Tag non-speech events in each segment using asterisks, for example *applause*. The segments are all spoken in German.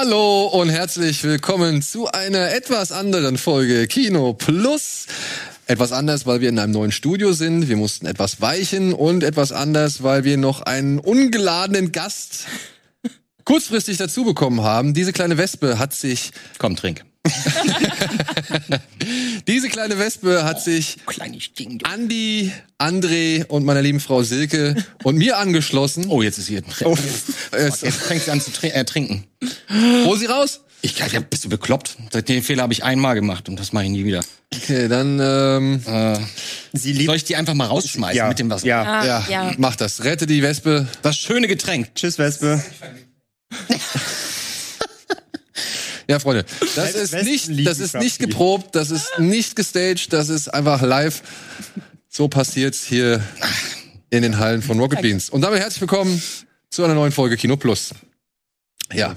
Hallo und herzlich willkommen zu einer etwas anderen Folge Kino Plus. Etwas anders, weil wir in einem neuen Studio sind. Wir mussten etwas weichen und etwas anders, weil wir noch einen ungeladenen Gast kurzfristig dazu bekommen haben. Diese kleine Wespe hat sich. Komm, trink. *laughs* Diese kleine Wespe hat sich Kleines Ding. Andi, André und meiner lieben Frau Silke und mir angeschlossen. Oh, jetzt ist sie. Oh, Jetzt fängt sie an zu trin äh, trinken. Hol sie raus. Ich ja, bist du bekloppt? Den Fehler habe ich einmal gemacht und das mache ich nie wieder. Okay, dann ähm, Äh, Sie soll ich die einfach mal rausschmeißen Ja, mit dem Wasser? ja. Ah, ja, ja. mach das. Rette die Wespe. Das schöne Getränk. Tschüss, Wespe. *laughs* Ja, Freunde, das ist nicht, das ist nicht geprobt, das ist nicht gestaged, das ist einfach live. So passiert's hier in den Hallen von Rocket Beans. Und damit herzlich willkommen zu einer neuen Folge Kino Plus. Ja,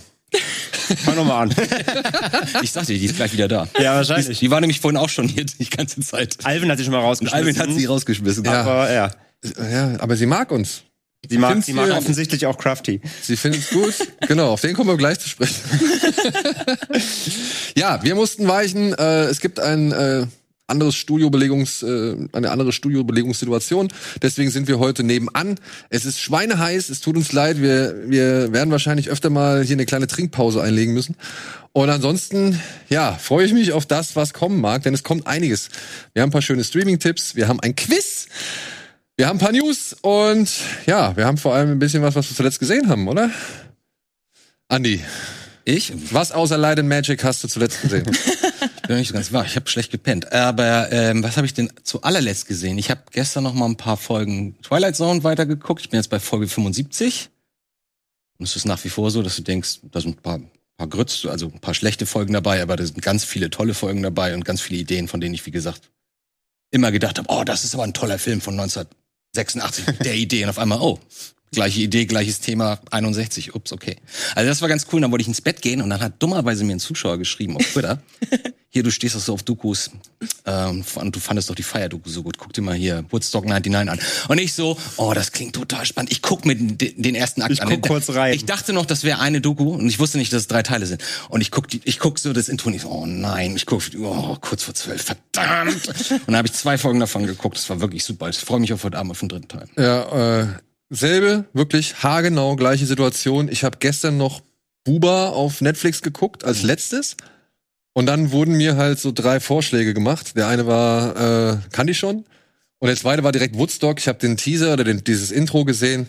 Fang nochmal an. *laughs* Ich sagte, die ist gleich wieder da. Ja, Die, wahrscheinlich. die war nämlich vorhin auch schon hier die ganze Zeit. Alvin hat sie schon mal rausgeschmissen. Alvin hat sie rausgeschmissen. Ja. Aber ja. ja, aber sie mag uns. Sie mag, sie mag offensichtlich auch Crafty. Sie findet es gut. genau, auf den kommen wir gleich zu sprechen. *laughs* ja, wir mussten weichen. Äh, es gibt ein äh, anderes Studiobelegungs, äh, eine andere Studiobelegungssituation. Deswegen sind wir heute nebenan. Es ist schweineheiß. Es tut uns leid. Wir, wir werden wahrscheinlich öfter mal hier eine kleine Trinkpause einlegen müssen. Und ansonsten, ja, freue ich mich auf das, was kommen mag, denn es kommt einiges. Wir haben ein paar schöne Streaming-Tipps. Wir haben ein Quiz. Wir haben ein paar News und ja, wir haben vor allem ein bisschen was, was wir zuletzt gesehen haben, oder? Andi, Ich? was außer Light and Magic hast du zuletzt gesehen? *laughs* Bin nicht so ganz wahr. Ich habe schlecht gepennt. Aber ähm, was habe ich denn zu allerletzt gesehen? Ich habe gestern noch mal ein paar Folgen Twilight Zone weitergeguckt. Ich bin jetzt bei Folge 75. Und es ist nach wie vor so, dass du denkst, da sind ein paar, paar Grütz, also ein paar schlechte Folgen dabei, aber da sind ganz viele tolle Folgen dabei und ganz viele Ideen, von denen ich, wie gesagt, immer gedacht habe, oh, das ist aber ein toller Film von 1986 mit der Idee. Und auf einmal, oh, gleiche Idee, gleiches Thema, 61, ups, okay. Also das war ganz cool. Dann wollte ich ins Bett gehen und dann hat dummerweise mir ein Zuschauer geschrieben auf Twitter, *laughs* hier, du stehst doch so auf Dokus ähm, und du fandest doch die Fire-Doku so gut. Guck dir mal hier Woodstock 99 an. Und ich so, oh, das klingt total spannend. Ich guck mir den, ersten Akt Ich an. guck kurz rein. Ich dachte noch, das wäre eine Doku und ich wusste nicht, dass es drei Teile sind. Und ich guck, die, ich guck so das Intro und ich so, oh nein, ich guck, oh, kurz vor zwölf, verdammt. *laughs* Und dann habe ich zwei Folgen davon geguckt. Das war wirklich super. Ich freue mich auf heute Abend auf den dritten Teil. ja, äh, selbe, wirklich haargenau gleiche Situation. Ich habe gestern noch Buba auf Netflix geguckt als letztes. Und dann wurden mir halt so drei Vorschläge gemacht. Der eine war, äh, kann ich schon. Und der zweite war direkt Woodstock. Ich habe den Teaser oder den, dieses Intro gesehen.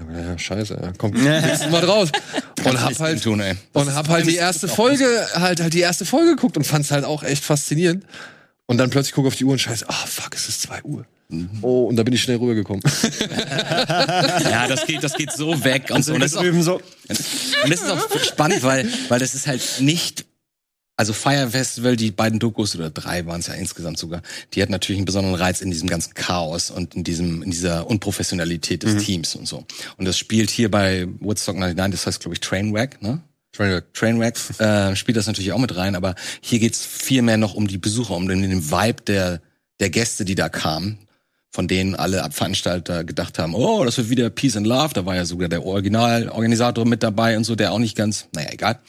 Ja, scheiße, ja, kommt nächstes *laughs* Mal draus. Und hab halt tun, und hab halt die erste Folge, halt halt die erste Folge geguckt und fand's halt auch echt faszinierend. Und dann plötzlich gucke auf die Uhr und scheiße, ah fuck, es ist zwei Uhr. Oh, und da bin ich schnell rübergekommen. *laughs* Ja, das geht, das geht so weg und so. Und das ist auch, und das ist auch spannend, weil, weil das ist halt nicht, also Fire Festival, die beiden Dokus oder drei waren es ja insgesamt sogar, die hat natürlich einen besonderen Reiz in diesem ganzen Chaos und in diesem, in dieser Unprofessionalität des Teams und so. Und das spielt hier bei Woodstock 99, das heißt, glaube ich, Trainwreck, ne? Trainwreck. Trainwreck äh, spielt das natürlich auch mit rein, aber hier geht's viel mehr noch um die Besucher, um den, den Vibe der, der Gäste, die da kamen, von denen alle Veranstalter gedacht haben, oh, das wird wieder Peace and Love, da war ja sogar der Originalorganisator mit dabei und so, der auch nicht ganz, naja, egal.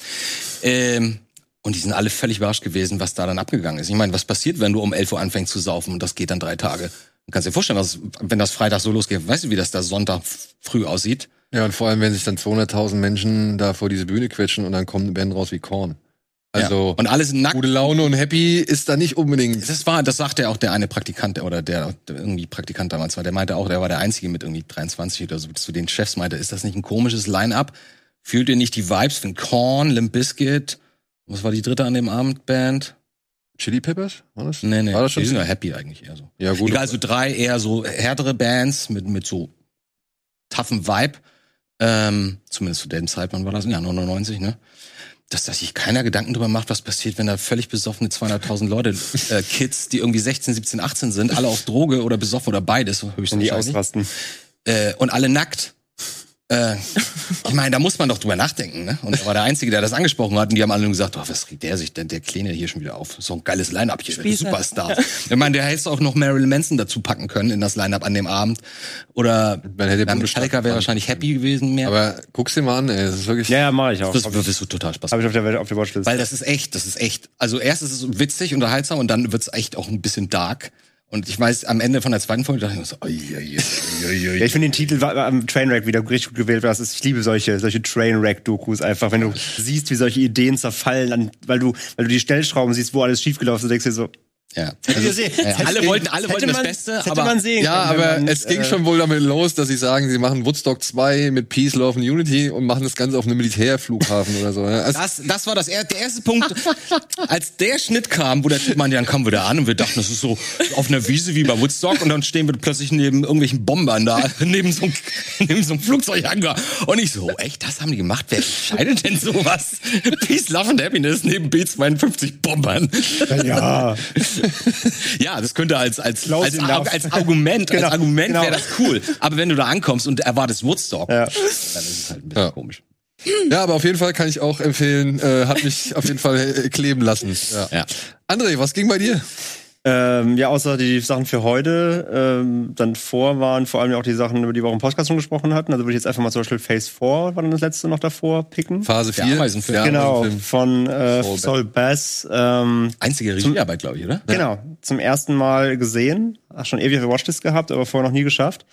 Ähm, und die sind alle völlig überrascht gewesen, was da dann abgegangen ist. Ich meine, was passiert, wenn du um 11 Uhr anfängst zu saufen und das geht dann drei Tage? Du kannst dir vorstellen, was, wenn das Freitag so losgeht, weißt du, wie das da Sonntag früh aussieht? Ja, und vor allem, wenn sich dann 200.000 Menschen da vor diese Bühne quetschen und dann kommen eine Band raus wie Korn. Also, ja. und alle sind nackt. gute Laune und happy ist da nicht unbedingt. Das war, das sagte auch der eine Praktikant oder der, der irgendwie Praktikant damals war. Der meinte auch, der war der einzige mit irgendwie 23 oder so zu den Chefs meinte, ist das nicht ein komisches Line-up? Fühlt ihr nicht die Vibes von Korn, Limp Bizkit? Was war die dritte an dem Abend Band? Chili Peppers? War das? Nee, nee, War das schon? die sind ja happy eigentlich eher so. Ja, gut. Egal, so drei eher so härtere Bands mit, mit so toughen Vibe. Ähm, zumindest zu dem Zeitpunkt war das, ja, 99, ne? Dass, dass sich keiner Gedanken drüber macht, was passiert, wenn da völlig besoffene 200.000 Leute, *laughs* äh, Kids, die irgendwie 16, 17, 18 sind, alle auf Droge oder besoffen oder beides, Wenn die höchstwahrscheinlich. ausrasten. Äh, und alle nackt Äh, ich meine, da muss man doch drüber nachdenken, ne? Und er war der Einzige, der das angesprochen hat. Und die haben alle nur gesagt, oh, was regt der sich denn, der Kleine hier schon wieder auf? So ein geiles Line-Up hier, der. Superstar. Ich meine, der hätte auch noch Marilyn Manson dazu packen können in das Line-Up an dem Abend. Oder ja, Metallica wäre wahrscheinlich happy gewesen mehr. Aber guck's dir mal an, ey. Das ist wirklich. Ja, ja, mache ich auch. das Habe wirst du total Spaß hab ich auf der, auf der Watchlist. Weil das ist echt, das ist echt. Also erst ist es witzig, unterhaltsam und dann wird's echt auch ein bisschen dark. Und ich weiß, am Ende von der zweiten Folge dachte ich mir so, oi, oi, oi, oi, oi. Ja, ich finde den Titel am Trainwreck wieder richtig gut gewählt. weil Das ist, ich liebe solche, solche Trainwreck-Dokus einfach, wenn du siehst, wie solche Ideen zerfallen, an, weil du, weil du die Stellschrauben siehst, wo alles schiefgelaufen ist, du denkst dir so, ja. Sehen- ja, hätte- alle wollten, alle wollten das man- Beste, hätte aber man sehen Ja, können, aber man, es ging äh, schon wohl damit los, dass sie sagen, sie machen Woodstock 2 mit Peace, Love and Unity und machen das Ganze auf einem Militärflughafen oder so. ja. Also, Das, das war das er, der erste Punkt, *laughs* als der Schnitt kam, wo der Typ meinte, dann kommen wir da an und wir dachten, das ist so auf einer Wiese wie bei Woodstock und dann stehen wir plötzlich neben irgendwelchen Bombern da, *laughs* neben so einem, neben so einem Flugzeughangar. Und ich so, echt, das haben die gemacht? Wer entscheidet denn sowas? *laughs* Peace, Love and Happiness neben B-52 Bombern. ja, *laughs* Ja, das könnte als, als, als, enough. als Argument, Genau, als Argument genau. wäre das cool. Aber wenn du da ankommst und erwartest Woodstock, Ja. dann ist es halt ein bisschen Ja. komisch. ja, aber auf jeden Fall kann ich auch empfehlen, äh, hat mich auf jeden Fall äh, kleben lassen. Ja. Ja. André, was ging bei dir? Ähm, ja, außer die Sachen für heute, ähm, dann vor waren vor allem auch die Sachen, über die wir auch im Podcast schon gesprochen hatten. Also würde ich jetzt einfach mal zum Beispiel Phase 4, war dann das letzte noch davor, picken. Phase Der 4? Ameisenfilm. genau, von äh, Saul Saul Bass. Ähm, Einzige Regiearbeit, glaube ich, oder? Genau, zum ersten Mal gesehen. Ach, schon ewig auf der Watchlist gehabt, aber vorher noch nie geschafft.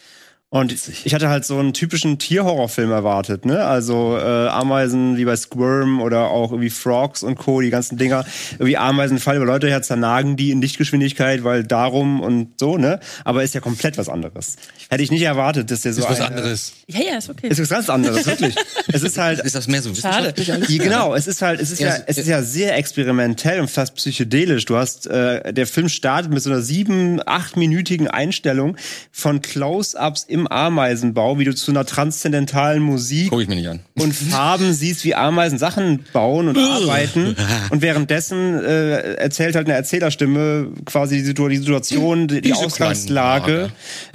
Und ich hatte halt so einen typischen Tierhorrorfilm erwartet, ne? Also äh, Ameisen wie bei Squirm oder auch irgendwie Frogs und Co., die ganzen Dinger. Irgendwie Ameisen fallen über Leute her, zernagen die in Lichtgeschwindigkeit, weil darum und so, ne? Aber ist ja komplett was anderes. Hätte ich nicht erwartet, dass der so Ist was eine- anderes. Ja, ja, ist okay. Ist was ganz anderes, wirklich. *laughs* es ist halt Ist das mehr so wissenschaftlich alles? ja, genau, es ist halt, es ist ja, Ja, es ist ja sehr experimentell und fast psychedelisch. Du hast, äh, der Film startet mit so einer sieben, achtminütigen Einstellung von Close-ups im Ameisenbau, wie du zu einer transzendentalen Musik Guck ich mir nicht an. und Farben siehst, wie Ameisen Sachen bauen und arbeiten. Und währenddessen äh, erzählt halt eine Erzählerstimme quasi die, Situ die Situation, die, die Ausgangslage.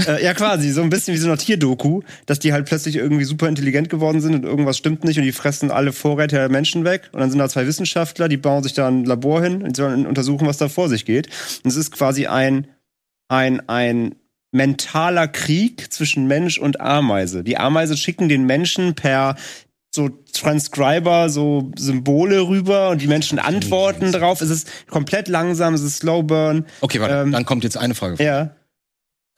Äh, ja, quasi, so ein bisschen wie so eine Tierdoku, dass die halt plötzlich irgendwie super intelligent geworden sind und irgendwas stimmt nicht und die fressen alle Vorräte der Menschen weg. Und dann sind da zwei Wissenschaftler, die bauen sich da ein Labor hin und sollen untersuchen, was da vor sich geht. Und es ist quasi ein, ein, ein mentaler Krieg zwischen Mensch und Ameise. Die Ameise schicken den Menschen per so Transcriber so Symbole rüber und die Menschen antworten drauf. Es ist komplett langsam, es ist Slow Burn. Okay, warte, Ähm, dann kommt jetzt eine Frage. Ja.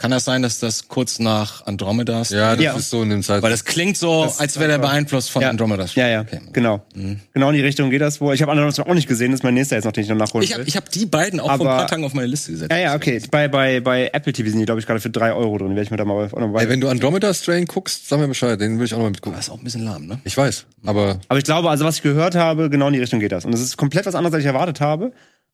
Kann das sein, dass das kurz nach Andromedas? Ja, das Ja. ist so in dem Zeitraum. Weil das klingt so, Das- als wäre der beeinflusst von Ja. Andromedas. Ja, ja, Okay. genau. Mhm. Genau in die Richtung geht das wohl. Ich habe andere auch nicht gesehen, das ist mein nächster jetzt noch, den ich noch nachholen Ich will. habe ich hab die beiden auch vor ein Aber- paar Tagen auf meine Liste gesetzt. ja, ja, okay. Bei, bei, bei Apple TV sind die, glaube ich, gerade für drei Euro drin. Werde ich mir da mal auch noch Ey, wenn du Andromeda Strain guckst, sag mir Bescheid, den will ich auch noch mal mitgucken. Das ist auch ein bisschen lahm, ne? Ich weiß, aber Aber ich glaube, also was ich gehört habe, genau in die Richtung geht das. Und es ist komplett was anderes, als ich erwartet habe.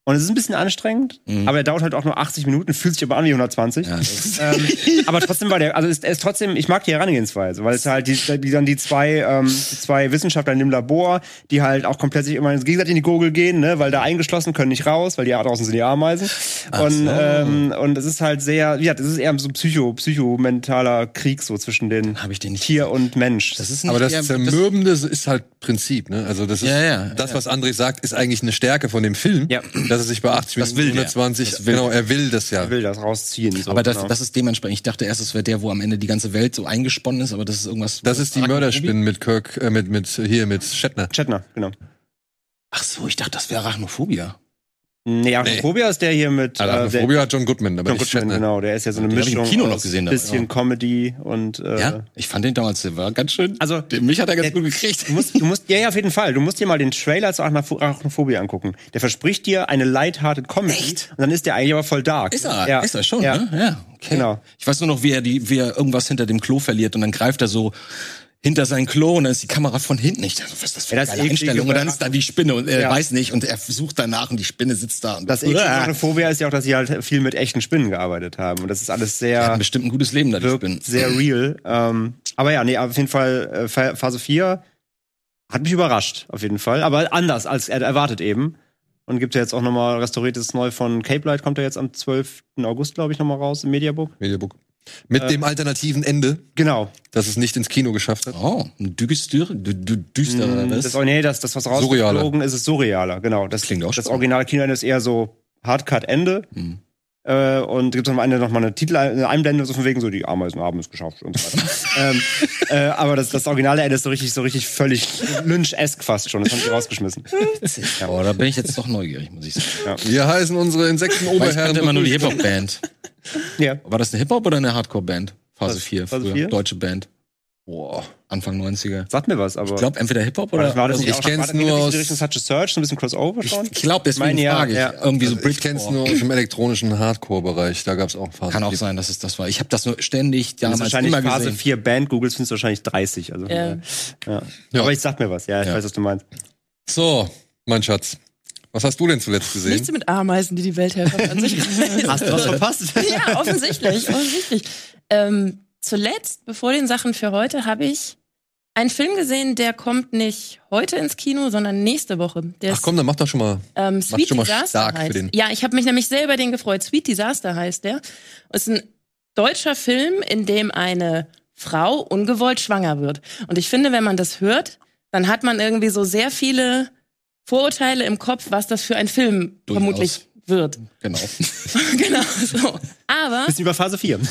Und es ist ein bisschen anstrengend, aber er dauert halt auch nur 80 Minuten, fühlt sich aber an wie 120. Mhm. Ja, das *laughs* ähm, aber trotzdem war der, also ist, ist trotzdem, ich mag die Herangehensweise, weil es halt die, die dann die zwei, ähm, die zwei Wissenschaftler in dem Labor, die halt auch komplett sich immer gegenseitig in die Gurgel gehen, ne, weil da eingeschlossen können nicht raus, weil die draußen sind die Ameisen. und so. ähm, und es ist halt sehr, ja, das ist eher so psycho, psychomentaler Krieg so zwischen den Hab ich den nicht Tier und Mensch. Das ist nicht aber das eher- Zermürbende ist halt Prinzip, ne? Also das ist Ja, ja, das, ja. was André sagt, ist eigentlich eine Stärke von dem Film, Ja. Dass er sich bei 80 Das Minuten will der. 120, Das will genau, er will das ja. will das rausziehen. So, aber das, genau. das ist dementsprechend. Ich dachte erst, es wäre der, wo am Ende die ganze Welt so eingesponnen ist, aber das ist irgendwas. Das ist die Mörderspinnen mit Kirk, äh, mit mit hier mit Shatner. Chetner, genau. Ach so, ich dachte, das wäre Arachnophobia. Nee, Arachnophobia ist der hier mit Also äh, Arachnophobia hat John Goodman, aber John Goodman, Shatner. genau. Der ist ja so eine hab ich im Mischung Kino noch gesehen bisschen ja. Comedy und äh, Ja, ich fand den damals, der war ganz schön. Also Den- mich hat er ganz der- gut gekriegt. Du musst, du musst, ja, ja, auf jeden Fall. Du musst dir mal den Trailer zu Arachnoph- Arachnophobie angucken. Der verspricht dir eine lighthearted Comedy. Echt? Und dann ist der eigentlich aber voll dark. Ist er, ja. ist er schon, ja. ne? Ja, okay. Genau. Ich weiß nur noch, wie er die, wie er irgendwas hinter dem Klo verliert und dann greift er so hinter sein Klo und dann ist die Kamera von hinten. Ich dachte, was ist das für Ja, eine das Einstellung? Und dann ist da die Spinne und er Ja. weiß nicht und er sucht danach und die Spinne sitzt da. Und Das Arachnophobia ist ja auch, dass sie halt viel mit echten Spinnen gearbeitet haben. Und das ist alles hat sehr, bestimmt ein gutes Leben da, die Spinnen. sehr *clears throat* real. Ähm, aber ja, nee, auf jeden Fall, äh, Pha- Phase 4 hat mich überrascht, auf jeden Fall. Aber anders als er erwartet eben. Und gibt ja jetzt auch nochmal restauriertes Neu von Cape Light, kommt ja jetzt am 12. August, glaube ich, nochmal raus im Mediabook. Mediabook. Mit dem alternativen Ende, Genau. das es nicht ins Kino geschafft hat. Oh, ein düster, dü- dü- düsterer, was? Das, oh nee, das, das was Surrealer. rausgeflogen ist, ist surrealer. Genau. Das Klingt auch Das spannend. originale Kinoende ist eher so Hardcut-Ende. Mhm. Äh, und gibt am Ende noch mal eine Titel, eine Einblende, so von wegen so, die Ameisen haben es geschafft und so weiter. *laughs* ähm, äh, aber das, das originale Ende ist so richtig, so richtig völlig Lynch-esque fast schon. Das haben sie rausgeschmissen. Oh, da bin ich jetzt doch neugierig, muss ich sagen. Wir heißen unsere Weil ich Insektenoberherren. kannte immer nur die Hip-Hop-Band. Ja. War das eine Hip-Hop oder eine Hardcore-Band? Phase Was? 4, Phase früher. vier? Deutsche Band. Boah. Anfang 90er. Sagt mir was, aber. Ich glaube, entweder Hip-Hop oder. war das also nicht ich kenn's nur aus- Richtung Such a Search, so ein bisschen Crossover schon? ich glaube, deswegen meine, ja, frage ich. ja. Irgendwie so Also ich kenn's nur aus dem elektronischen Hardcore-Bereich. Da gab's auch Phasen. Kann auch sein, dass es das war. Ich habe das nur ständig Das ist damals wahrscheinlich immer Phase gesehen. 4 Band, Googles findest du wahrscheinlich 30. Also, Ja. ja. Ja. Ja. Aber ich sag mir was, ja, ich Ja. weiß, was du meinst. So, mein Schatz. Was hast du denn zuletzt gesehen? Nichts mit Ameisen, die die Welt helfen an *laughs* sich. Hast du was verpasst? ja, offensichtlich, offensichtlich. Ähm, zuletzt, bevor den Sachen für heute, habe ich einen Film gesehen, der kommt nicht heute ins Kino, sondern nächste Woche. Der Ach komm, dann mach doch schon mal. ähm, Sweet schon mal Disaster stark für heißt. den. Ja, ich habe mich nämlich sehr über den gefreut. Sweet Disaster heißt der. Es ist ein deutscher Film, in dem eine Frau ungewollt schwanger wird. Und ich finde, wenn man das hört, dann hat man irgendwie so sehr viele Vorurteile im Kopf, was das für ein Film Durchaus. vermutlich wird. Genau. *laughs* genau so. Aber Bisschen über Phase 4. *laughs*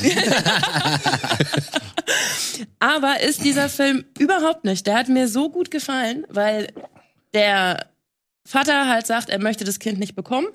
Aber ist dieser Film überhaupt nicht. Der hat mir so gut gefallen, weil der Vater halt sagt, er möchte das Kind nicht bekommen.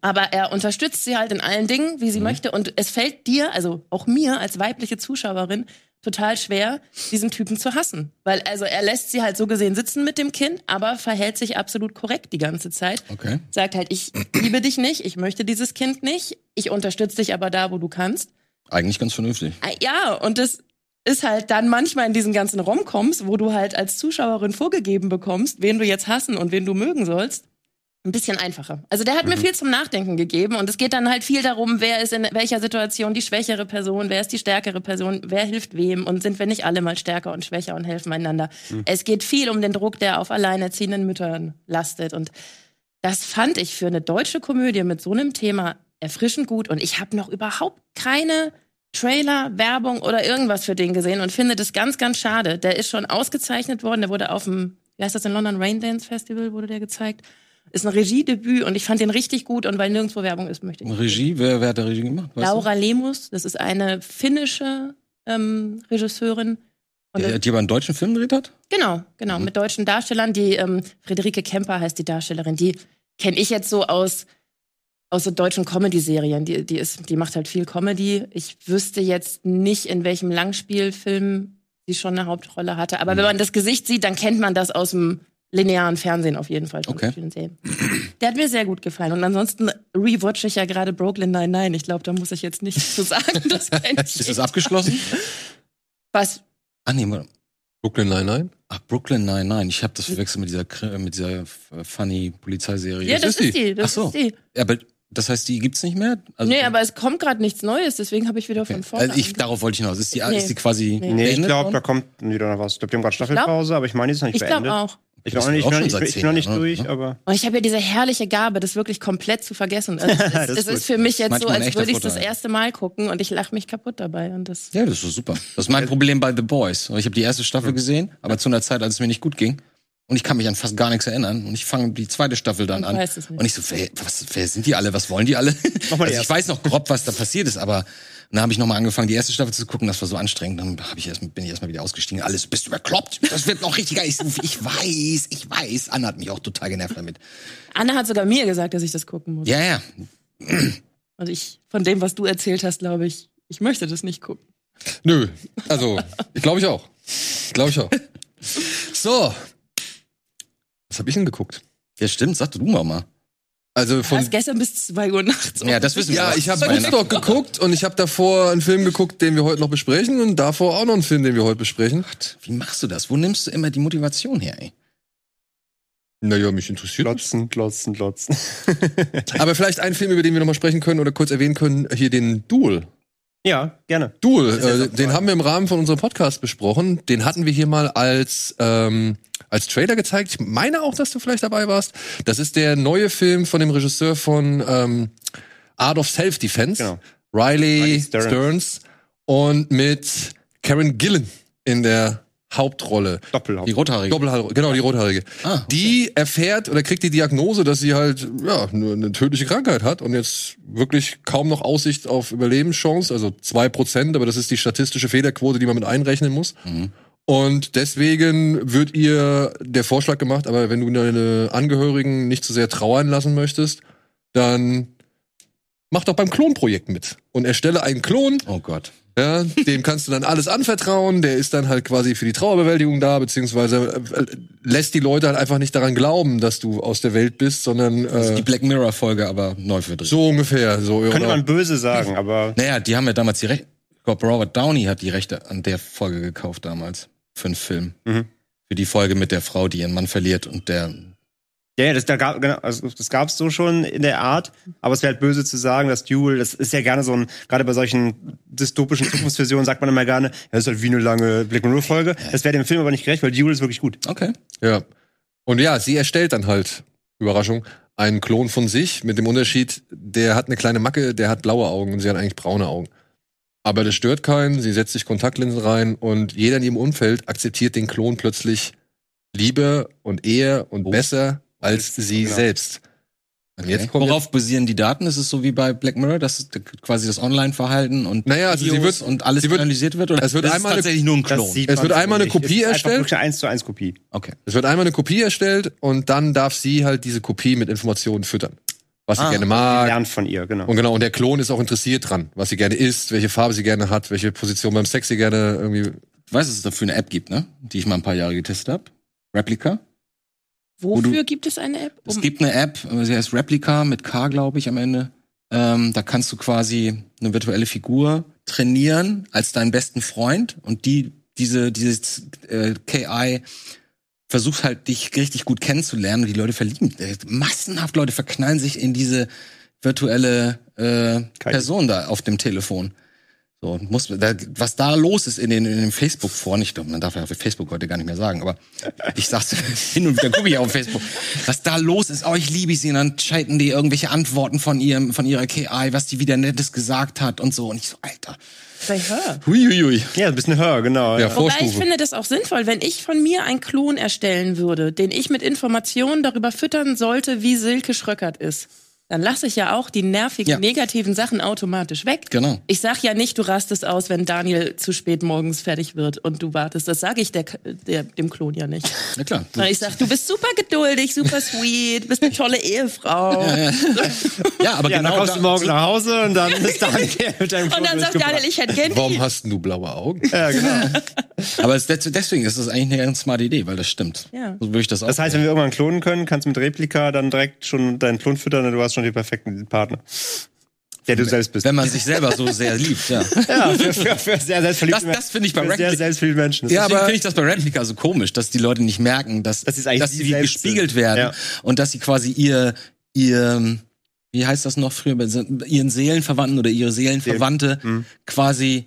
Aber er unterstützt sie halt in allen Dingen, wie sie möchte. Und es fällt dir, also auch mir als weibliche Zuschauerin, total schwer, diesen Typen zu hassen. Weil also er lässt sie halt so gesehen sitzen mit dem Kind, aber verhält sich absolut korrekt die ganze Zeit. Okay. Sagt halt, ich liebe dich nicht, ich möchte dieses Kind nicht, ich unterstütze dich aber da, wo du kannst. Eigentlich ganz vernünftig. Ah, Ja, und das ist halt dann manchmal in diesen ganzen Romcoms, wo du halt als Zuschauerin vorgegeben bekommst, wen du jetzt hassen und wen du mögen sollst, ein bisschen einfacher. Also der hat mir viel zum Nachdenken gegeben und es geht dann halt viel darum, wer ist in welcher Situation die schwächere Person, wer ist die stärkere Person, wer hilft wem und sind wir nicht alle mal stärker und schwächer und helfen einander. Es geht viel um den Druck, der auf alleinerziehenden Müttern lastet und das fand ich für eine deutsche Komödie mit so einem Thema erfrischend gut und ich habe noch überhaupt keine Trailer, Werbung oder irgendwas für den gesehen und finde das ganz, ganz schade. Der ist schon ausgezeichnet worden, der wurde auf dem, wie heißt das, in London Rain Dance Festival wurde der gezeigt. Ist ein Regiedebüt und ich fand den richtig gut und weil nirgendwo Werbung ist, möchte ich. Regie, wer, wer hat da Regie gemacht? Weißt Laura Lemus, das ist eine finnische ähm, Regisseurin. Und Du? Die, die aber einen deutschen Film gedreht hat? Genau, genau, mit deutschen Darstellern. Die ähm, Friederike Kemper heißt die Darstellerin. Die kenne ich jetzt so aus aus so deutschen Comedy-Serien. Die, die ist, die macht halt viel Comedy. Ich wüsste jetzt nicht, in welchem Langspielfilm sie schon eine Hauptrolle hatte. Aber wenn man das Gesicht sieht, dann kennt man das aus dem linearen Fernsehen auf jeden Fall. von Okay. vielen Serien. Der hat mir sehr gut gefallen. Und ansonsten rewatche ich ja gerade Brooklyn Nine-Nine. Ich glaube, da muss ich jetzt nichts *laughs* zu sagen. Das kennt Ist das abgeschlossen? Was? ah, nee. Brooklyn Nine-Nine? Ach, Brooklyn nein. Ich habe das verwechselt mit dieser, mit dieser äh, funny Polizeiserie. Ja, das ist ist die. die. Das Ach so. ist die. aber das heißt, die gibt's nicht mehr? Also, nee, aber es kommt gerade nichts Neues, deswegen habe ich wieder von okay. vorne. also ich, darauf wollte ich hinaus. Ist die, Nee. ist die quasi Nee. Nee, ich glaube, da kommt wieder noch was. Ich glaube, die haben gerade Staffelpause, aber ich meine, die ist noch nicht ich glaube beendet. Ich Das nicht, auch ich bin noch nicht, ich bin noch nicht zehn durch, aber Und ich habe ja diese herrliche Gabe, das wirklich komplett zu vergessen. Also *laughs* es Das ist, ist es ist für mich jetzt so, Manchmal als würde ich das erste Mal gucken und ich lache mich kaputt dabei. Und das Ja, das ist super. Das ist mein Problem bei The Boys. Ich habe die erste Staffel gesehen, aber zu einer Zeit, als es mir nicht gut ging. Und ich kann mich an fast gar nichts erinnern. Und ich fange die zweite Staffel dann an. Und ich so, wer, was, wer sind die alle? Was wollen die alle? Also ich weiß noch grob, was da passiert ist, aber dann habe ich nochmal angefangen, die erste Staffel zu gucken. Das war so anstrengend. Dann hab ich erst, bin ich erstmal wieder ausgestiegen. Alles, bist du bekloppt? Das wird noch richtiger. Ich, ich weiß, ich weiß. Anna hat mich auch total genervt damit. Anna hat sogar mir gesagt, dass ich das gucken muss. Ja, ja. Und ich, von dem, was du erzählt hast, glaube ich, ich möchte das nicht gucken. Nö. Also, ich glaube ich auch. Glaube ich auch. So. Was habe ich denn geguckt? Ja, stimmt. Sag du mal mal. Also Du von hast gestern bis zwei Uhr nachts. Ja, das wissen wir. Ja, ich habe Woodstock geguckt und ich habe davor einen Film geguckt, den wir heute noch besprechen und davor auch noch einen Film, den wir heute besprechen. Wie machst du das? Wo nimmst du immer die Motivation her, ey? Naja, mich interessiert. glotzen, glotzen, glotzen. *laughs* Aber vielleicht einen Film, über den wir noch mal sprechen können oder kurz erwähnen können, hier den Duel. ja, gerne. Duel, äh, den haben wir im Rahmen von unserem Podcast besprochen. Den hatten wir hier mal als ähm, als Trailer gezeigt. Ich meine auch, dass du vielleicht dabei warst. Das ist der neue Film von dem Regisseur von ähm, Art of Self-Defense, Genau. Riley, Riley Stearns. Stearns. und mit Karen Gillen in der Hauptrolle. Doppelhaupt. Die rothaarige. Doppelhaarige, genau, die rothaarige. Ah, okay. Die erfährt oder kriegt die Diagnose, dass sie halt ja eine, eine tödliche Krankheit hat und jetzt wirklich kaum noch Aussicht auf Überlebenschance, also zwei Prozent, aber das ist die statistische Fehlerquote, die man mit einrechnen muss. Mhm. Und deswegen wird ihr der Vorschlag gemacht, aber wenn du deine Angehörigen nicht zu sehr trauern lassen möchtest, dann mach doch beim Klonprojekt mit und erstelle einen Klon, Oh Gott. ja, dem kannst du dann alles anvertrauen, der ist dann halt quasi für die Trauerbewältigung da, beziehungsweise äh, lässt die Leute halt einfach nicht daran glauben, dass du aus der Welt bist, sondern Das ist äh, die Black Mirror Folge, aber neu verdreht. so ungefähr. So, Könnte oder- man böse sagen, aber Naja, die haben ja damals die Rechte. Ich glaube, Robert Downey hat die Rechte an der Folge gekauft damals. Für einen Film. Mhm. Für die Folge mit der Frau, die ihren Mann verliert und der. ja, ja, das, da gab, genau, also das gab's so schon in der Art, aber es wäre halt böse zu sagen, dass Duel, das ist ja gerne so ein, gerade bei solchen dystopischen Zukunftsvisionen sagt man immer gerne, ja, das ist halt wie eine lange Black Mirror Folge. Das wäre dem Film aber nicht gerecht, weil Duel ist wirklich gut. Okay. Ja. Und ja, sie erstellt dann halt, Überraschung, einen Klon von sich mit dem Unterschied, der hat eine kleine Macke, der hat blaue Augen und sie hat eigentlich braune Augen. Aber das stört keinen, sie setzt sich Kontaktlinsen rein und jeder in ihrem Umfeld akzeptiert den Klon plötzlich lieber und eher und Oh. besser als sie Genau. selbst. Und okay. Worauf basieren die Daten? Ist es so wie bei Black Mirror, dass quasi das Online-Verhalten und Naja, also sie Videos wird- und alles sie wird- analysiert wird? Oder es wird ist einmal eine- tatsächlich nur ein Klon? Das Es wird einmal eine. Kopie ist erstellt. wirklich eine 1 zu 1 Kopie. Okay. Es wird einmal eine Kopie erstellt und dann darf sie halt diese Kopie mit Informationen füttern. Was sie Ah, gerne Man mag. lernt von ihr, genau. Und genau, und der Klon ist auch interessiert dran, was sie gerne isst, welche Farbe sie gerne hat, welche Position beim Sex sie gerne irgendwie. Ich weiß, dass es dafür eine App gibt, ne? Die ich mal ein paar Jahre getestet habe. Replica. Wofür gibt es eine App? Es Um- gibt eine App, äh, sie heißt Replica mit K, glaube ich, am Ende. Ähm, da kannst du quasi eine virtuelle Figur trainieren als deinen besten Freund und die diese dieses äh, KI versucht halt dich richtig gut kennenzulernen und die Leute verlieben. äh, Massenhaft Leute verknallen sich in diese virtuelle äh, Person da auf dem Telefon. So, muss, da, was da los ist in den, in den Facebook-Foren, ich glaube, man darf ja auf Facebook heute gar nicht mehr sagen, aber ich sag's *laughs* hin und wieder gucke ich auf Facebook. Was da los ist, oh, ich liebe sie, und dann schalten die irgendwelche Antworten von ihrem, von ihrer KI, was die wieder Nettes gesagt hat und so. Und ich so, Alter. Sei hör. Huiuiui. Ja, ein bisschen höher, genau. Ja, Ja. Wobei ich finde das auch sinnvoll, wenn ich von mir einen Klon erstellen würde, den ich mit Informationen darüber füttern sollte, wie Silke Schröckert ist. Dann lasse ich ja auch die nervigen, Ja. negativen Sachen automatisch weg. Genau. Ich sag ja nicht, du rastest aus, wenn Daniel zu spät morgens fertig wird und du wartest. Das sage ich der, der, dem Klon ja nicht. Ja klar. Sondern ich sag, du bist super geduldig, super sweet, bist eine tolle Ehefrau. Ja, aber Ja, genau dann kommst du morgen nach Hause und dann ist *laughs* Daniel mit deinem Und Foto dann sagt. Daniel, ich hätte gern Warum hast du blaue Augen? Ja, genau. *laughs* aber es, deswegen ist das eigentlich eine ganz smarte Idee, weil das stimmt. Ja. So würde ich das auch. Das heißt, wenn wir irgendwann klonen können, kannst du mit Replika dann direkt schon deinen Klon füttern und du hast schon den perfekten Partner. Der du selbst bist. wenn man sich selber so sehr liebt, ja. *laughs* Ja, für, für, für sehr selbstverliebte Das- das finde ich bei für sehr Replika- selbstverliebte Menschen. Das Ja, aber- finde ich das bei Replika so komisch, dass die Leute nicht merken, dass, Dass sie es eigentlich dass sie wie gespiegelt sind. werden Ja. und dass sie quasi ihr, ihr, wie heißt das noch früher, ihren Seelenverwandten oder ihre Seelenverwandte Mhm. quasi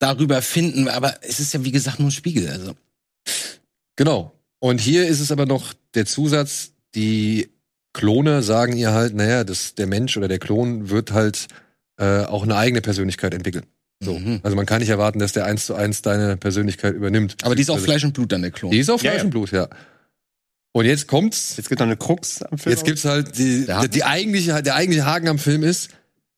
darüber finden. Aber es ist ja, wie gesagt, nur ein Spiegel. Also. Genau. Und hier ist es aber noch der Zusatz, die Klone sagen ihr halt, naja, das, der Mensch oder der Klon wird halt äh, auch eine eigene Persönlichkeit entwickeln. So. Mhm. Also man kann nicht erwarten, dass der eins zu eins deine Persönlichkeit übernimmt. Aber die ist auch Also, Fleisch und Blut dann, der Klon. Die ist auf Ja, Fleisch ja. und Blut, ja. Und jetzt kommt's. Jetzt gibt noch eine Krux am Film. Jetzt gibt's halt die, Der Haken? die eigentliche, der eigentliche Haken am Film ist,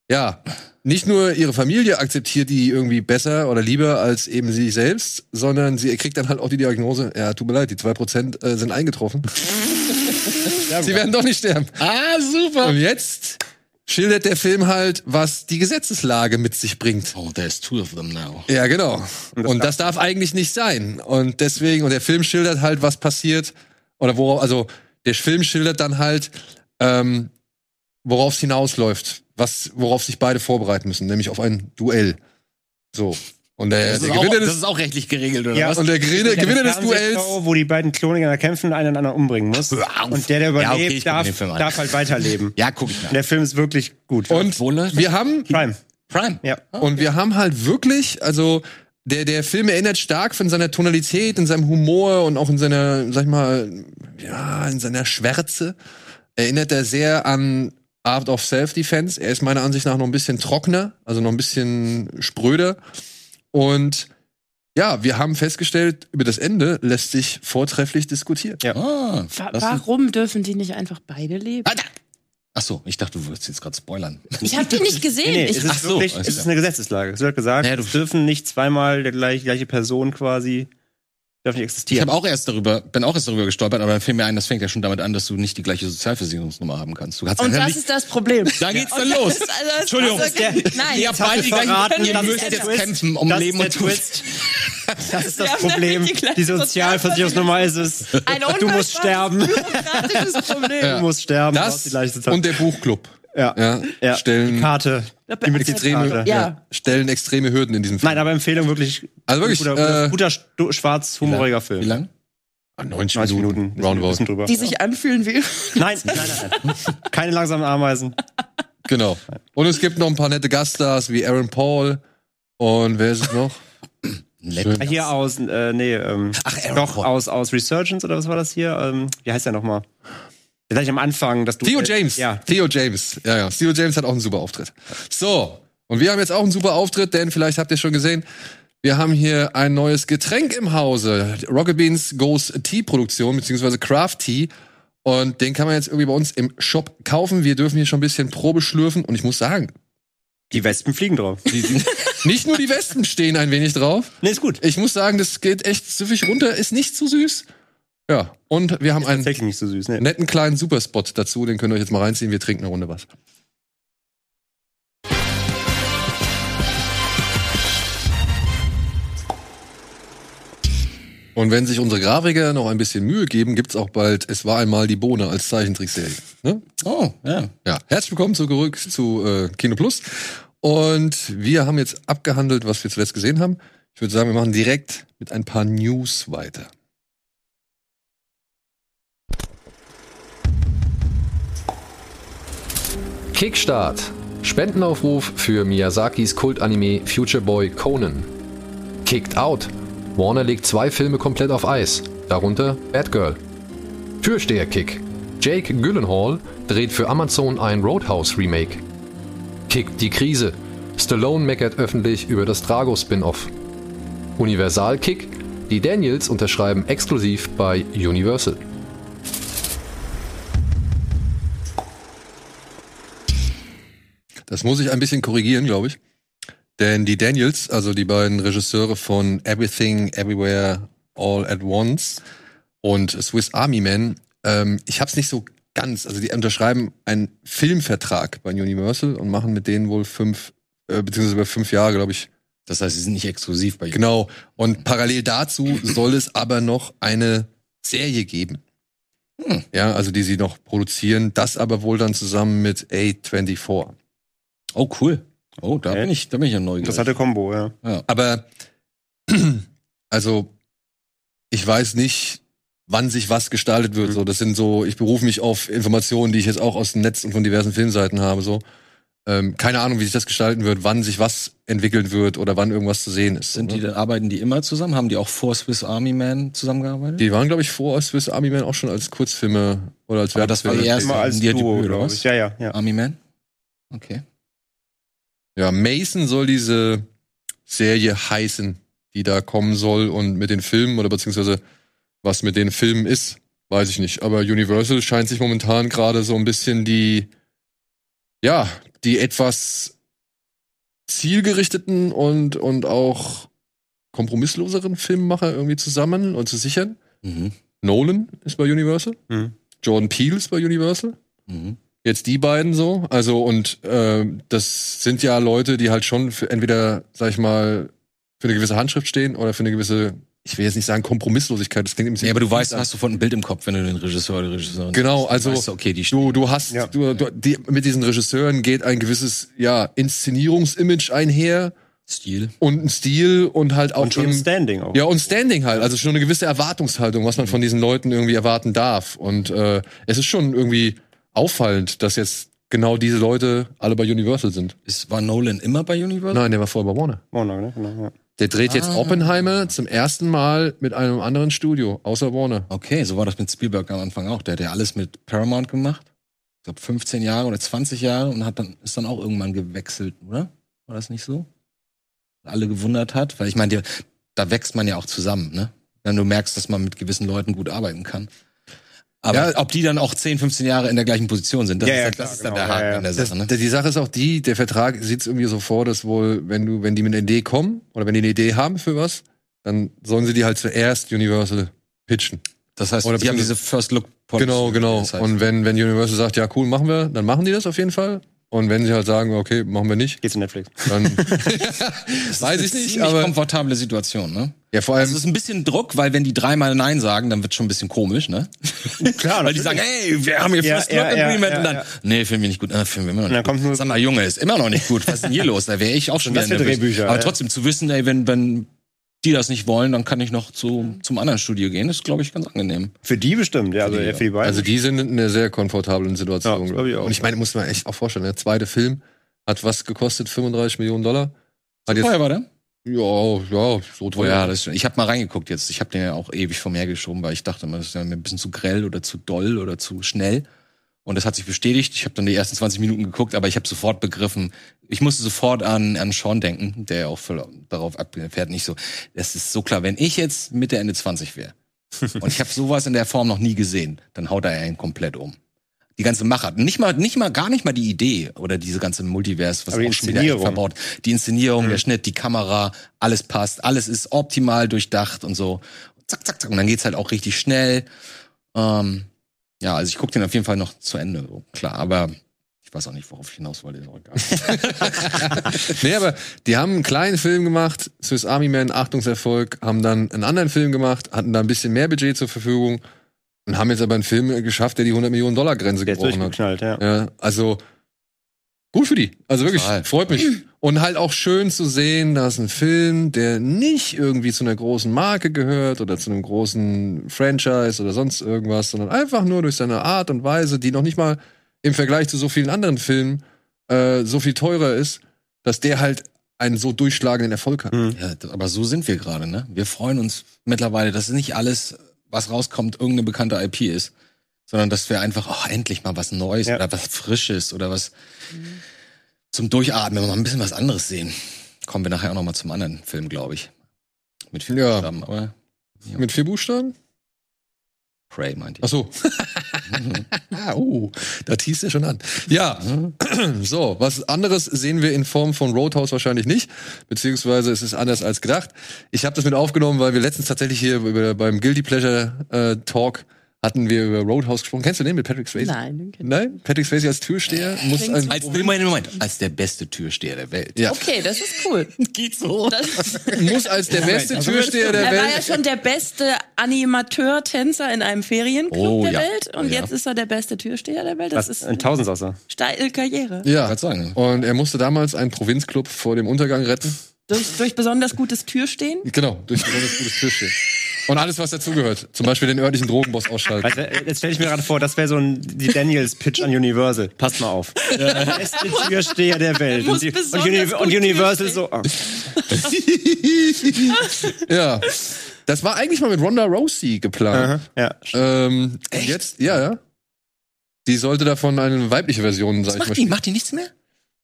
ja, nicht nur ihre Familie akzeptiert die irgendwie besser oder lieber als eben sie selbst, sondern sie kriegt dann halt auch die Diagnose, ja, tut mir leid, die zwei Prozent äh, sind eingetroffen. *laughs* sie werden doch nicht sterben. Ah, super. Und jetzt schildert der Film halt, was die Gesetzeslage mit sich bringt. Oh, there's two of them now. Ja, genau. Und das Und das darf eigentlich nicht sein. Und deswegen, und der Film schildert halt, was passiert, oder worauf, also der Film schildert dann halt, ähm, worauf es hinausläuft, was, worauf sich beide vorbereiten müssen, nämlich auf ein Duell. So. Und der, Das der ist, auch, Gewinner das des, ist auch rechtlich geregelt, oder Ja, was? und der Gewinner, Gewinner des Duells, wo die beiden gegeneinander kämpfen und einen anderen umbringen muss. Und der, der Ja, überlebt, okay, guck mir darf, darf halt weiterleben. Ja, guck ich nach. der Film ist wirklich gut. und wir haben, Prime. Prime. Ja. Und wir haben halt wirklich, also der, der Film erinnert stark von seiner Tonalität, in seinem Humor und auch in seiner, sag ich mal, ja, in seiner Schwärze. Erinnert er sehr an Art of Self-Defense. Er ist meiner Ansicht nach noch ein bisschen trockener, also noch ein bisschen spröder. Und ja, wir haben festgestellt, über das Ende lässt sich vortrefflich diskutieren. Ja. Ah, Wa warum dürfen die nicht einfach beide leben? Ach so, ich dachte, du würdest jetzt gerade spoilern. Ich habe die nicht gesehen. *laughs* Nee, nee, ich, es ist Ach so, wirklich, es ist eine Gesetzeslage. Es wird gesagt, Ja, du- es dürfen nicht zweimal der gleich, gleiche Person quasi, darf nicht Ich existieren. habe auch erst darüber, bin auch erst darüber gestolpert, aber dann fiel mir ein, das fängt ja schon damit an, dass du nicht die gleiche Sozialversicherungsnummer haben kannst. Du kannst und ja das nicht, ist das Problem. da geht's dann los. ist- also Entschuldigung, also- Nein, Ihr habt beide die gleichen, verraten, ihr das müsst jetzt Twist. kämpfen um das Leben ist und der Tod. Twist. Das ist das Problem. die Die Sozialversicherungsnummer ist es. ein Du musst sterben. *laughs* Problem. Du musst sterben. Das und der Buchclub ja. ja, Ja. stellen, Die Karte. Die extreme, Mitgliedskarte. Ja. stellen extreme Hürden in diesem Film. Nein, aber Empfehlung wirklich. Also wirklich, Guter, guter, äh, guter stu- schwarz-humoriger Wie Film. lang? Ah, 90 90 Minuten, Minuten. roundabout. Drüber. Die sich anfühlen wie. Nein, nein, nein, nein. Keine langsamen Ameisen. Genau. Und es gibt noch ein paar nette Gaststars wie Aaron Paul und wer ist es noch? Hier aus, äh, nee, ähm, Ach, Aaron doch, Paul. aus, aus Resurgence oder was war das hier? Ähm, wie heißt der nochmal? Gleich am Anfang, dass du. Theo James. Ja. Theo James. Ja, ja. Theo James hat auch einen super Auftritt. So. Und wir haben jetzt auch einen super Auftritt, denn vielleicht habt ihr schon gesehen, wir haben hier ein neues Getränk im Hause. Rocket Beans Goes Tea Produktion, beziehungsweise Craft Tea. Und den kann man jetzt irgendwie bei uns im Shop kaufen. Wir dürfen hier schon ein bisschen Probe schlürfen. Und ich muss sagen, Die Wespen fliegen drauf. die, die, nicht nur die Wespen stehen ein wenig drauf. Nee, ist gut. Ich muss sagen, das geht echt süffig runter, ist nicht zu süß. Ja. Und wir haben einen Tatsächlich nicht so süß, ne? netten kleinen Superspot dazu, den könnt ihr euch jetzt mal reinziehen. Wir trinken eine Runde was. Und wenn sich unsere Grafiker noch ein bisschen Mühe geben, gibt's auch bald Es war einmal die Bohne als Zeichentrickserie. Ne? Oh, ja. Ja, herzlich willkommen zurück zu äh, Kino Plus. Und wir haben jetzt abgehandelt, was wir zuletzt gesehen haben. Ich würde sagen, wir machen direkt mit ein paar News weiter. Kickstart. Spendenaufruf für Miyazakis Kultanime Future Boy Conan. Kicked Out. Warner legt zwei Filme komplett auf Eis, darunter Batgirl. Türsteher-Kick. Jake Gyllenhaal dreht für Amazon ein Roadhouse-Remake. Kick die Krise. Stallone meckert öffentlich über das Drago-Spin-Off. Universal-Kick. Die Daniels unterschreiben exklusiv bei Universal. Das muss ich ein bisschen korrigieren, glaube ich. Denn die Daniels, also die beiden Regisseure von Everything, Everywhere, All at Once und Swiss Army Man, ähm, ich hab's nicht so ganz, also die unterschreiben einen Filmvertrag bei Universal und machen mit denen wohl fünf, äh, beziehungsweise über fünf Jahre, glaube ich, Das heißt, sie sind nicht exklusiv bei Ihnen. Genau. Und parallel dazu soll es aber noch eine Serie geben. Hm. Ja, also die sie noch produzieren. Das aber wohl dann zusammen mit A24. Oh, cool. Oh, da Okay. bin ich, da bin ich ja neugierig. Interessante Kombo, ja. ja. Aber, *clears throat* also, ich weiß nicht, wann sich was gestaltet wird. Mhm. So, das sind so, ich berufe mich auf Informationen, die ich jetzt auch aus dem Netz und von diversen Filmseiten habe. So, ähm, keine Ahnung, wie sich das gestalten wird, wann sich was entwickeln wird oder wann irgendwas zu sehen ist. Sind ne? die, arbeiten die immer zusammen? Haben die auch vor Swiss Army Man zusammengearbeitet? Die waren, glaube ich, vor Swiss Army Man auch schon als Kurzfilme oder als Aber das war Werbefilme. die erste- Immer als die Duo, Debüt, oder was? Ja, ja, ja. Army Man? Okay. Ja, Mason soll diese Serie heißen, die da kommen soll und mit den Filmen oder beziehungsweise was mit den Filmen ist, weiß ich nicht. Aber Universal scheint sich momentan gerade so ein bisschen die, ja, die etwas zielgerichteten und, und auch kompromissloseren Filmemacher irgendwie zusammen und zu sichern. Mhm. Nolan ist bei Universal, Mhm. Jordan Peele ist bei Universal. Mhm. Jetzt die beiden so, also und äh, das sind ja Leute, die halt schon für entweder, sag ich mal, für eine gewisse Handschrift stehen oder für eine gewisse, ich will jetzt nicht sagen Kompromisslosigkeit, das klingt ein bisschen. Ja, aber du weißt, hast sofort ein Bild im Kopf, wenn du den Regisseur oder Regisseurin Genau, siehst. also- Weißt du, okay, die Du, du hast, Ja. du, du, die, mit diesen Regisseuren geht ein gewisses, ja, Inszenierungsimage einher Stil. und ein Stil und halt auch Und schon eben, Standing auch. ja, und Standing halt, also schon eine gewisse Erwartungshaltung, was man von diesen Leuten irgendwie erwarten darf. Und äh, es ist schon irgendwie auffallend, dass jetzt genau diese Leute alle bei Universal sind. Ist, war Nolan immer bei Universal? Nein, der war vorher bei Warner. Warner, ne? Genau, ja. Der dreht jetzt Ah. Oppenheimer zum ersten Mal mit einem anderen Studio, außer Warner. Okay, so war das mit Spielberg am Anfang auch. Der hat ja alles mit Paramount gemacht. Ich glaube 15 Jahre oder 20 Jahre und hat dann, ist dann auch irgendwann gewechselt, oder? War das nicht so? alle gewundert hat, weil ich meine, da wächst man ja auch zusammen, ne? Wenn du merkst, dass man mit gewissen Leuten gut arbeiten kann. Aber Ja. ob die dann auch 10, 15 Jahre in der gleichen Position sind, das Ja, ist, ja, klar, das ist dann genau, der Haken an der Das, Sache, ne? Die Sache ist auch die, der Vertrag sieht es irgendwie so vor, dass wohl, wenn du, wenn die mit einer Idee kommen oder wenn die eine Idee haben für was, dann sollen sie die halt zuerst Universal pitchen. Das heißt, Oder die haben diese First Look Policy, Genau, genau. das heißt. Und wenn, wenn Universal sagt, ja cool, machen wir, dann machen die das auf jeden Fall. Und wenn sie halt sagen, okay, machen wir nicht, Geht's zu Netflix. dann *laughs* Das weiß ist ich eine nicht, ziemlich aber komfortable Situation, ne? ja, vor allem, Also es ist ein bisschen Druck, weil wenn die dreimal Nein sagen, dann wird schon ein bisschen komisch, ne? *laughs* Klar, weil die sagen, hey, wir haben hier Ja, First ja, Look ja, Agreement ja, und dann, ja. nee, finden wir nicht gut, äh, finden wir immer noch dann nicht kommt nur- gut. Sag mal, Junge, ist immer noch nicht gut. Was ist denn hier *laughs* los? Da wäre ich auch schon das nervös. Drehbücher, Aber ja. trotzdem zu wissen, ey, wenn, wenn die das nicht wollen, dann kann ich noch zu, zum anderen Studio gehen. Das ist, glaube ich, ganz angenehm. Für die bestimmt, ja, also die, ja, für die beiden. also die sind in einer sehr komfortablen Situation. Ja, das glaub ich auch. Und ich meine, muss man echt auch vorstellen, der zweite Film hat was gekostet? 35 Millionen Dollar? Hat jetzt, Teuer war der? ja, ja, so Oh teuer. ja, das, ich habe mal reingeguckt jetzt. Ich habe den ja auch ewig vor mir geschoben, weil ich dachte, immer, das ist ja mir ein bisschen zu grell oder zu doll oder zu schnell. Und das hat sich bestätigt. Ich habe dann die ersten 20 Minuten geguckt, aber ich habe sofort begriffen, ich musste sofort an, an Sean denken, der ja auch voll darauf abfährt. Nicht so, das ist so klar, wenn ich jetzt Mitte, Ende 20 wäre *laughs* und ich habe sowas in der Form noch nie gesehen, dann haut er ihn komplett um. Die ganze Machart, nicht mal, nicht mal, gar nicht mal die Idee oder diese ganze Multiverse, was auch schon wieder verbaut. Die Inszenierung, der Schnitt, die Kamera, alles passt, alles ist optimal durchdacht und so. Zack, zack, zack. Und dann geht's halt auch richtig schnell. Ähm, ja, also ich gucke den auf jeden Fall noch zu Ende, klar. Aber weiß auch nicht, worauf ich hinaus wollte. Ist auch egal. *laughs* Nee, aber die haben einen kleinen Film gemacht, Swiss Army Man, Achtungserfolg, haben dann einen anderen Film gemacht, hatten da ein bisschen mehr Budget zur Verfügung und haben jetzt aber einen Film geschafft, der die 100 Millionen Dollar Grenze der gebrochen hat. durchgeknallt, ja. Ja, also gut für die. Also wirklich, Total. freut mich. Und halt auch schön zu sehen, dass ein Film, der nicht irgendwie zu einer großen Marke gehört oder zu einem großen Franchise oder sonst irgendwas, sondern einfach nur durch seine Art und Weise, die noch nicht mal im Vergleich zu so vielen anderen Filmen äh, so viel teurer ist, dass der halt einen so durchschlagenden Erfolg hat. Mhm. ja, aber so sind wir gerade, ne? Wir freuen uns mittlerweile, dass nicht alles, was rauskommt, irgendeine bekannte IP ist. Sondern dass wir einfach, oh, endlich mal was Neues Ja. oder was Frisches oder was zum Durchatmen, mal ein bisschen was anderes sehen. Kommen wir nachher auch noch mal zum anderen Film, glaube ich. Mit viel Ja. Buchstaben, aber Mit vier Buchstaben? Prey meint Ach ich. so. *laughs* ah, uh, da teast er schon an. Ja, *clears throat* so, was anderes sehen wir in Form von Roadhouse wahrscheinlich nicht, beziehungsweise es ist anders als gedacht. Ich habe das mit aufgenommen, weil wir letztens tatsächlich hier beim Guilty Pleasure äh, Talk hatten wir über Roadhouse gesprochen. Kennst du den mit Patrick Swayze? Nein, den kenn ich Nein? Patrick Swayze als Türsteher muss Klingt ein Als, Moment, Moment, als der beste Türsteher der Welt. ja, Okay, das ist cool. *laughs* Geht so. Das, *laughs* muss als der beste Türsteher der er war ja Welt. schon der beste Animateur-Tänzer in einem Ferienclub Oh, der ja. Welt und ja. jetzt ist er der beste Türsteher der Welt. Das Das ist ein Tausendsasser. steile Karriere. Ja, Grad sagen. und er musste damals einen Provinzclub vor dem Untergang retten. Durch, durch besonders gutes Türstehen. Genau, durch besonders gutes Türstehen. Und alles, was dazugehört. Zum Beispiel den örtlichen Drogenboss ausschalten. Weißt du, Jetzt stelle ich mir gerade vor, das wäre so ein die Daniels-Pitch an Universal. Passt mal auf. Der beste Türsteher der Welt. Und, die, und, Uni und Universal so. Oh. Ja. Das war eigentlich mal mit Ronda Rousey geplant. Aha, ja. Ähm, jetzt, ja, ja. Die sollte davon eine weibliche Version, ich macht die? Macht die nichts mehr?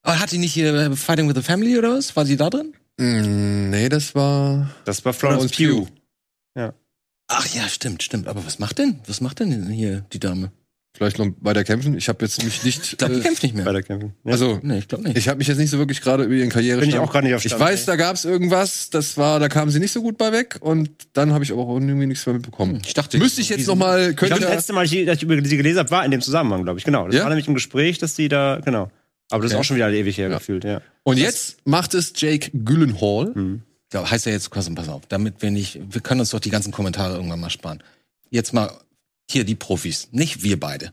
Aber hat die nicht hier äh, Fighting with the Family oder was? War sie da drin? Mm, nee, das war Das war Florence Pugh. Ach ja, stimmt, stimmt. Aber was macht denn? Was macht denn hier die Dame? vielleicht noch weiter kämpfen. Ich habe jetzt mich nicht. Ich glaube, die Äh, kämpft nicht mehr. Bei der Kämpfen. Ja. also, nee, ich glaube nicht. ich habe mich jetzt nicht so wirklich gerade über ihren Karriere. bin ich auch gerade nicht auf Ich Stand. weiß, da gab es irgendwas, das war, da kam sie nicht so gut bei weg und dann habe ich aber auch irgendwie nichts mehr mitbekommen. Ich dachte, Müsste ich jetzt noch mal, Ich könnte glaube, das da, letzte Mal, dass ich ich über sie gelesen habe, war in dem Zusammenhang, glaube ich. Genau. Das Ja? war nämlich im Gespräch, dass die da, genau. Aber das ist Okay. auch schon wieder ewig her Ja. gefühlt, ja. und jetzt macht es Jake Gyllenhaal. Hm. Ja, heißt ja jetzt, pass auf, damit wir nicht, wir können uns doch die ganzen Kommentare irgendwann mal sparen. Jetzt mal hier die Profis, nicht wir beide.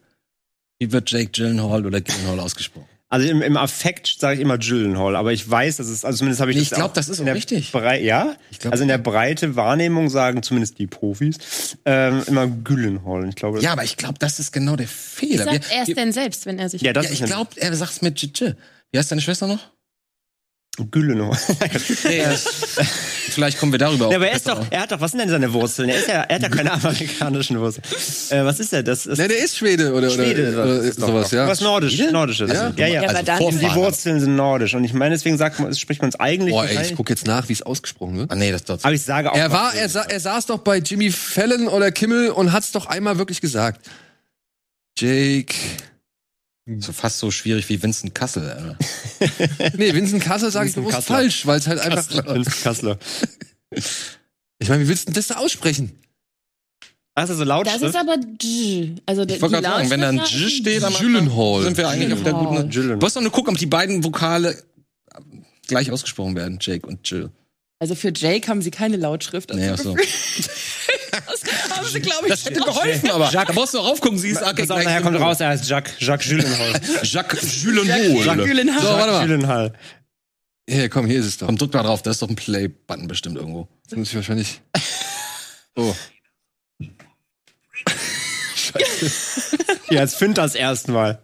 Wie wird Jake Gyllenhaal oder Gyllenhaal ausgesprochen? Also im, im Affekt sage ich immer Gyllenhaal, aber ich weiß, dass es, also zumindest habe ich Nee, das ich glaub, auch das ist in auch der richtig. Brei ja, Ich glaub, also in der breite Wahrnehmung sagen zumindest die Profis ähm, immer Gyllenhaal. Ich glaube, Ja, aber ich glaube, das ist genau der Wie Fehler. sagt er es wir- denn selbst, wenn er sich. ja, das ja, ist ich glaube, er sagt's mit J. Wie heißt deine Schwester noch? Gyllenhaal. Nee, *laughs* vielleicht kommen wir darüber auch Ja, aber er ist doch, er hat doch, was sind denn seine Wurzeln? Er ist ja, er hat ja keine *laughs* amerikanischen Wurzeln. Äh, was ist er? Das ist Ne, der ist Schwede oder, Schwede, oder, oder sowas, doch. ja. Was Nordisch, Nordisches. Ja? ja, ja. Ja, aber Also Die. Wurzeln sind nordisch. Und ich meine, deswegen sagt man, spricht man es eigentlich. Boah, ey, ich wahrscheinlich- guck jetzt nach, wie es ausgesprochen wird. Ah, nee, das dort. aber ich sage auch. Er mal- war, er, sa er saß doch bei Jimmy Fallon oder Kimmel und hat's doch einmal wirklich gesagt. Jake. So fast so schwierig wie Vincent Kassel. *laughs* Nee, Vincent Kassel sage ich bewusst Kassler. falsch, weil es halt einfach. Vincent Kassler. Ich meine, wie willst du denn das da aussprechen? Das so laut? Das ist aber J. Also Ich wollte gerade sagen, wenn da ein J steht, dann Gyllenhaal. sind wir eigentlich auf der guten. Gyllenhaal. Du musst doch nur gucken, ob die beiden Vokale gleich ausgesprochen werden, Jake und Jill. Also für Jake haben sie keine Lautschrift. Nee, ach so. Das haben sie, glaube ich, Das hätte geholfen, aber da brauchst du auch raufgucken, siehst, okay, Pass auf, nachher kommt raus, er heißt Jacques, Jacques Gyllenhaal. *laughs* Jacques Gyllenhaal. Jacques Gyllenhaal. So, warte mal. Gyllenhaal. Hier, komm, hier ist es doch. Komm, drück mal drauf, da ist doch ein Play-Button bestimmt irgendwo. Jetzt muss ich wahrscheinlich. *laughs* Oh. Ja, *laughs* jetzt find das erstmal.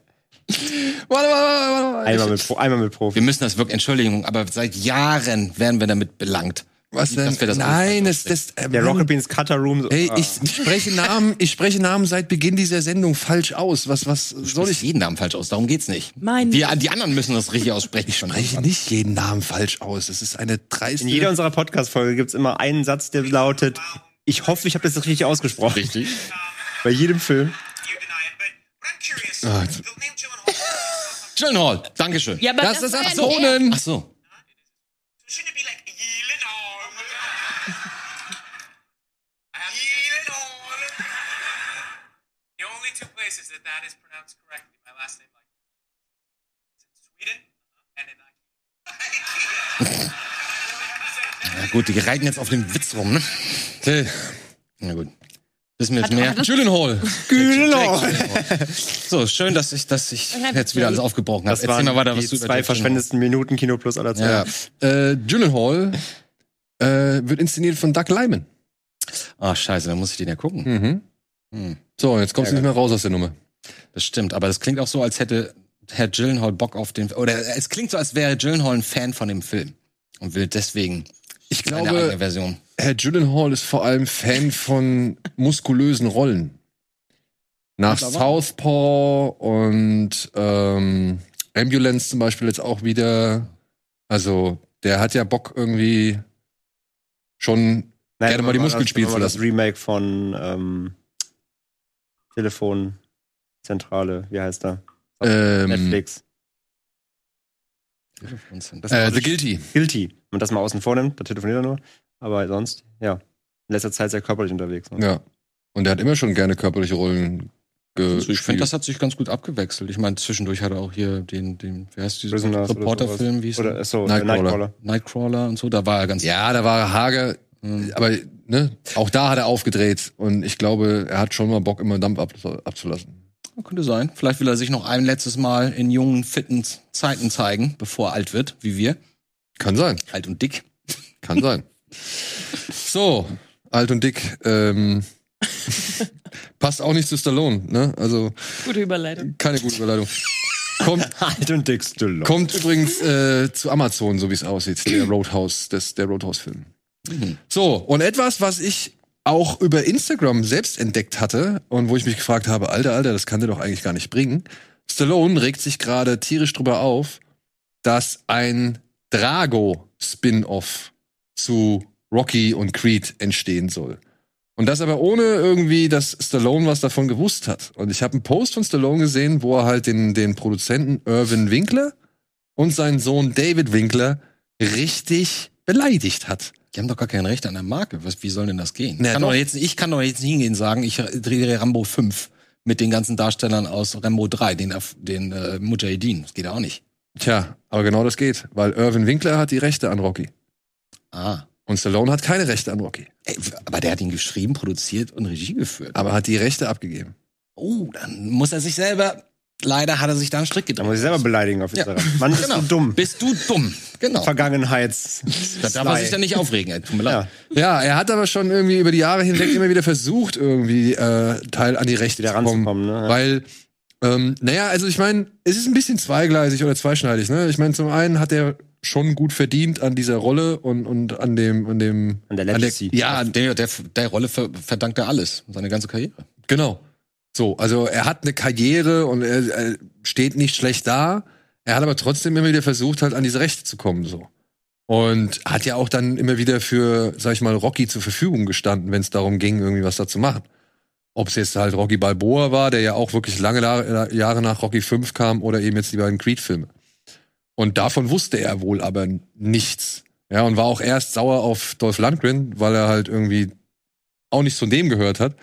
Warte, warte, warte, warte. Einmal mit, Pro- einmal mit Profi. Wir müssen das wirklich, Entschuldigung, aber seit Jahren werden wir damit belangt. Was denn? Wir das Nein, das, das, äh, Der. Rocket Beans Cutter Room. so- Ey, Ah. ich, ich spreche Namen, ich spreche Namen seit Beginn dieser Sendung falsch aus. Was, was soll soll ich? jeden Namen falsch aus, darum geht's nicht. Mein- die, die anderen müssen das richtig aussprechen. Ich spreche nicht jeden Namen falsch aus. Es ist eine dreiste. In jeder unserer Podcast-Folge gibt's immer einen Satz, der lautet, ich hoffe, ich habe das richtig ausgesprochen. Richtig. Bei jedem Film. Ah, Gyllenhaal, Dankeschön. Ja, aber das das, ist Aktionen. Ach so. That is pronounced correctly, my last name like is in Sweden and in IKEA. Na gut, die reiten jetzt auf dem Witz rum, ne? Okay. Na gut. Wissen wir jetzt mehr? Gyllenhaal. Gyllenhaal. So, schön, dass ich, dass ich jetzt wieder alles aufgebrochen habe. Das Erzähl waren mal weiter, die was du über zwei verschwendetsten Minuten Kino Plus aller Ja. Zeiten. Äh, Gyllenhaal äh, wird inszeniert von Doug Lyman. Ah, scheiße, dann muss ich den ja gucken. Mhm. Hm. So, jetzt kommst du nicht mehr raus aus der Nummer. Das stimmt, aber das klingt auch so, als hätte Herr Gyllenhaal Bock auf den, oder es klingt so, als wäre Gyllenhaal ein Fan von dem Film und will deswegen Ich eine eigene glaube, Version. Herr Gyllenhaal ist vor allem Fan von muskulösen Rollen. Nach Southpaw und ähm, Ambulance zum Beispiel jetzt auch wieder. Also, der hat ja Bock irgendwie schon Nein, Gerne mal die Muskeln das- spielen zu Das lassen. Remake von ähm, Telefonzentrale, wie heißt er? ähm, Netflix. Das äh, war The Guilty. Guilty. Wenn man das mal außen vor nimmt, da telefoniert er nur. Aber sonst, ja. In letzter Zeit sehr körperlich unterwegs. Ne? Ja. Und er hat immer schon gerne körperliche Rollen Also ich finde, gespielt. das hat sich ganz gut abgewechselt. Ich meine, zwischendurch hat er auch hier den, den, wie heißt dieser Reporterfilm, wie hieß Oder der? äh, so, Nightcrawler. Nightcrawler. Nightcrawler und so, da war er ganz ja, da war er hager, Mhm. aber ne, auch da hat er aufgedreht. Und ich glaube, er hat schon mal Bock, immer Dampf ab, abzulassen. Könnte sein. Vielleicht will er sich noch ein letztes Mal in jungen, fitten Zeiten zeigen, bevor er alt wird, wie wir. Kann sein. Alt und dick. Kann sein. *laughs* So, alt und dick. Ähm, *laughs* passt auch nicht zu Stallone, ne? Also Gute Überleitung. keine gute Überleitung. Kommt, *laughs* Alt und dick Stallone. kommt übrigens äh, zu Amazon, so wie es aussieht, der Roadhouse, des, der Roadhouse-Film. So, und etwas, was ich auch über Instagram selbst entdeckt hatte und wo ich mich gefragt habe, Alter, Alter, das kann der doch eigentlich gar nicht bringen. Stallone regt sich gerade tierisch drüber auf, dass ein Drago-Spin-Off zu Rocky und Creed entstehen soll. Und das aber ohne irgendwie, dass Stallone was davon gewusst hat. Und ich habe einen Post von Stallone gesehen, wo er halt den, den Produzenten Irvin Winkler und seinen Sohn David Winkler richtig beleidigt hat. Die haben doch gar kein Recht an der Marke. Was, wie soll denn das gehen? Na, kann doch. doch jetzt, ich kann doch jetzt nicht hingehen und sagen, ich drehe Rambo 5 mit den ganzen Darstellern aus Rambo 3, den, den äh, Mujahideen. Das geht ja auch nicht. Tja, aber genau das geht, weil Irvin Winkler hat die Rechte an Rocky. Ah. Und Stallone hat keine Rechte an Rocky, Ey, aber der hat ihn geschrieben, produziert und Regie geführt. aber hat die Rechte abgegeben. Oh, dann muss er sich selber. Leider hat er sich da einen Strick Da gedrückt. muss ich selber beleidigen auf Instagram. Mann, bist Genau. du dumm. Bist du dumm? Genau. Vergangenheits. Da darf er sich dann nicht aufregen. Ey. Tut mir leid. Ja. Ja, er hat aber schon irgendwie über die Jahre hinweg immer wieder versucht, irgendwie äh, Teil an die Rechte Wieder zu kommen. ranzukommen, ne? Ja. Weil, ähm, naja, also ich meine, es ist ein bisschen zweigleisig oder zweischneidig. Ne? Ich meine, zum einen hat er schon gut verdient an dieser Rolle und, und an dem, an dem, An der Legacy. ja, der, der, der Rolle ver verdankt er alles, seine ganze Karriere. Genau. So, also er hat eine Karriere und er, er steht nicht schlecht da. Er hat aber trotzdem immer wieder versucht, halt an diese Rechte zu kommen, so. Und hat ja auch dann immer wieder für, sag ich mal, Rocky zur Verfügung gestanden, wenn es darum ging, irgendwie was da zu machen. Ob es jetzt halt Rocky Balboa war, der ja auch wirklich lange La- Jahre nach Rocky 5 kam, oder eben jetzt die beiden Creed-Filme. Und davon wusste er wohl aber nichts. Ja, und war auch erst sauer auf Dolph Lundgren, weil er halt irgendwie auch nichts von dem gehört hat.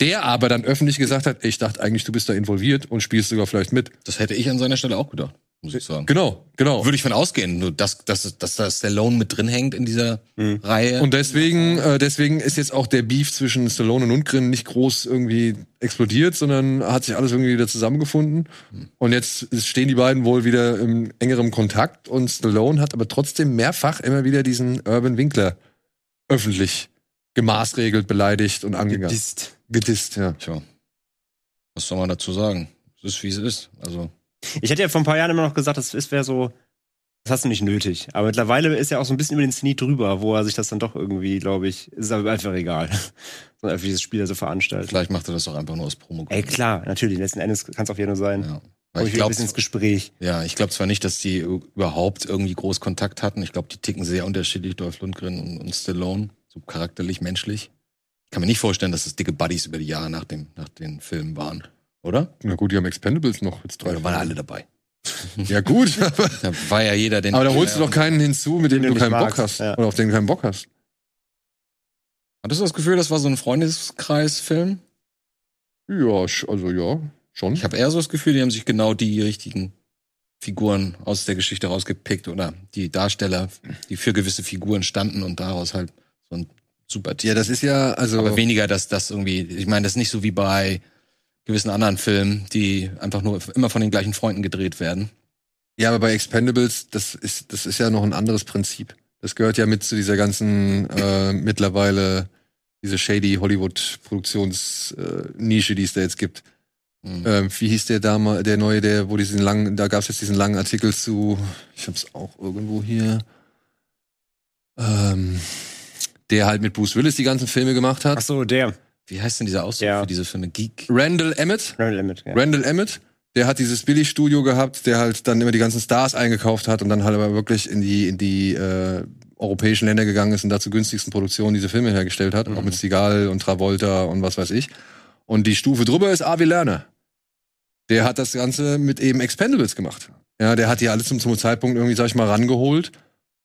Der aber dann öffentlich gesagt hat, ey, ich dachte eigentlich, du bist da involviert und spielst sogar vielleicht mit. Das hätte ich an seiner Stelle auch gedacht, muss ich sagen. Genau, genau. Würde ich von ausgehen, nur dass, dass, dass da Stallone mit drin hängt in dieser Reihe. Und deswegen, äh, deswegen ist jetzt auch der Beef zwischen Stallone und Lundgren nicht groß irgendwie explodiert, sondern hat sich alles irgendwie wieder zusammengefunden. Und jetzt stehen die beiden wohl wieder im engeren Kontakt und Stallone hat aber trotzdem mehrfach immer wieder diesen Urban Winkler öffentlich gemaßregelt, beleidigt und angegangen. Gedisst. Gedisst, ja. Tja. Was soll man dazu sagen? Es ist, wie es ist. Also, Ich hätte ja vor ein paar Jahren immer noch gesagt, das wäre so, das hast du nicht nötig. Aber mittlerweile ist er auch so ein bisschen über den Zenit drüber, wo er sich das dann doch irgendwie, glaube ich, ist aber einfach egal. *laughs* so ein öffentliches Spiel so veranstaltet. vielleicht macht er das doch einfach nur aus promo Ey, klar, natürlich, letzten Endes kann es auch wieder nur sein. Ja. Weil ich ich will ein glaube bisschen ins Gespräch. ja, ich glaube zwar nicht, dass die überhaupt irgendwie groß Kontakt hatten. Ich glaube, die ticken sehr unterschiedlich, Dolph Lundgren und, und Stallone, so charakterlich, menschlich. Ich kann mir nicht vorstellen, dass es dicke Buddies über die Jahre nach, dem, nach den Filmen waren. Oder? Na gut, die haben Expendables noch jetzt drei. Da waren alle dabei. *laughs* Ja gut, aber, *laughs* Da war ja jeder den. aber da holst du doch keinen hinzu, mit dem du keinen nicht Bock magst, hast. ja. Oder auf den du keinen Bock hast. Hattest du das Gefühl, das war so ein Freundeskreis-Film? Ja, also ja, schon. Ich habe eher so das Gefühl, die haben sich genau die richtigen Figuren aus der Geschichte rausgepickt oder die Darsteller, die für gewisse Figuren standen und daraus halt so ein super Team. ja, das ist ja, also. Aber weniger, dass das irgendwie, ich meine, das ist nicht so wie bei gewissen anderen Filmen, die einfach nur immer von den gleichen Freunden gedreht werden. Ja, aber bei Expendables, das ist, das ist ja noch ein anderes Prinzip. Das gehört ja mit zu dieser ganzen äh, mittlerweile diese shady Hollywood-Produktionsnische, die es da jetzt gibt. Mhm. Ähm, wie hieß der damals, der neue, der, wo diesen langen, da gab es jetzt diesen langen Artikel zu, ich hab's auch irgendwo hier, ähm, der halt mit Bruce Willis die ganzen Filme gemacht hat. Ach so, der. Wie heißt denn dieser Ausdruck Ja. für diese Filme? Geek? Randall Emmett, Randall Emmett, ja. Randall Emmett, der hat dieses Billigstudio gehabt, der halt dann immer die ganzen Stars eingekauft hat und dann halt aber wirklich in die, in die äh, europäischen Länder gegangen ist und da zur günstigsten Produktion diese Filme hergestellt hat, auch mit Seagal und Travolta und was weiß ich. Und die Stufe drüber ist Avi Lerner. Der hat das Ganze mit eben Expendables gemacht. Ja, der hat die alle zum, zum Zeitpunkt irgendwie, sag ich mal, rangeholt.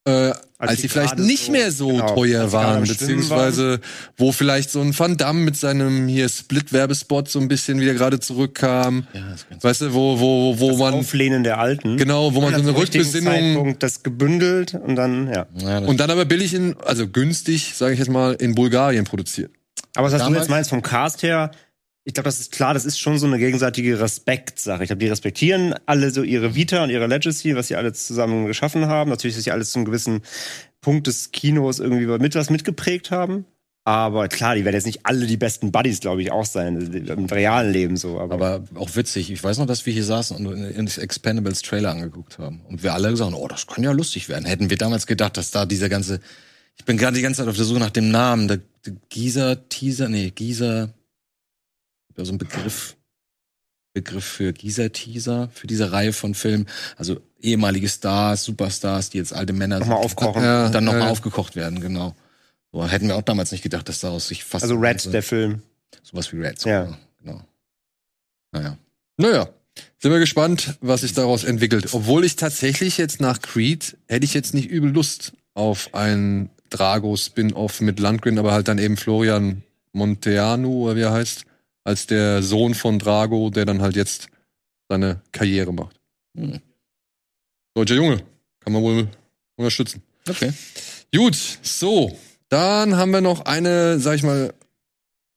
Äh, als, die sie vielleicht nicht so- mehr so genau, teuer als waren, beziehungsweise wo vielleicht so ein Van Damme mit seinem hier Split-Werbespot so ein bisschen wieder gerade zurückkam. Ja, das Weißt du, wo, wo, wo das man, Auflehnen der Alten. genau, wo man so eine Rückbesinnung Zeitpunkt das gebündelt und dann, ja. ja, und dann aber billig in, also günstig, sage ich jetzt mal, in Bulgarien produziert. Aber was du Damals- jetzt meinst vom Cast her, ich glaube, das ist klar, das ist schon so eine gegenseitige Respektsache. Ich glaube, die respektieren alle so ihre Vita und ihre Legacy, was sie alle zusammen geschaffen haben. Natürlich, dass sie alles zu einem gewissen Punkt des Kinos irgendwie mit was mitgeprägt haben. Aber klar, die werden jetzt nicht alle die besten Buddies, glaube ich, auch sein, im realen Leben so. Aber, Aber auch witzig. Ich weiß noch, dass wir hier saßen und das Expendables Trailer angeguckt haben. Und wir alle gesagt haben, oh, das kann ja lustig werden. Hätten wir damals gedacht, dass da dieser ganze, ich bin gerade die ganze Zeit auf der Suche nach dem Namen, der, Gieser Teaser, nee, Gieser, so ein Begriff, Begriff für Gieser Teaser, für diese Reihe von Filmen. Also ehemalige Stars, Superstars, die jetzt alte Männer Nochmal sind, aufkochen. Ja, und dann nochmal ja. aufgekocht werden, genau. So, hätten wir auch damals nicht gedacht, dass daraus sich fast also Red, der Film. sowas wie Red, so, Ja. genau. Naja. Naja, sind wir gespannt, was sich daraus entwickelt. Obwohl ich tatsächlich jetzt nach Creed hätte ich jetzt nicht übel Lust auf ein Drago-Spin-Off mit Landgren, aber halt dann eben Florian Monteanu, oder wie er heißt, als der Sohn von Drago, der dann halt jetzt seine Karriere macht. Hm. Deutscher Junge, kann man wohl unterstützen. Okay. Gut, so. Dann haben wir noch eine, sag ich mal,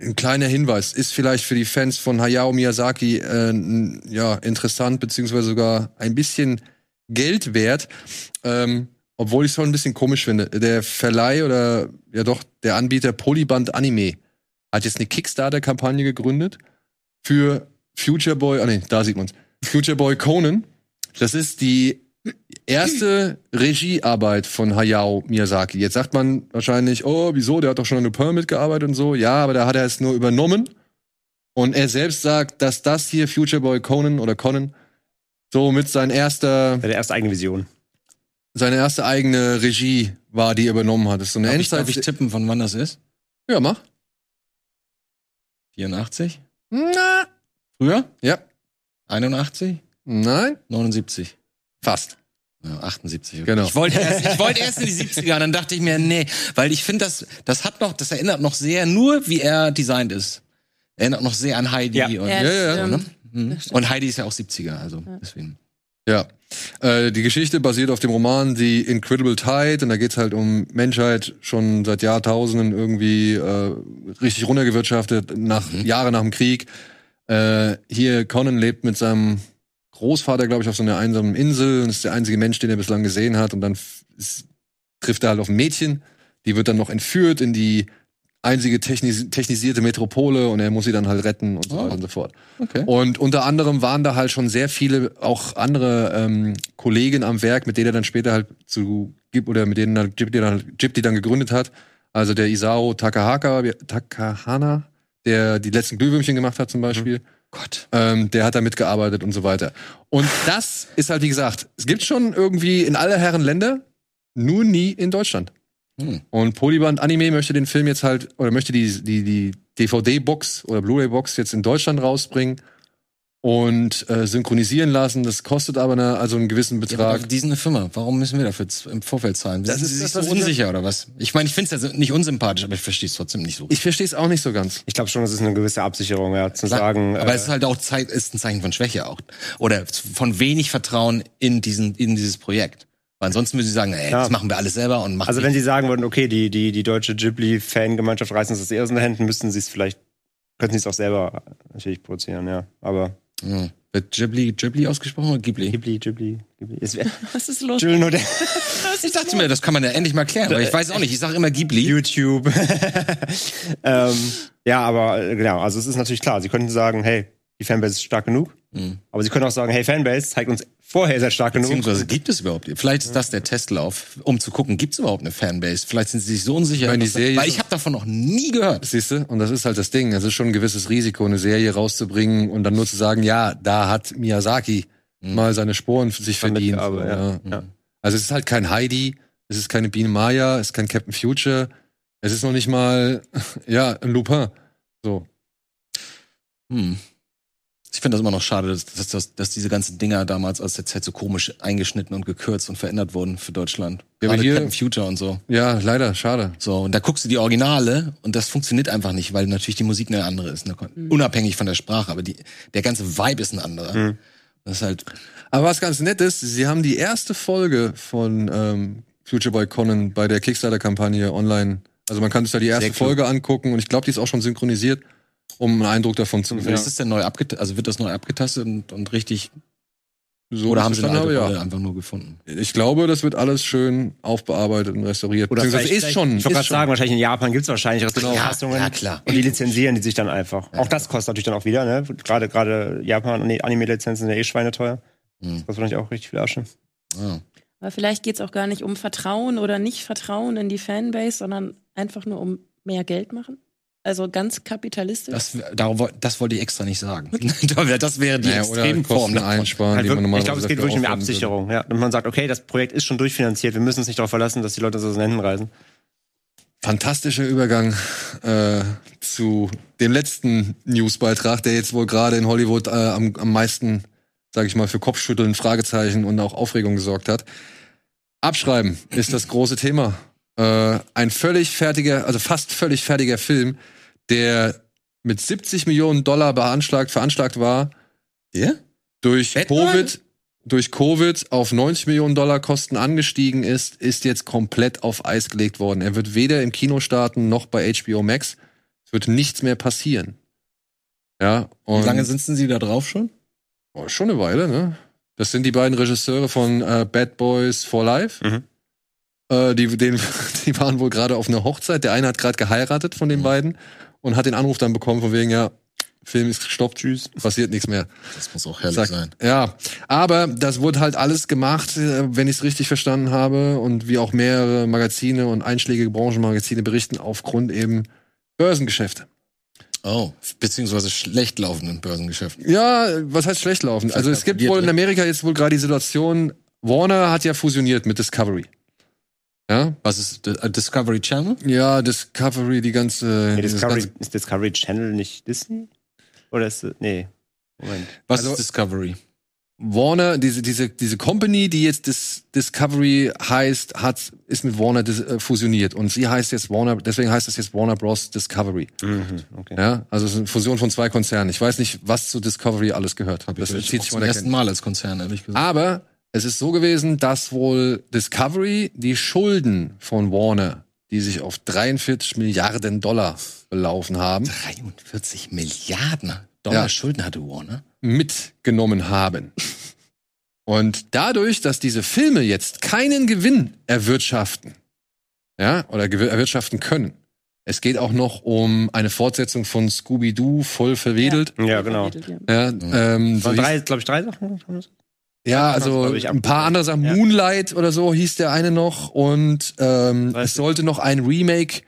ein kleiner Hinweis. Ist vielleicht für die Fans von Hayao Miyazaki äh, ja, interessant, beziehungsweise sogar ein bisschen Geld wert. Ähm, obwohl ich es schon ein bisschen komisch finde. Der Verleih oder ja doch, der Anbieter Polyband Anime hat jetzt eine Kickstarter-Kampagne gegründet für Future Boy, ah nee, da sieht man's. Future Boy Conan. Das ist die erste Regiearbeit von Hayao Miyazaki. Jetzt sagt man wahrscheinlich, oh, wieso, der hat doch schon an The Pearl mitgearbeitet und so. Ja, aber da hat er es nur übernommen. Und er selbst sagt, dass das hier Future Boy Conan oder Conan so mit sein erster, Seine erste eigene Vision. seine erste eigene Regie war, die er übernommen hat. Das ist so eine Darf ich, darf ich tippen, von wann das ist? ja, mach. 84? Na, Früher? ja. 81? Nein, 79? fast. Ja, 78. Okay. Genau. Ich wollte erst, ich wollte erst in die *laughs* 70er, dann dachte ich mir, nee, weil ich finde, das, das hat noch, das erinnert noch sehr nur, wie er designt ist. Erinnert noch sehr an Heidi. Ja. Und, Ja, Ja, ja, ne? Mhm. Und Heidi ist ja auch 70er, also deswegen. Ja. Äh, die Geschichte basiert auf dem Roman The Incredible Tide und da geht's halt um Menschheit schon seit Jahrtausenden irgendwie äh, richtig runtergewirtschaftet, nach Jahre nach dem Krieg. Äh, hier Conan lebt mit seinem Großvater, glaube ich, auf so einer einsamen Insel und ist der einzige Mensch, den er bislang gesehen hat und dann ist, trifft er halt auf ein Mädchen, die wird dann noch entführt in die einzige technis technisierte Metropole und er muss sie dann halt retten und so Oh. weiter und so fort. Okay. Und unter anderem waren da halt schon sehr viele auch andere ähm, Kollegen am Werk, mit denen er dann später halt zu Gib oder mit denen er Ghibli dann, Ghibli dann gegründet hat. Also der Isao Takahaka, Takahana, der die letzten Glühwürmchen gemacht hat zum Beispiel. Gott. Ähm, der hat da mitgearbeitet und so weiter. Und das ist halt, wie gesagt, es gibt schon irgendwie in alle Herren Länder, nur nie in Deutschland. Hm. Und Polyband Anime möchte den Film jetzt halt, oder möchte die, die, die DVD-Box oder Blu-ray-Box jetzt in Deutschland rausbringen und äh, synchronisieren lassen. Das kostet aber eine, also einen gewissen Ja, Betrag. aber die sind eine Firma. Warum müssen wir dafür im Vorfeld zahlen? Das Sind ist Sie sich das, so ich- unsicher oder was? Ich meine, ich finde es ja nicht unsympathisch, aber ich verstehe es trotzdem nicht so. ich verstehe es auch nicht so ganz. Ich glaube schon, das ist eine gewisse Absicherung, ja, zu Klar, sagen. aber äh, es ist halt auch Zeit, ist ein Zeichen von Schwäche auch. Oder von wenig Vertrauen in diesen, in dieses Projekt. Weil ansonsten würde sie sagen, ey, Ja. das machen wir alles selber und machen also wenn sie sagen würden, okay, die, die, die deutsche Ghibli-Fangemeinschaft reißen uns das eher aus den Händen, müssten sie es vielleicht, könnten sie es auch selber natürlich produzieren, ja. Aber ja. Wird Ghibli, Ghibli ausgesprochen oder Ghibli? Ghibli, Ghibli, Ghibli. Es wäre *laughs* Was ist los? Nur der *laughs* Ich dachte mir, das kann man ja endlich mal klären, aber ich weiß auch nicht. Ich sage immer Ghibli. YouTube. *laughs* ähm, ja, aber äh, genau, also es ist natürlich klar, sie könnten sagen, hey, die Fanbase ist stark genug. Mhm. Aber sie können auch sagen, hey, Fanbase, zeigt uns vorher sehr stark genug. Beziehungsweise gibt es überhaupt? Vielleicht ist das der Testlauf, um zu gucken, gibt es überhaupt eine Fanbase? Vielleicht sind sie sich so unsicher. Ich meine, die Serie weil ich habe davon noch nie gehört. Siehst du? Und das ist halt das Ding. Es ist schon ein gewisses Risiko, eine Serie rauszubringen und dann nur zu sagen, ja, da hat Miyazaki mal seine Sporen für sich verdient. So, ja. Ja. Also es ist halt kein Heidi, es ist keine Biene Maya, es ist kein Captain Future, es ist noch nicht mal, *laughs* ja, ein Lupin. So. Hm. Ich finde das immer noch schade, dass, dass, dass, dass diese ganzen Dinger damals aus der Zeit so komisch eingeschnitten und gekürzt und verändert wurden für Deutschland. Ja, aber Gerade hier- Captain Future und so. Ja, leider, schade. So, und da guckst du die Originale und das funktioniert einfach nicht, weil natürlich die Musik eine andere ist. Ne? Unabhängig von der Sprache, aber die, der ganze Vibe ist ein anderer. Mhm. Das ist halt, Aber was ganz nett ist, sie haben die erste Folge von ähm, Future Boy Conan bei der Kickstarter-Kampagne online. Also man kann sich da die erste. Folge angucken und ich glaube, die ist auch schon synchronisiert, um einen Eindruck davon zu bekommen. ist das denn neu abgetastet, also wird das neu abgetastet und, und richtig, So oder haben ich sie eine verstanden alte habe, Rolle einfach nur gefunden? Ich glaube, das wird alles schön aufbearbeitet und restauriert. Oder Beziehungsweise ist schon. Ich wollte gerade sagen, wahrscheinlich in Japan gibt es wahrscheinlich Restaurierungsfassungen. Ja, klar. Und die lizenzieren die sich dann einfach. Auch das kostet natürlich dann auch wieder, ne? Gerade gerade Japan und die Anime-Lizenzen sind ja eh schweineteuer. Mhm. Das kostet wahrscheinlich auch richtig viel Asche. Ja. Aber vielleicht geht's auch gar nicht um Vertrauen oder nicht Vertrauen in die Fanbase, sondern einfach nur um mehr Geld machen. Also ganz kapitalistisch. Das, darauf, das wollte ich extra nicht sagen. *laughs* das wäre die Naja, Extremform einsparen, Halt die man wirklich, normalerweise ich glaube, es geht wirklich um die. Absicherung. Ja. Und man sagt, okay, das Projekt ist schon durchfinanziert, wir müssen uns nicht darauf verlassen, dass die Leute so aus den Händen reißen. Fantastischer Übergang äh, zu dem letzten Newsbeitrag, der jetzt wohl gerade in Hollywood äh, am, am meisten, sage ich mal, für Kopfschütteln, Fragezeichen und auch Aufregung gesorgt hat. Abschreiben ist das große Thema. Äh, ein völlig fertiger, also fast völlig fertiger Film, der mit 70 Millionen Dollar beanschlagt, veranschlagt war, Ja? durch Batman? Covid, durch Covid auf 90 Millionen Dollar Kosten angestiegen ist, ist jetzt komplett auf Eis gelegt worden. Er wird weder im Kino starten noch bei HBO Max. Es wird nichts mehr passieren. Ja, und Wie lange sitzen Sie da drauf schon? oh, schon eine Weile, ne? Das sind die beiden Regisseure von äh, Bad Boys for Life. Mhm. Äh, die, den, *laughs* die waren wohl gerade auf einer Hochzeit. Der eine hat gerade geheiratet von den Mhm. beiden und hat den Anruf dann bekommen von wegen, ja, Film ist gestoppt, tschüss, passiert nichts mehr. Das muss auch herrlich Sag- sein. Ja, aber das wurde halt alles gemacht, äh, wenn ich es richtig verstanden habe und wie auch mehrere Magazine und einschlägige Branchenmagazine berichten, aufgrund eben Börsengeschäfte. Oh, beziehungsweise schlecht laufenden Börsengeschäften. Ja, was heißt schlecht laufen? Also es gibt wohl in ne? Amerika jetzt wohl gerade die Situation, Warner hat ja fusioniert mit Discovery. Ja, Was ist Discovery Channel? ja, Discovery, die ganze, Nee, Discovery, ganze ist Discovery Channel nicht Disney? Oder ist es, nee. Moment. Was Also- ist Discovery? Warner, diese, diese, diese Company, die jetzt Dis Discovery heißt, hat, ist mit Warner dis äh, fusioniert. Und sie heißt jetzt Warner, deswegen heißt es jetzt Warner Bros. Discovery. Mhm, okay. Ja, also es ist eine Fusion von zwei Konzernen. Ich weiß nicht, was zu Discovery alles gehört. Das Das zieht auch sich zum von der ersten Mal als Konzern, ehrlich gesagt. Aber es ist so gewesen, dass wohl Discovery die Schulden von Warner, die sich auf 43 Milliarden Dollar belaufen haben, 43 Milliarden Dollar Ja. Schulden hatte Warner. mitgenommen haben. Und dadurch, dass diese Filme jetzt keinen Gewinn erwirtschaften, ja, oder erwirtschaften können, es geht auch noch um eine Fortsetzung von Scooby-Doo, voll verwedelt. Ja, genau. Ja, ähm, so drei, glaube ich, drei Sachen? Ja, also ich, ein paar andere Sachen. Ja. Moonlight oder so hieß der eine noch. Und ähm, Weiß es sollte noch ein Remake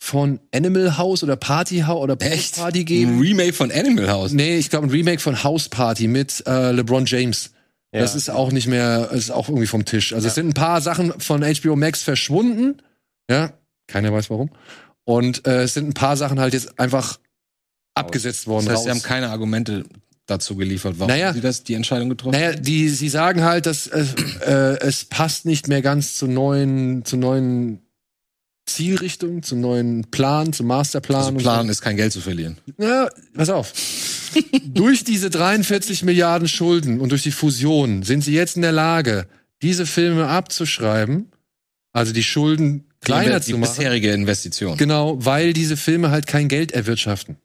von Animal House oder Party House oder Echt? Party Ein geben. Remake von Animal House. Nee, ich glaube ein Remake von House Party mit äh, LeBron James. Ja. Das ist auch nicht mehr, ist auch irgendwie vom Tisch. Also es sind ein paar Sachen von HBO Max verschwunden. Ja, keiner weiß warum. Und äh, es sind ein paar Sachen halt jetzt einfach abgesetzt worden. Das heißt, sie raus. haben keine Argumente dazu geliefert, warum Naja. sie das, die Entscheidung getroffen Naja, die, sie sagen halt, dass äh, äh, es passt nicht mehr ganz zu neuen, zu neuen Zielrichtungen, zu neuen Plan, zum Masterplan. Also Plan ist kein Geld zu verlieren. so. Ja, pass auf. *laughs* durch diese 43 Milliarden Schulden und durch die Fusion sind sie jetzt in der Lage, diese Filme abzuschreiben, also die Schulden kleiner die, die zu machen. bisherige Investition. Genau, weil diese Filme halt kein Geld erwirtschaften.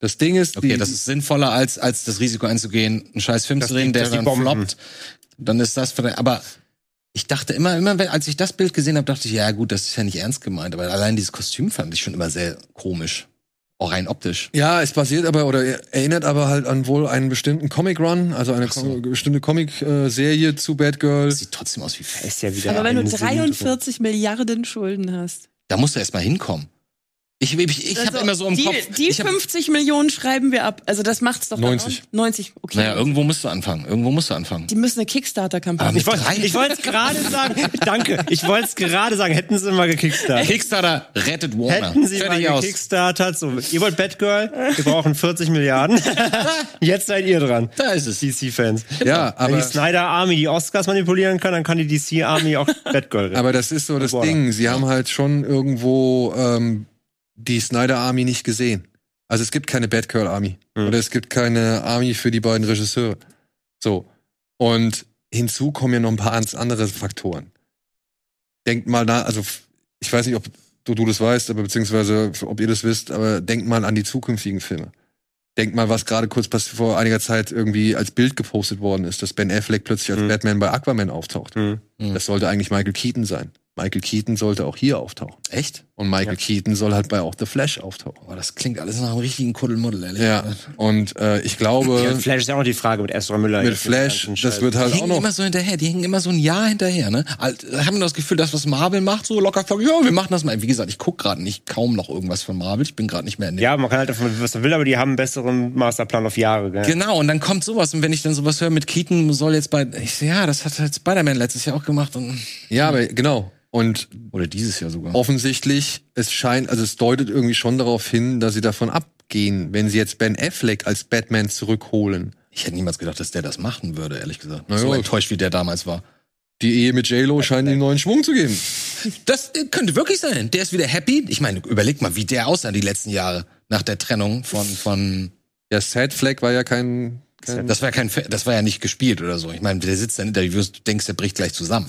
Das Ding ist, Okay, die, das ist sinnvoller, als, als das Risiko einzugehen, einen scheiß Film zu drehen, der dann bomben. floppt. Dann ist das vielleicht, aber ich dachte immer, immer, wenn, als ich das Bild gesehen habe, dachte ich, ja gut, das ist ja nicht ernst gemeint, aber allein dieses Kostüm fand ich schon immer sehr komisch. Auch rein optisch. Ja, es basiert aber oder erinnert aber halt an wohl einen bestimmten Comic Run, also eine so. bestimmte Comic-Serie zu Batgirl. Sieht trotzdem aus wie Fest. Ist ja wieder Aber wenn du ein Syndrom. 43 Milliarden Schulden hast. Da musst du erst mal hinkommen. Ich, ich, ich habe Also, immer so im die, Kopf. Die ich hab, 50 Millionen schreiben wir ab. Also das macht's doch 90. Dann auch. 90, okay. naja, irgendwo musst du anfangen. Irgendwo musst du anfangen. die müssen eine Kickstarter-Kampagne Aber Ich wollte es gerade sagen. *laughs* Danke. Ich wollte es gerade sagen. Hätten sie mal gekickstartet. Kickstarter rettet Warner. Hätten sie mal Fertig aus. gekickstartet. So, ihr wollt Batgirl? Wir brauchen 40 Milliarden. *laughs* Jetzt seid ihr dran. Da ist es. DC-Fans. Ja, Wenn aber, die Snyder Army die Oscars manipulieren kann, dann kann die DC Army auch *laughs* Batgirl retten. aber das ist so das. Ding. Sie haben halt schon irgendwo ähm, die Snyder Army nicht gesehen. Also es gibt keine Batgirl Army. Hm. Oder es gibt keine Army für die beiden Regisseure. So. Und hinzu kommen ja noch ein paar ans- andere Faktoren. Denkt mal nach, also ich weiß nicht, ob du, du das weißt, aber beziehungsweise ob ihr das wisst, aber denkt mal an die zukünftigen Filme. Denkt mal, was gerade kurz vor einiger Zeit irgendwie als Bild gepostet worden ist, dass Ben Affleck plötzlich als Hm. Batman bei Aquaman auftaucht. Hm. Hm. Das sollte eigentlich Michael Keaton sein. Michael Keaton sollte auch hier auftauchen. Echt? Und Michael Ja. Keaton soll halt bei auch The Flash auftauchen. Boah, das klingt alles nach einem richtigen Kuddelmuddel, ehrlich Ja. gesagt. Und äh, ich Ja, glaube, Flash ist ja auch noch die Frage mit Ezra Miller. mit Flash, das Scheiß. wird Die halt auch hängen noch. immer so hinterher, die hängen immer so ein Jahr hinterher, ne? Alt- Haben das Gefühl, das, was Marvel macht, so locker ja, wir machen das mal. Wie gesagt, ich guck gerade nicht kaum noch irgendwas von Marvel. Ich bin gerade nicht mehr in dem. Ja, man kann halt davon, was man will, aber die haben einen besseren Masterplan auf Jahre. Gell? Genau, und dann kommt sowas. Und wenn ich dann sowas höre mit Keaton, soll jetzt bei. Ich so, ja, das hat halt Spider-Man letztes Jahr auch gemacht. Und, Ja, aber genau. Und oder dieses Jahr sogar. offensichtlich, es scheint, also es deutet irgendwie schon darauf hin, dass sie davon abgehen, wenn sie jetzt Ben Affleck als Batman zurückholen. Ich hätte niemals gedacht, dass der das machen würde, ehrlich gesagt. Na so enttäuscht, wie der damals war. Die Ehe mit J-Lo scheint ihm neuen Schwung zu geben. Das äh, könnte wirklich sein. Der ist wieder happy. Ich meine, überleg mal, wie der aussah die letzten Jahre nach der Trennung von, von Ja, Sad Fleck war ja kein, kein Das war ja kein, das war ja nicht gespielt oder so. Ich meine, der sitzt da in Interviews, du denkst, der bricht gleich zusammen.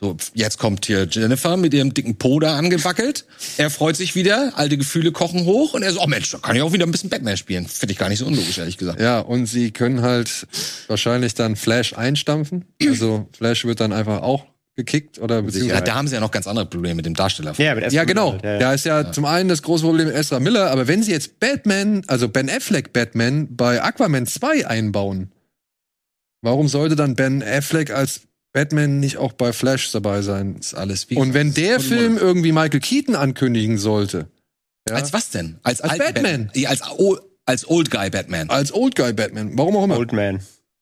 So, jetzt kommt hier Jennifer mit ihrem dicken Po da angewackelt. Er freut sich wieder, alte Gefühle kochen hoch und er so, oh Mensch, da kann ich auch wieder ein bisschen Batman spielen. Finde ich gar nicht so unlogisch, ehrlich gesagt. Ja, und sie können halt wahrscheinlich dann Flash einstampfen. Also *clears throat* Flash wird dann einfach auch gekickt oder Ja, beziehungsweise. da haben sie ja noch ganz andere Probleme mit dem Darsteller. Ja, mit Ja, genau. Miller, ja, Da ist ja, zum einen das große Problem Ezra Miller, aber wenn sie jetzt Batman, also Ben Affleck Batman bei Aquaman 2 einbauen, warum sollte dann Ben Affleck als Batman nicht auch bei Flash dabei sein? ist alles wie Und wenn der Film irgendwie Michael Keaton ankündigen sollte, ja, Als was denn? Als, Als Batman. Ja, als, o- als Old Guy Batman. als Old Guy Batman, warum auch immer. Old Man.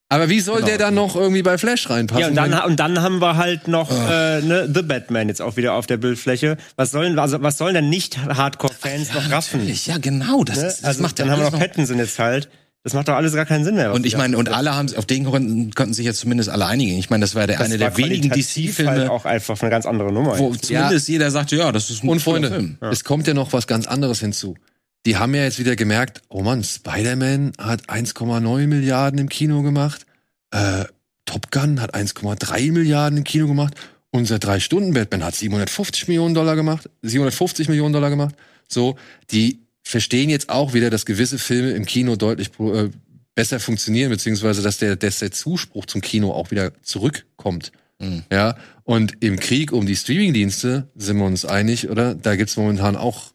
Aber wie soll Genau. der dann noch irgendwie bei Flash reinpassen? Ja, und dann, und dann haben wir halt noch äh, ne, The Batman jetzt auch wieder auf der Bildfläche. Was sollen, also, was sollen denn nicht Hardcore-Fans noch raffen? Natürlich, ja, genau. Das, Ne? ist, das Also, macht dann ja haben wir noch Pattinson jetzt halt. Das macht doch alles gar keinen Sinn mehr. Und ich meine, und alle haben auf den Gründen konnten sich jetzt zumindest alle einigen. Ich meine, das war der das eine war der wenigen DC-Filme, Halt auch einfach eine ganz andere Nummer. wo zumindest jeder sagte, ja, das ist ein Und Freunde, Film. es kommt ja noch was ganz anderes hinzu. Die haben ja jetzt wieder gemerkt, oh Mann, Spider-Man hat 1,9 Milliarden im Kino gemacht, äh, Top Gun hat 1,3 Milliarden im Kino gemacht, unser Drei-Stunden-Batman hat 750 Millionen Dollar gemacht, 750 Millionen Dollar gemacht. So, die verstehen jetzt auch wieder, dass gewisse Filme im Kino deutlich äh, besser funktionieren, beziehungsweise dass der, dass der Zuspruch zum Kino auch wieder zurückkommt. Mhm. Ja, und im Krieg um die Streamingdienste sind wir uns einig, oder? Da gibt's momentan auch,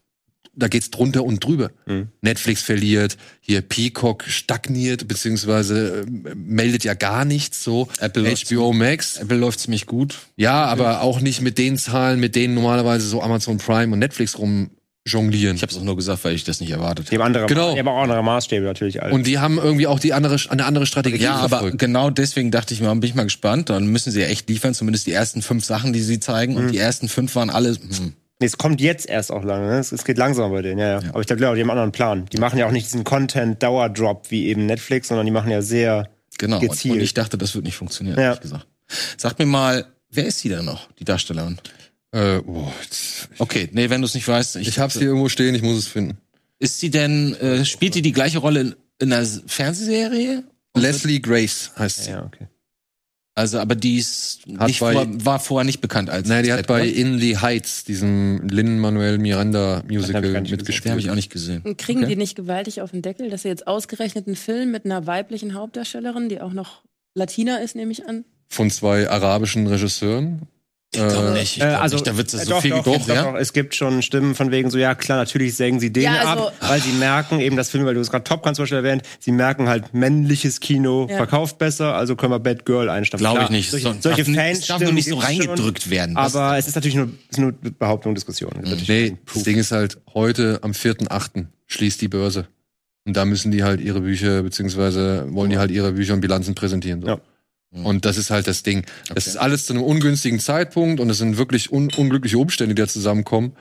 da geht's drunter und drüber. Mhm. Netflix verliert, hier Peacock stagniert, beziehungsweise äh, meldet ja gar nichts so. Apple läuft HBO Max, Apple läuft ziemlich gut. ja, aber auch nicht mit den Zahlen, mit denen normalerweise so Amazon Prime und Netflix rumjonglieren. Ich habe es auch nur gesagt, weil ich das nicht erwartet Die haben andere, Genau. die haben auch andere Maßstäbe natürlich. Alle. Und die haben irgendwie auch die andere, eine andere Strategie Ja, aber verfolgt. genau deswegen dachte ich mir, bin ich mal gespannt. Dann müssen sie ja echt liefern, zumindest die ersten fünf Sachen, die sie zeigen. Mhm. Und die ersten fünf waren alle. Hm. Nee, es kommt jetzt erst auch lange. Ne? Es, es geht langsam bei denen, ja, ja. Aber ich glaube, ja, die haben einen anderen Plan. Die machen ja auch nicht diesen Content-Dauerdrop wie eben Netflix, sondern die machen ja sehr. Genau. Und, Gezielt. und ich dachte, das wird nicht funktionieren, Ja. ehrlich gesagt. Sag mir mal, wer ist sie denn noch, die Darstellerin? Äh, oh, jetzt- Okay, nee, wenn du es nicht weißt. ich hab's hier irgendwo stehen, ich muss es finden. Ist sie denn, äh, spielt die die gleiche Rolle in, in einer Fernsehserie? Leslie Grace heißt sie. Ja, okay. Also, aber die ist Hat nicht bei- vor, war vorher nicht bekannt als. Nein, die hat bei. In the Heights, diesem Lin-Manuel Miranda ich Musical mitgespielt. habe ich auch nicht gesehen. Und kriegen Okay. die nicht gewaltig auf den Deckel, dass sie jetzt ausgerechnet einen Film mit einer weiblichen Hauptdarstellerin, die auch noch Latina ist, nehme ich an. Von zwei arabischen Regisseuren. Ich glaube Äh, nicht. Ich Äh, glaub also, nicht. Da wird äh, so doch, viel doch, doch, ja? doch. Es gibt schon Stimmen von wegen so, ja klar, natürlich sägen sie den Ja, also- ab, weil sie merken eben das Film, weil du es gerade Top Gun zum Beispiel erwähnt, sie merken halt männliches Kino Ja. verkauft besser, also können wir Bad Girl einstampfen. Glaube ich nicht. Solche, So- solche darf nicht- Fans es darf nur nicht so reingedrückt werden. Das- Aber es ist natürlich nur, ist nur Behauptung, Diskussion. Es ist natürlich Nee, das. Ding ist halt, heute am 4.8. schließt die Börse. Und da müssen die halt ihre Bücher, beziehungsweise wollen die halt ihre Bücher und Bilanzen präsentieren. So. Ja. Und das ist halt das Ding. Das Okay. ist alles zu einem ungünstigen Zeitpunkt und es sind wirklich un unglückliche Umstände, die da zusammenkommen.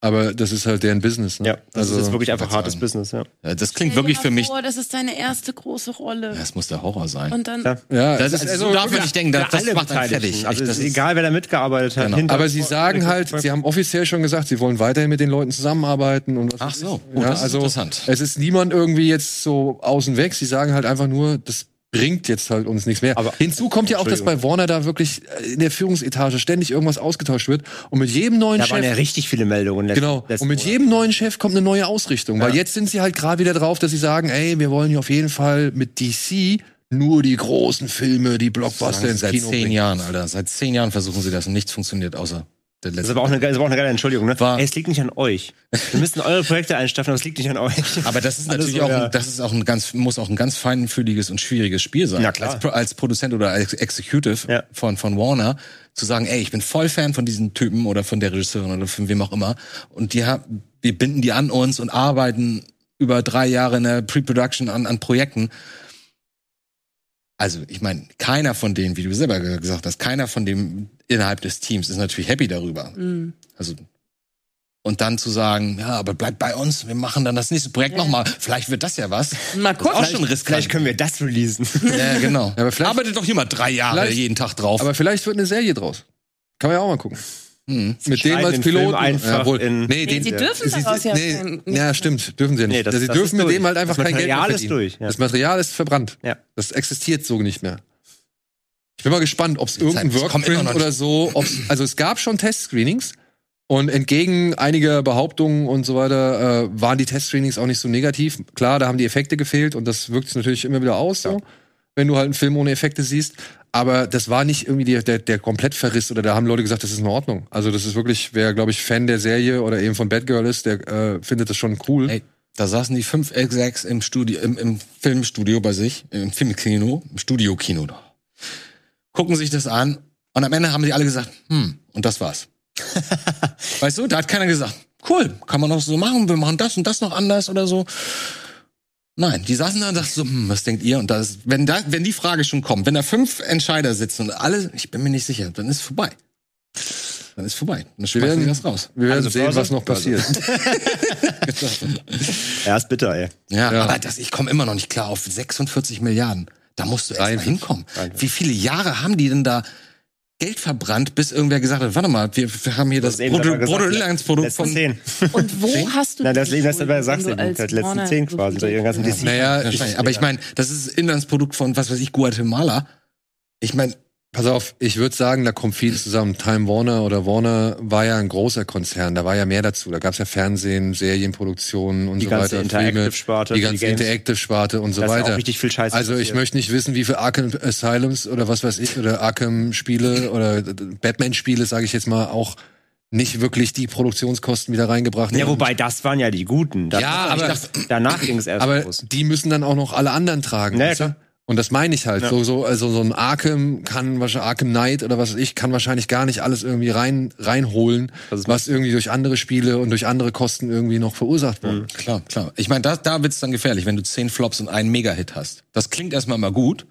Aber das ist halt deren Business. Ne? Ja, das also, ist wirklich einfach hartes sagen. Business, ja. Ja, das klingt wirklich für mich. Vor, das ist deine erste große Rolle. Das muss der Horror sein. Und dann. Ja. ja, Das es ist, ist also, so darf man nicht denken, das, das macht einen fertig. Also Echt, es das ist egal, wer da mitgearbeitet hat. Genau. Aber sie sagen halt, sie haben offiziell schon gesagt, sie wollen weiterhin mit den Leuten zusammenarbeiten und was Ach so, oh, ja, das ist also interessant. es ist niemand irgendwie jetzt so außen weg. Sie sagen halt einfach nur, das bringt jetzt halt uns nichts mehr. Aber- Hinzu kommt ja auch, dass bei Warner da wirklich äh, in der Führungsetage ständig irgendwas ausgetauscht wird und mit jedem neuen da waren ja Chef richtig viele Meldungen. letzten- Genau. letzten Und mit Monat. jedem neuen Chef kommt eine neue Ausrichtung. Weil jetzt sind sie halt gerade wieder drauf, dass sie sagen, ey, wir wollen hier auf jeden Fall mit DC nur die großen Filme, die Blockbuster ins seit Kino zehn bringen. Jahren, Alter. Seit zehn Jahren versuchen sie das und nichts funktioniert außer Das letzte. ist aber auch eine, das ist aber auch eine geile Entschuldigung, ne? War- Ey, es liegt nicht an euch. Wir müssen eure Projekte einstaffen, aber es liegt nicht an euch. *laughs* Aber das ist natürlich so, auch, ja. ein, das ist auch ein ganz, muss auch ein ganz feinfühliges und schwieriges Spiel sein. Na klar. Als, als Produzent oder als Executive Ja. von, von Warner zu sagen, ey, ich bin voll Fan von diesen Typen oder von der Regisseurin oder von wem auch immer. Und die wir binden die an uns und arbeiten über drei Jahre in der Pre-Production an, an Projekten. Also, ich meine, keiner von denen, wie du selber gesagt hast, keiner von dem innerhalb des Teams ist natürlich happy darüber. Mhm. Also und dann zu sagen, ja, aber bleibt bei uns, wir machen dann das nächste Projekt Ja. nochmal. Vielleicht wird das ja was. Mal Ist auch gucken. schon riskant. Vielleicht können wir das releasen. *laughs* ja, genau. aber vielleicht- Arbeitet doch jemand drei Jahre jeden Tag drauf. Aber vielleicht wird eine Serie draus. Kann man ja auch mal gucken. Hm. Mit dem als Piloten. einfach Jawohl. in- nee, den, sie dürfen sie- daraus ja nee, ja, stimmt, dürfen sie ja nicht. Nee, das- sie das dürfen ist mit durch. dem halt einfach Das kein Geld mehr Material ist verdienen. durch, ja. Das Material ist verbrannt. Ja. Das existiert so nicht mehr. Ich bin mal gespannt, ob es irgendein Workprint oder so, ob's, also es gab schon Testscreenings und entgegen einiger Behauptungen und so weiter äh, waren die Testscreenings auch nicht so negativ. Klar, da haben die Effekte gefehlt und das wirkt sich natürlich immer wieder aus so. Wenn du halt einen Film ohne Effekte siehst. Aber das war nicht irgendwie die, der, der Komplettverriss oder da haben Leute gesagt, das ist in Ordnung. Also das ist wirklich, wer, glaube ich, Fan der Serie oder eben von Batgirl ist, der äh, findet das schon cool. Ey, da saßen die fünf Execs im Studio, im, im Filmstudio bei sich, im Filmkino, im Studiokino da. Gucken sich das an und am Ende haben sie alle gesagt, hm, und das war's. *laughs* weißt du, da hat keiner gesagt, cool, kann man auch so machen, wir machen das und das noch anders oder so. Nein, die saßen da und dachten so, hm, was denkt ihr? Und das, wenn da, wenn die Frage schon kommt, wenn da fünf Entscheider sitzen und alle, ich bin mir nicht sicher, dann ist vorbei. Dann ist vorbei. Dann schmeißen werden- die das raus. Wir werden Also sehen, was noch passiert. Ja, *laughs* ist bitter, ey. Ja, Ja. aber das, ich komme immer noch nicht klar auf 46 Milliarden. Da musst du erst mal 43. hinkommen. Wie viele Jahre haben die denn da Geld verbrannt, bis irgendwer gesagt hat, warte mal, wir, wir haben hier das, gesagt, Bruttoinlandsprodukt von... zehn. *laughs* Und wo hast du Na, das die Leben, das wenn sagst du eben, halt letzten zehn so quasi, bei ihren ganzen DC. naja, ich. Aber ich meine, das ist Inlandsprodukt von, was weiß ich, Guatemala. Ich meine, pass auf, ich würde sagen, da kommt viel zusammen. Time Warner oder Warner war ja ein großer Konzern, da war ja mehr dazu. Da gab es ja Fernsehen, Serienproduktionen und Die so weiter. Interactive-Sparte, die die ganze. Interactive-Sparte und so Da ist ja weiter. auch richtig viel Scheiße Also ich möchte nicht wissen, wie viel Arkham Asylums oder was weiß ich oder Arkham Spiele oder Batman Spiele, sage ich jetzt mal, auch nicht wirklich die Produktionskosten wieder reingebracht Ja, haben. wobei, das waren ja die Guten. Das Ja, aber- dachte, danach ging es erst aber los. die müssen dann auch noch alle anderen tragen. Ja, klar. Und das meine ich halt. Ja. So, so, also so ein Arkham kann wahrscheinlich Arkham Knight oder was weiß ich, kann wahrscheinlich gar nicht alles irgendwie rein, reinholen, was irgendwie durch andere Spiele und durch andere Kosten irgendwie noch verursacht wurde. klar, klar. Ich meine, da, da wird's dann gefährlich, wenn du zehn Flops und einen Mega-Hit hast. Das klingt erstmal mal gut,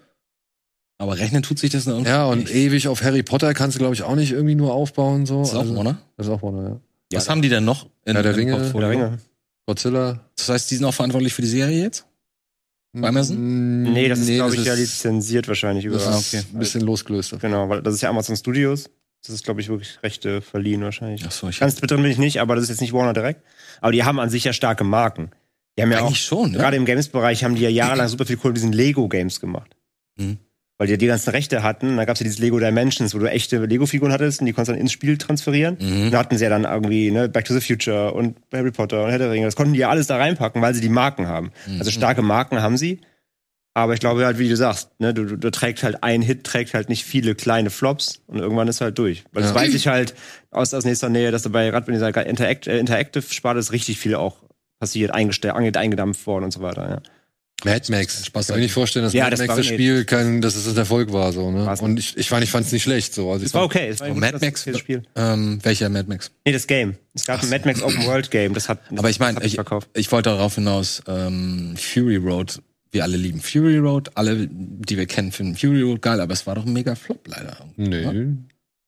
aber rechnen tut sich das dann Ja, und nicht. ewig auf Harry Potter kannst du, glaube ich, auch nicht irgendwie nur aufbauen. So. Das ist auch Also- Warner. Das ist auch Warner, ja. Was haben die denn noch? in- Herr der Ringe. Portfolio? Oder Ringe. Godzilla. Das heißt, die sind auch verantwortlich für die Serie jetzt? Bei Amazon? Nee, das ist, glaube ich, das ja ist- lizenziert wahrscheinlich über. Das Ah, ist okay. ein bisschen losgelöst. Genau, weil das ist ja Amazon Studios. Das ist, glaube ich, wirklich Rechte verliehen wahrscheinlich. Ach so, ich Ganz drin bin ich nicht, aber das ist jetzt nicht Warner direkt. Aber die haben an sich ja starke Marken. Die haben ja auch, eigentlich schon, ne? gerade im Games-Bereich haben die ja jahrelang super viel mit diesen Lego-Games gemacht. Mhm. Weil die ja die ganzen Rechte hatten. Da gab es ja dieses Lego Dimensions, wo du echte Lego-Figuren hattest und die konntest du dann ins Spiel transferieren. Mhm. Da hatten sie ja dann irgendwie ne, Back to the Future und Harry Potter und Herr der Ringe. Das konnten die ja alles da reinpacken, weil sie die Marken haben. Mhm. Also starke Marken haben sie. Aber ich glaube halt, wie du sagst, ne, du, du, du trägt halt ein Hit, trägt halt nicht viele kleine Flops und irgendwann ist halt durch. Weil das Ja. weiß ich halt aus, aus nächster Nähe, dass gerade bei dieser Interact, äh, Interactive-Sparte ist richtig viel auch passiert, eingestellt, eingedampft worden und so weiter. Ja. Mad Max. Spaß Ich kann mir nicht vorstellen, dass Ja, Mad das Max das Spiel kein, dass es ein Erfolg war, so, ne? War's Und ich, ich fand, ich fand's nicht schlecht, so. Also Es war okay. Es war ein Mad Max- Spiel. Ähm, welcher Mad Max? Nee, das Game. Es gab ein Mad Max Open World Game. Das hat. Das Aber ich meine, ich, ich wollte darauf hinaus, ähm, Fury Road, wir alle lieben Fury Road, alle, die wir kennen, finden Fury Road geil, aber es war doch ein mega Flop leider. Nee.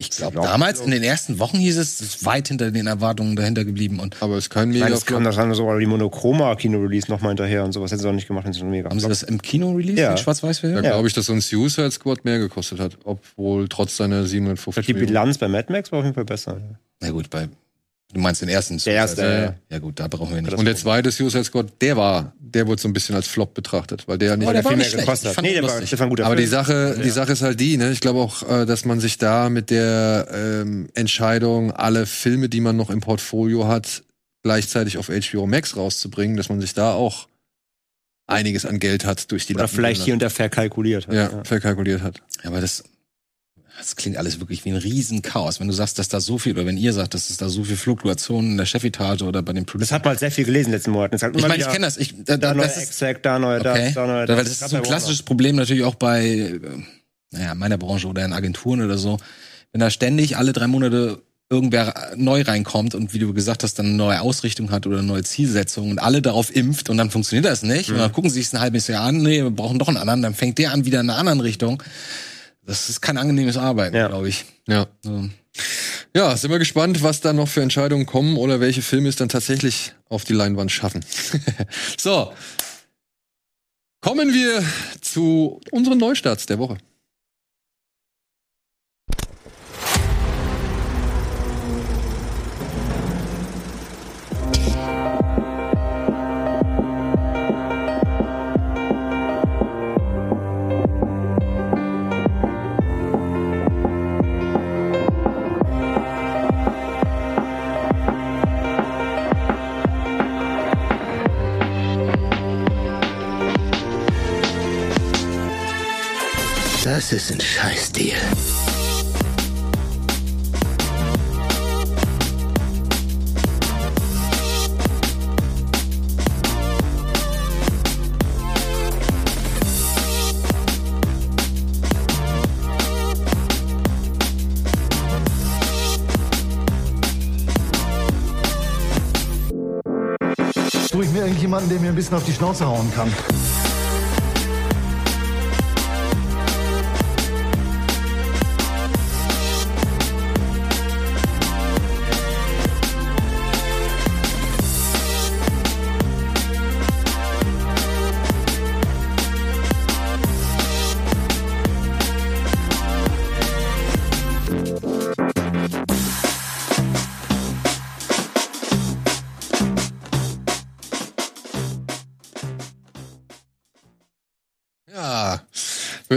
Ich glaube, glaub- damals in den ersten Wochen hieß es, es ist weit hinter den Erwartungen dahinter geblieben und Aber es ist kein Ich meine, mega es kam das haben sogar die Monochroma-Kino-Release nochmal hinterher und sowas. Hätten sie auch nicht gemacht, wenn sie schon mega. haben sie das im Kino released, Ja. in Schwarz-Weiß-Version? Da Ja. glaube ich, dass ein Suicide Squad mehr gekostet hat, obwohl trotz seiner 750 Die. Bilanz bei Mad Max war auf jeden Fall besser. Na gut, bei, du meinst den ersten. Der erste, ja. Ja gut, da brauchen wir nicht. Und der zweite Suicide Squad, der war, der wurde so ein bisschen als Flop betrachtet, weil der nicht. Oh, der viel mehr nicht schlecht. gekostet hat. Nee, der war, das war ein guter aber die Film. Sache, die Sache ist halt die, ne? Ich glaube auch, äh, dass man sich da mit der ähm, Entscheidung, alle Filme, die man noch im Portfolio hat, gleichzeitig auf HBO Max rauszubringen, dass man sich da auch einiges an Geld hat durch die Oder Lappen vielleicht hier und da verkalkuliert hat. ja, verkalkuliert hat. Ja, aber das, das klingt alles wirklich wie ein Riesenchaos. Wenn du sagst, dass da so viel, oder wenn ihr sagt, dass es da so viel Fluktuationen in der Chefetage oder bei den Das Produzenten. hat man halt sehr viel gelesen in den letzten Monaten. Hat Ich meine, ich kenne das. Ich, da, Da da, das ist, Extract, da neuer das, okay. da neuer Da, weil das. das ist so ein klassisches Problem natürlich auch bei, äh, naja, meiner Branche oder in Agenturen oder so. Wenn da ständig alle drei Monate irgendwer neu reinkommt und wie du gesagt hast, dann eine neue Ausrichtung hat oder eine neue Zielsetzung und alle darauf impft und dann funktioniert das nicht. Und dann gucken sie sich ein halbes Jahr an, nee, wir brauchen doch einen anderen, dann fängt der an wieder in einer anderen Richtung. Das ist kein angenehmes Arbeiten, Ja. glaube ich. Ja. So. Ja, sind wir gespannt, was da noch für Entscheidungen kommen oder welche Filme es dann tatsächlich auf die Leinwand schaffen. *laughs* so. Kommen wir zu unseren Neustarts der Woche. Das ist ein Scheißdeal. Suche ich mir irgendjemanden, der mir ein bisschen auf die Schnauze hauen kann.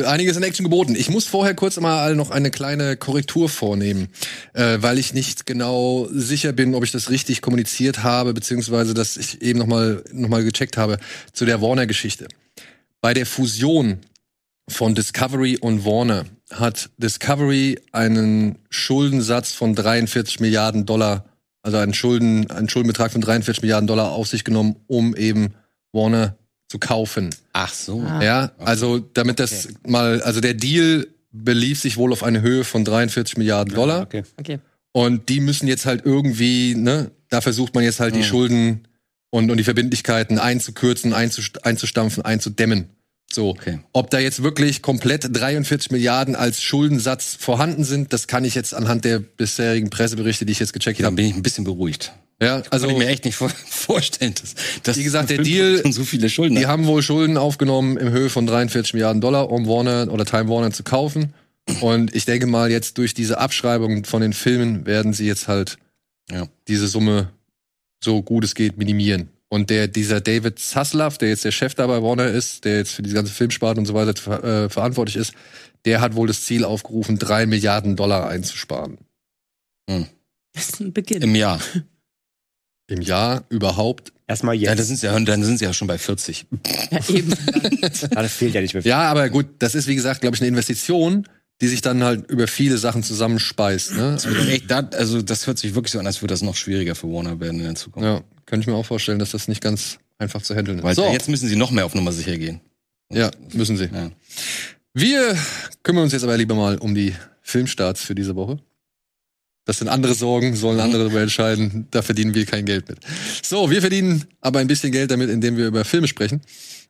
Wird einiges in Action geboten. Ich muss vorher kurz mal noch eine kleine Korrektur vornehmen, äh, weil ich nicht genau sicher bin, ob ich das richtig kommuniziert habe, beziehungsweise dass ich eben noch mal, noch mal gecheckt habe zu der Warner-Geschichte. Bei der Fusion von Discovery und Warner hat Discovery einen Schuldensatz von 43 Milliarden Dollar, also einen Schulden, einen Schuldenbetrag von 43 Milliarden Dollar auf sich genommen, um eben Warner zu kaufen. Ach so. Ah. Ja, also damit das mal, also der Deal belief sich wohl auf eine Höhe von 43 Milliarden Dollar. Okay. Okay. Und die müssen jetzt halt irgendwie, ne, da versucht man jetzt halt die Mhm. Schulden und, und die Verbindlichkeiten einzukürzen, einzust- einzustampfen, einzudämmen. So. Okay. Ob da jetzt wirklich komplett 43 Milliarden als Schuldensatz vorhanden sind, das kann ich jetzt anhand der bisherigen Presseberichte, die ich jetzt gecheckt Dann habe. bin ich ein bisschen beruhigt. Ja, Also also kann ich mir echt nicht vor *laughs* vorstellen, dass, dass Wie gesagt, der Deal- so viele Schulden Die hat. haben wohl Schulden aufgenommen im Höhe von 43 Milliarden Dollar, um Warner oder Time Warner zu kaufen. Und ich denke mal, jetzt durch diese Abschreibung von den Filmen werden sie jetzt halt Ja. diese Summe so gut es geht minimieren. Und der, dieser David Zaslav, der jetzt der Chef da bei Warner ist, der jetzt für diese ganze Filmsparte und so weiter äh, verantwortlich ist, der hat wohl das Ziel aufgerufen, drei Milliarden Dollar einzusparen. Das ist ein Beginn. Im Jahr. *laughs* Im Jahr überhaupt. Erstmal Ja, jetzt. das sind sie ja, dann sind sie ja schon bei 40. *laughs* Ja, eben. *laughs* Ah, das fehlt ja nicht mehr viel. Ja, aber gut, das ist wie gesagt, glaube ich, eine Investition, die sich dann halt über viele Sachen zusammenspeist. Ne? Das echt, da, also das hört sich wirklich so an, als würde das noch schwieriger für Warner werden in der Zukunft. Ja, könnte ich mir auch vorstellen, dass das nicht ganz einfach zu handeln ist. Weil So, jetzt müssen sie noch mehr auf Nummer sicher gehen. ja, müssen sie. Ja. Wir kümmern uns jetzt aber lieber mal um die Filmstarts für diese Woche. Das sind andere Sorgen, sollen andere darüber entscheiden. Da verdienen wir kein Geld mit. So, wir verdienen aber ein bisschen Geld damit, indem wir über Filme sprechen.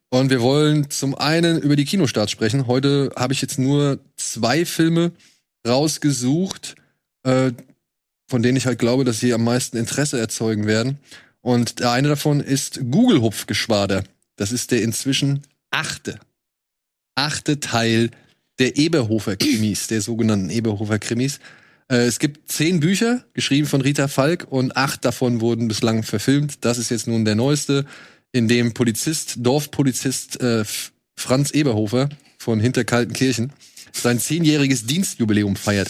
Und wir wollen zum einen über die Kinostarts sprechen. Heute habe ich jetzt nur zwei Filme rausgesucht, äh, von denen ich halt glaube, dass sie am meisten Interesse erzeugen werden. Und der eine davon ist Google Hupfgeschwader. Das ist der inzwischen achte, achte Teil der Eberhofer Krimis, der sogenannten Eberhofer Krimis. Äh, es gibt zehn Bücher, geschrieben von Rita Falk, und acht davon wurden bislang verfilmt. Das ist jetzt nun der neueste, in dem Polizist, Dorfpolizist äh, Franz Eberhofer von Hinterkaltenkirchen sein zehnjähriges Dienstjubiläum feiert.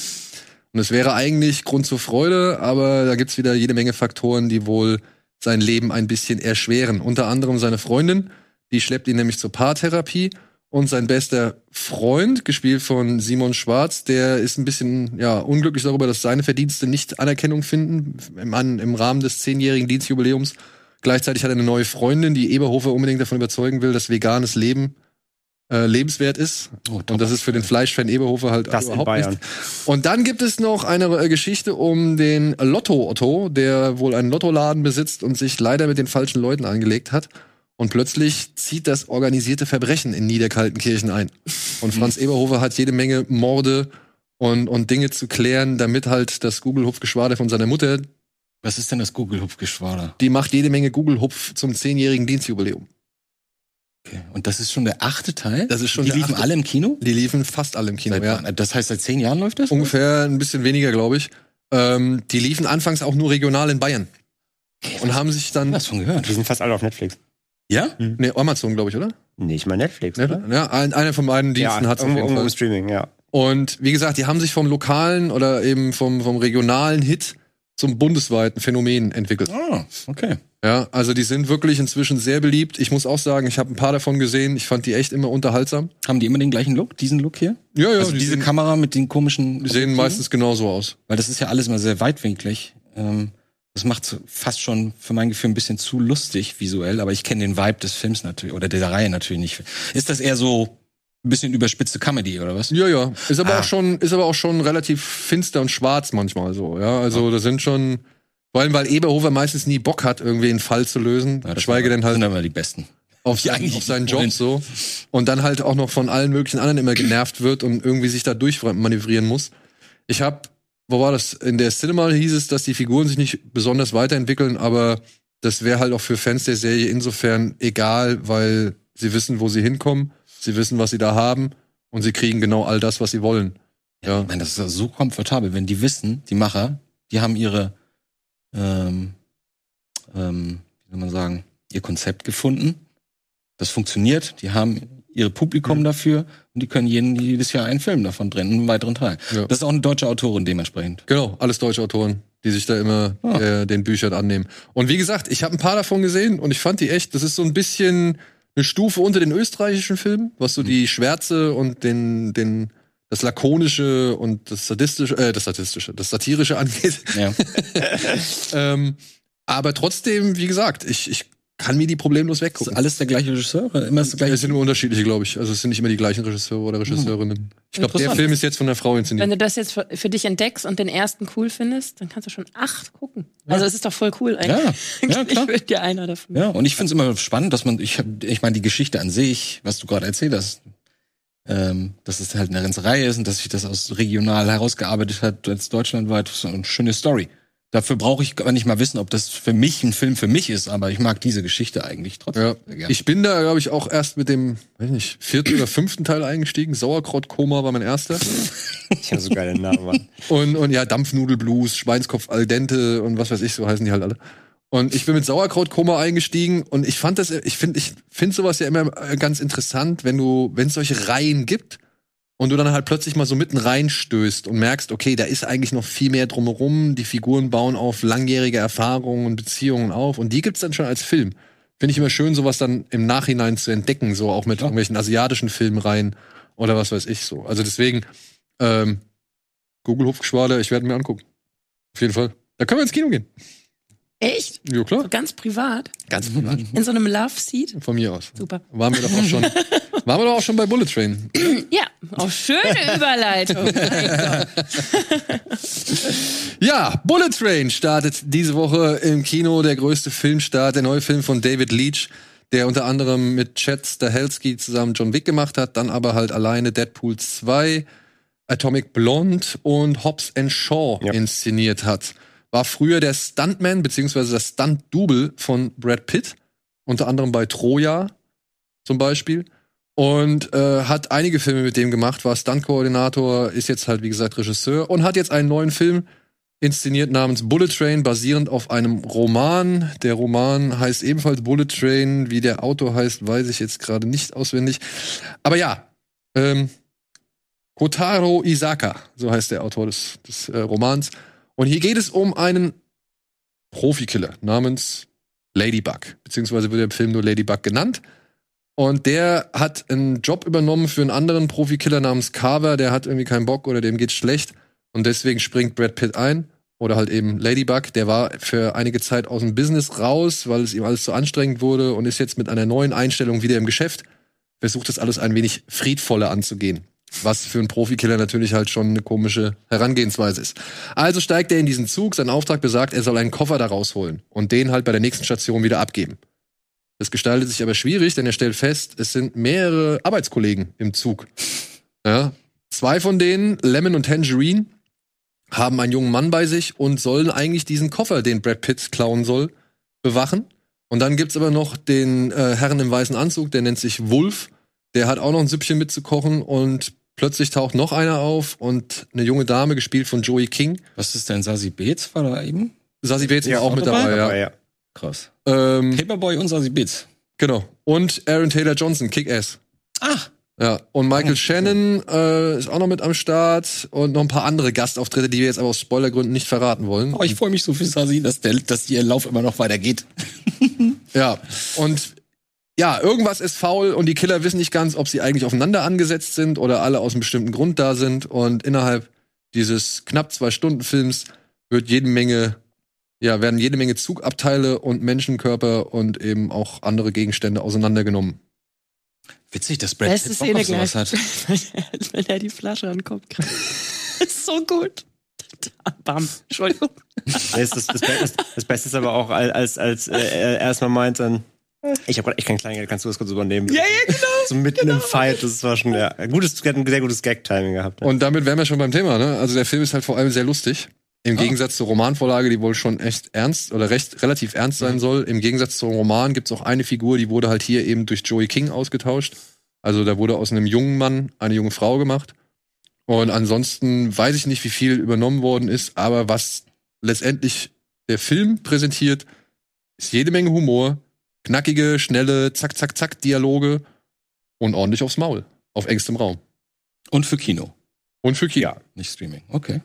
Und es wäre eigentlich Grund zur Freude, aber da gibt's wieder jede Menge Faktoren, die wohl sein Leben ein bisschen erschweren. Unter anderem seine Freundin, die schleppt ihn nämlich zur Paartherapie. Und sein bester Freund, gespielt von Simon Schwarz, der ist ein bisschen ja, unglücklich darüber, dass seine Verdienste nicht Anerkennung finden im, im Rahmen des zehnjährigen Dienstjubiläums. Gleichzeitig hat er eine neue Freundin, die Eberhofer unbedingt davon überzeugen will, dass veganes Leben äh, lebenswert ist. Oh, Und das ist für den Fleischfan Eberhofer halt Das überhaupt nicht. Und dann gibt es noch eine äh, Geschichte um den Lotto-Otto, der wohl einen Lottoladen besitzt und sich leider mit den falschen Leuten angelegt hat. Und plötzlich zieht das organisierte Verbrechen in Niederkaltenkirchen ein. Und Franz Eberhofer hat jede Menge Morde und, und Dinge zu klären, damit halt das Google-Hupf-Geschwader von seiner Mutter, Was ist denn das Google-Hupfgeschwader? die macht jede Menge Google-Hupf zum zehnjährigen Dienstjubiläum. Okay. Und das ist schon der achte Teil? Das ist schon Die liefen achte- alle im Kino? Die liefen fast alle im Kino, Seit ja. Das heißt, seit zehn Jahren läuft das? Ungefähr ein bisschen weniger, glaube ich. Ähm, die liefen anfangs auch nur regional in Bayern. Und haben sich dann. Was von gehört? Die sind fast alle auf Netflix. Ja? Nee, Amazon, glaube ich, oder? Nee, ich meine Netflix, oder? Ja, ein, einer von beiden Diensten ja, hat es auf irgendwo, jeden irgendwo im Fall. Streaming, ja. Und wie gesagt, die haben sich vom lokalen oder eben vom, vom regionalen Hit zum bundesweiten Phänomen entwickelt. Ah, okay. Ja, also die sind wirklich inzwischen sehr beliebt. Ich muss auch sagen, ich habe ein paar davon gesehen. Ich fand die echt immer unterhaltsam. Haben die immer den gleichen Look, diesen Look hier? Ja, ja, also die, diese sehen, Kamera mit den komischen. die sehen meistens genauso aus. Weil das ist ja alles immer sehr weitwinklig. Ähm, das macht fast schon für mein Gefühl ein bisschen zu lustig visuell, aber ich kenne den Vibe des Films natürlich oder der Reihe natürlich nicht. Ist das eher so ein bisschen überspitzte Comedy oder was? Ja, ja. Ist aber Ah. auch schon, ist aber auch schon relativ finster und schwarz manchmal so. Ja, also da sind schon, vor allem weil Eberhofer meistens nie Bock hat, irgendwie einen Fall zu lösen, Ja, das schweige denn halt sind immer die besten. auf, seinen, *laughs* eigentlich auf seinen. Job so und dann halt auch noch von allen möglichen anderen immer genervt wird und irgendwie sich da durchmanövrieren muss. Ich habe, wo war das? In der Cinema hieß es, dass die Figuren sich nicht besonders weiterentwickeln, aber das wäre halt auch für Fans der Serie insofern egal, weil sie wissen, wo sie hinkommen, sie wissen, was sie da haben und sie kriegen genau all das, was sie wollen. Ja. Ich meine, das ist ja so komfortabel, wenn die wissen, die Macher, die haben ihre, ähm, ähm, wie soll man sagen, ihr Konzept gefunden. Das funktioniert. Die haben ihre Publikum Mhm. dafür und die können jeden, jedes Jahr einen Film davon drehen, einen weiteren Teil. Ja. Das ist auch eine deutsche Autorin dementsprechend. Genau, alles deutsche Autoren, die sich da immer Ah. äh, den Büchern annehmen. Und wie gesagt, ich habe ein paar davon gesehen und ich fand die echt, das ist so ein bisschen eine Stufe unter den österreichischen Filmen, was so Mhm. die Schwärze und den, den, das Lakonische und das Sadistische, äh, das Sadistische, das Satirische *laughs* angeht. Ja. *laughs* ähm, aber trotzdem, wie gesagt, ich, ich kann mir die problemlos Ist weggucken. alles der gleiche Regisseur? Oder immer das gleiche? Es sind nur unterschiedliche, glaube ich. Also es sind nicht immer die gleichen Regisseure oder Regisseurinnen. Ich glaube, der. Film ist jetzt von der Frau Wenn inszeniert. du das jetzt für, dich entdeckst und den ersten cool findest, dann kannst du schon acht gucken. Also es ist doch voll cool eigentlich. Ja, *laughs* ja, klar. Ich würde dir einer davon. Ja, und ich finde es immer spannend, dass man, ich, hab- ich meine, die Geschichte an sich, was du gerade erzählt hast, ähm, dass es halt eine ganze Reihe ist und dass sich das aus regional herausgearbeitet hat, als deutschlandweit, so eine schöne Story. Dafür brauche ich gar nicht mal wissen, ob das für mich ein Film für mich ist, aber ich mag diese Geschichte eigentlich trotzdem Ja, sehr gerne. ich bin da, glaube ich, auch erst mit dem, weiß nicht, vierten oder fünften Teil eingestiegen. Sauerkrautkoma war mein erster. *laughs* Ich habe so geile Namen, Mann. Und, und ja, Dampfnudelblues, Schweinskopf al dente und was weiß ich, so heißen die halt alle. Und ich bin mit Sauerkrautkoma eingestiegen und ich fand das, ich finde, ich finde sowas ja immer ganz interessant, wenn du, wenn es solche Reihen gibt und du dann halt plötzlich mal so mitten reinstößt und merkst, okay, da ist eigentlich noch viel mehr drumherum. Die Figuren bauen auf langjährige Erfahrungen und Beziehungen auf und die gibt's dann schon als Film. Finde ich immer schön, sowas dann im Nachhinein zu entdecken, so auch mit irgendwelchen asiatischen Filmreihen oder was weiß ich so. Also deswegen, ähm, Google Hupfgeschwader, ich werde mir angucken. Auf jeden Fall. Da können wir ins Kino gehen. Echt? Ja, klar. So ganz privat? Ganz privat. In so einem Love Seat? Von mir aus. Super. Waren wir doch auch schon, *laughs* waren wir doch auch schon bei Bullet Train. *clears throat* Ja, auch schöne *laughs* Überleitung. *laughs* Ja, Bullet Train startet diese Woche im Kino, der größte Filmstart, der neue Film von David Leach, der unter anderem mit Chad Stahelski zusammen John Wick gemacht hat, dann aber halt alleine Deadpool 2, Atomic Blonde und Hobbs and Shaw Ja. inszeniert hat. War früher der Stuntman beziehungsweise das Stunt-Double von Brad Pitt, unter anderem bei Troja zum Beispiel. Und äh, hat einige Filme mit dem gemacht, war Stunt-Koordinator, ist jetzt halt, wie gesagt, Regisseur und hat jetzt einen neuen Film inszeniert namens Bullet Train, basierend auf einem Roman. Der Roman heißt ebenfalls Bullet Train. Wie der Autor heißt, weiß ich jetzt gerade nicht auswendig. Aber ja, ähm, Kotaro Isaka, so heißt der Autor des, des äh, Romans. Und hier geht es um einen Profikiller namens Ladybug, beziehungsweise wird der Film nur Ladybug genannt. Und der hat einen Job übernommen für einen anderen Profikiller namens Carver, der hat irgendwie keinen Bock oder dem geht's schlecht. Und deswegen springt Brad Pitt ein. Oder halt eben Ladybug, der war für einige Zeit aus dem Business raus, weil es ihm alles zu anstrengend wurde und ist jetzt mit einer neuen Einstellung wieder im Geschäft. Versucht das alles ein wenig friedvoller anzugehen. Was für einen Profikiller natürlich halt schon eine komische Herangehensweise ist. Also steigt er in diesen Zug, sein Auftrag besagt, er soll einen Koffer da rausholen und den halt bei der nächsten Station wieder abgeben. Das gestaltet sich aber schwierig, denn er stellt fest, es sind mehrere Arbeitskollegen im Zug. Ja. Zwei von denen, Lemon und Tangerine, haben einen jungen Mann bei sich und sollen eigentlich diesen Koffer, den Brad Pitt klauen soll, bewachen. Und dann gibt's aber noch den äh, Herrn im weißen Anzug, der nennt sich Wolf. Der hat auch noch ein Süppchen mitzukochen und plötzlich taucht noch einer auf und eine junge Dame, gespielt von Joey King. Was ist denn Sasi Beetz? War da eben? Sassy Bates Ja, war auch auch mit dabei? dabei, ja. Aber ja. Krass. Ähm, Paperboy und Sasi Beetz. genau. Und Aaron Taylor Johnson, Kick-Ass. Ach, Ja, und Michael Oh, Shannon äh, ist auch noch mit am Start und noch ein paar andere Gastauftritte, die wir jetzt aber aus Spoilergründen nicht verraten wollen. oh, ich freue mich so für Sasi, dass, der, dass ihr Lauf immer noch weitergeht. *laughs* ja, und ja, irgendwas ist faul und die Killer wissen nicht ganz, ob sie eigentlich aufeinander angesetzt sind oder alle aus einem bestimmten Grund da sind. Und innerhalb dieses knapp zwei Stunden Films wird jede Menge, ja, werden jede Menge Zugabteile und Menschenkörper und eben auch andere Gegenstände auseinandergenommen. Witzig, dass Brad Beste Pitt Szene auf sowas hat. *laughs* Wenn er die Flasche an den Kopf kriegt. *laughs* ist so gut. *laughs* Bam. Entschuldigung. Das, das, das, das Beste ist aber auch, als, als, äh, er erstmal meint dann, ich habe gerade echt kein Kleingeld, kannst du das kurz übernehmen? Ja, ja, genau. So mitten im Fight, das war schon ja, ein gutes, er hat ein sehr gutes Gag-Timing gehabt. Ja. Und damit wären wir schon beim Thema, ne? Also der Film ist halt vor allem sehr lustig. Im Gegensatz zur Romanvorlage, die wohl schon echt ernst oder recht relativ ernst sein soll. Im Gegensatz zum Roman gibt's auch eine Figur, die wurde halt hier eben durch Joey King ausgetauscht. Also da wurde aus einem jungen Mann eine junge Frau gemacht. Und ansonsten weiß ich nicht, wie viel übernommen worden ist, aber was letztendlich der Film präsentiert, ist jede Menge Humor, knackige, schnelle, zack, zack, zack Dialoge und ordentlich aufs Maul, auf engstem Raum. Und für Kino, Und für Kino. nicht Streaming. Okay.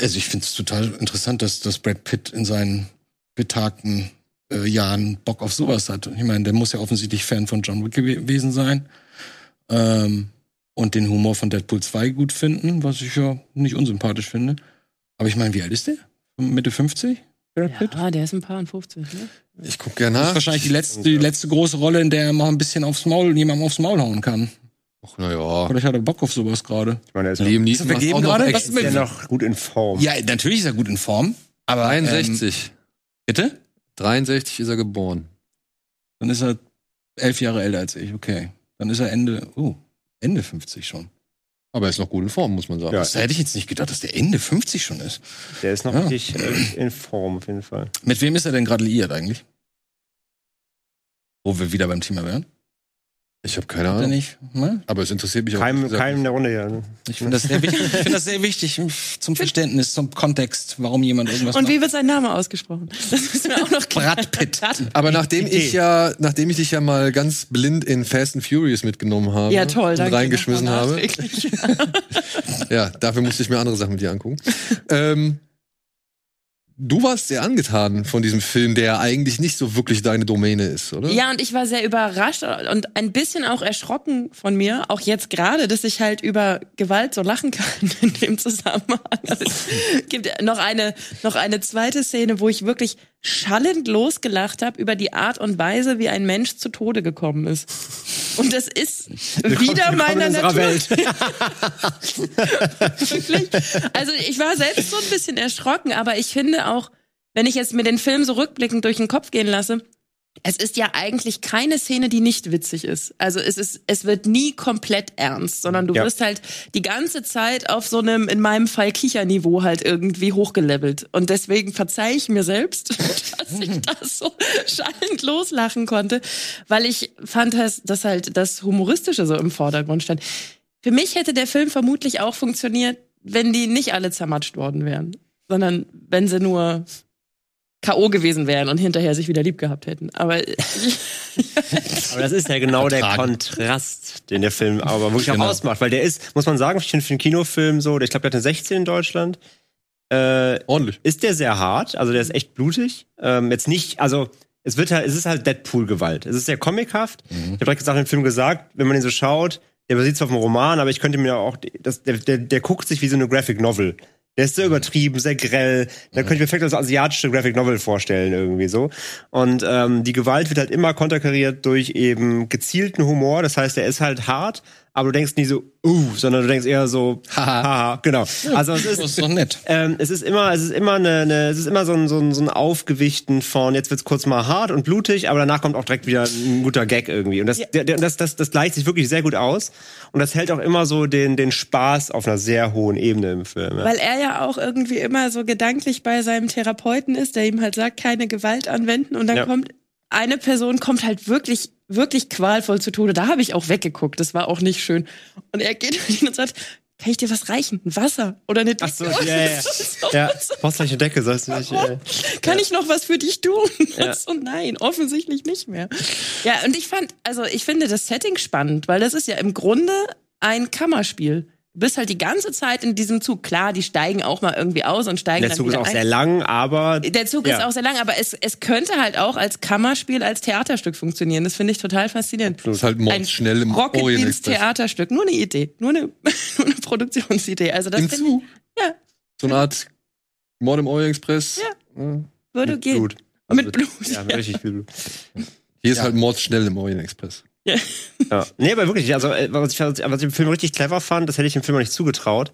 Also ich finde es total interessant, dass, dass Brad Pitt in seinen betagten äh, Jahren Bock auf sowas hat. Ich meine, der muss ja offensichtlich Fan von John Wick gew- gewesen sein. Ähm, und den Humor von Deadpool 2 gut finden, was ich ja nicht unsympathisch finde. Aber ich meine, wie alt ist der? Mitte 50? Brad Pitt? Ja, der ist ein paar und 50, ne? Ich guck gerne Das ist nach. wahrscheinlich die letzte, die letzte große Rolle, in der er mal ein bisschen aufs Maul, jemandem aufs Maul hauen kann. Ach, naja. Vielleicht hat er Bock auf sowas gerade. Ich meine, er ist, noch, Liam Neeson macht vergeben auch noch gerade? Was ist ja noch gut in Form. Ja, natürlich ist er gut in Form. Aber 63. Ähm, bitte? 63 ist er geboren. Dann ist er elf Jahre älter als ich. Okay. Dann ist er Ende, oh, Ende 50 schon. Aber er ist noch gut in Form, muss man sagen. Ja. Das hätte ich jetzt nicht gedacht, dass der Ende 50 schon ist. Der ist noch Ja. richtig äh, in Form, auf jeden Fall. Mit wem ist er denn gerade liiert eigentlich? Wo wir wieder beim Thema wären. Ich habe keine Ahnung. nicht? Ne? Aber es interessiert mich auch. Keinem, gesagt keinem in der Runde hier. Ne? Ich finde das sehr wichtig. Ich finde das sehr wichtig zum Verständnis, zum Kontext, warum jemand irgendwas Und macht. wie wird sein Name ausgesprochen? Das müssen wir auch noch klären. Brad Pitt. Aber nachdem Idee. ich ja, nachdem ich dich ja mal ganz blind in Fast and Furious mitgenommen habe Ja, toll, und reingeschmissen habe, *laughs* ja, dafür musste ich mir andere Sachen mit dir angucken. ähm, du warst sehr angetan von diesem Film, der eigentlich nicht so wirklich deine Domäne ist, oder? Ja, und ich war sehr überrascht und ein bisschen auch erschrocken von mir, auch jetzt gerade, dass ich halt über Gewalt so lachen kann *laughs* in dem Zusammenhang. Also, es gibt noch eine, noch eine zweite Szene, wo ich wirklich schallend losgelacht habe über die Art und Weise, wie ein Mensch zu Tode gekommen ist. Und das ist wieder willkommen meiner in unserer Natur. Welt. *laughs* *laughs* Wirklich. Also ich war selbst so ein bisschen erschrocken, aber ich finde auch, wenn ich jetzt mir den Film so rückblickend durch den Kopf gehen lasse, es ist ja eigentlich keine Szene, die nicht witzig ist. Also es ist, es wird nie komplett ernst, sondern du Ja. wirst halt die ganze Zeit auf so einem, in meinem Fall Kicherniveau halt irgendwie hochgelevelt. Und deswegen verzeih ich mir selbst, *laughs* dass ich *laughs* das so schallend loslachen konnte, weil ich fand, dass, dass halt das Humoristische so im Vordergrund stand. Für mich hätte der Film vermutlich auch funktioniert, wenn die nicht alle zermatscht worden wären, sondern wenn sie nur K.O. gewesen wären und hinterher sich wieder lieb gehabt hätten. Aber *laughs* Aber das ist ja genau der. Kontrast, den der Film aber wirklich Genau. auch ausmacht. Weil der ist, muss man sagen, ich finde für einen Kinofilm so, ich glaube, der hat eine 16 in Deutschland. Äh, Ordentlich. ist der sehr hart, also der ist echt blutig. Ähm, jetzt nicht, also es wird halt, es ist halt Deadpool-Gewalt. Es ist sehr comichaft. Ich habe direkt gesagt im Film gesagt, wenn man den so schaut, der basiert zwar auf einem Roman, aber ich könnte mir auch, das, der, der, der guckt sich wie so eine Graphic Novel. Der ist sehr übertrieben, sehr grell. Da könnte ich mir vielleicht als asiatische Graphic Novel vorstellen, irgendwie so. Und ähm, die Gewalt wird halt immer konterkariert durch eben gezielten Humor. Das heißt, er ist halt hart, aber du denkst nie so, uh, sondern du denkst eher so, haha, haha, genau. Also es ist, Das ist doch nett. ähm, es ist immer, es ist immer eine, eine es ist immer so ein, so ein, so ein Aufgewichten von, jetzt wird's kurz mal hart und blutig, aber danach kommt auch direkt wieder ein guter Gag irgendwie. Und das, der, der, das, das, das gleicht sich wirklich sehr gut aus. Und das hält auch immer so den, den Spaß auf einer sehr hohen Ebene im Film. Ja. weil er ja auch irgendwie immer so gedanklich bei seinem Therapeuten ist, der ihm halt sagt, keine Gewalt anwenden. Und dann Ja. kommt eine Person kommt halt wirklich, wirklich qualvoll zu Tode. Da habe ich auch weggeguckt. Das war auch nicht schön. Und er geht mit ihm und sagt, kann ich dir was reichen? Ein Wasser oder eine Ach so, Decke?" ja, ja. *laughs* So, ja, brauchst gleich eine Decke, sollst du nicht. Äh, Kann ich noch was für dich tun? *laughs* Ja. So, nein, offensichtlich nicht mehr. Ja, und ich fand, also ich finde das Setting spannend, weil das ist ja im Grunde ein Kammerspiel. Du bist halt die ganze Zeit in diesem Zug. Klar, die steigen auch mal irgendwie aus und steigen Der dann Zug ist auch ein. sehr lang, aber Der Zug ist Ja. auch sehr lang, aber es, es könnte halt auch als Kammerspiel, als Theaterstück funktionieren. Das finde ich total faszinierend. Das ist halt mordsschnell im Rocket Orient Beans Express. Theaterstück. Nur eine Idee. Nur eine, *laughs* nur eine Produktionsidee. Also das Im finde Zug. Ja. So eine Art Mord im Orient Express. Ja. ich, würde mit gehen. Blut. Und mit Blut. Ja, mit richtig viel Blut. Hier ist Ja. halt mordsschnell im Orient Express. Ja. Nee, aber wirklich, also äh, was ich, was ich im Film richtig clever fand, das hätte ich dem Film noch nicht zugetraut,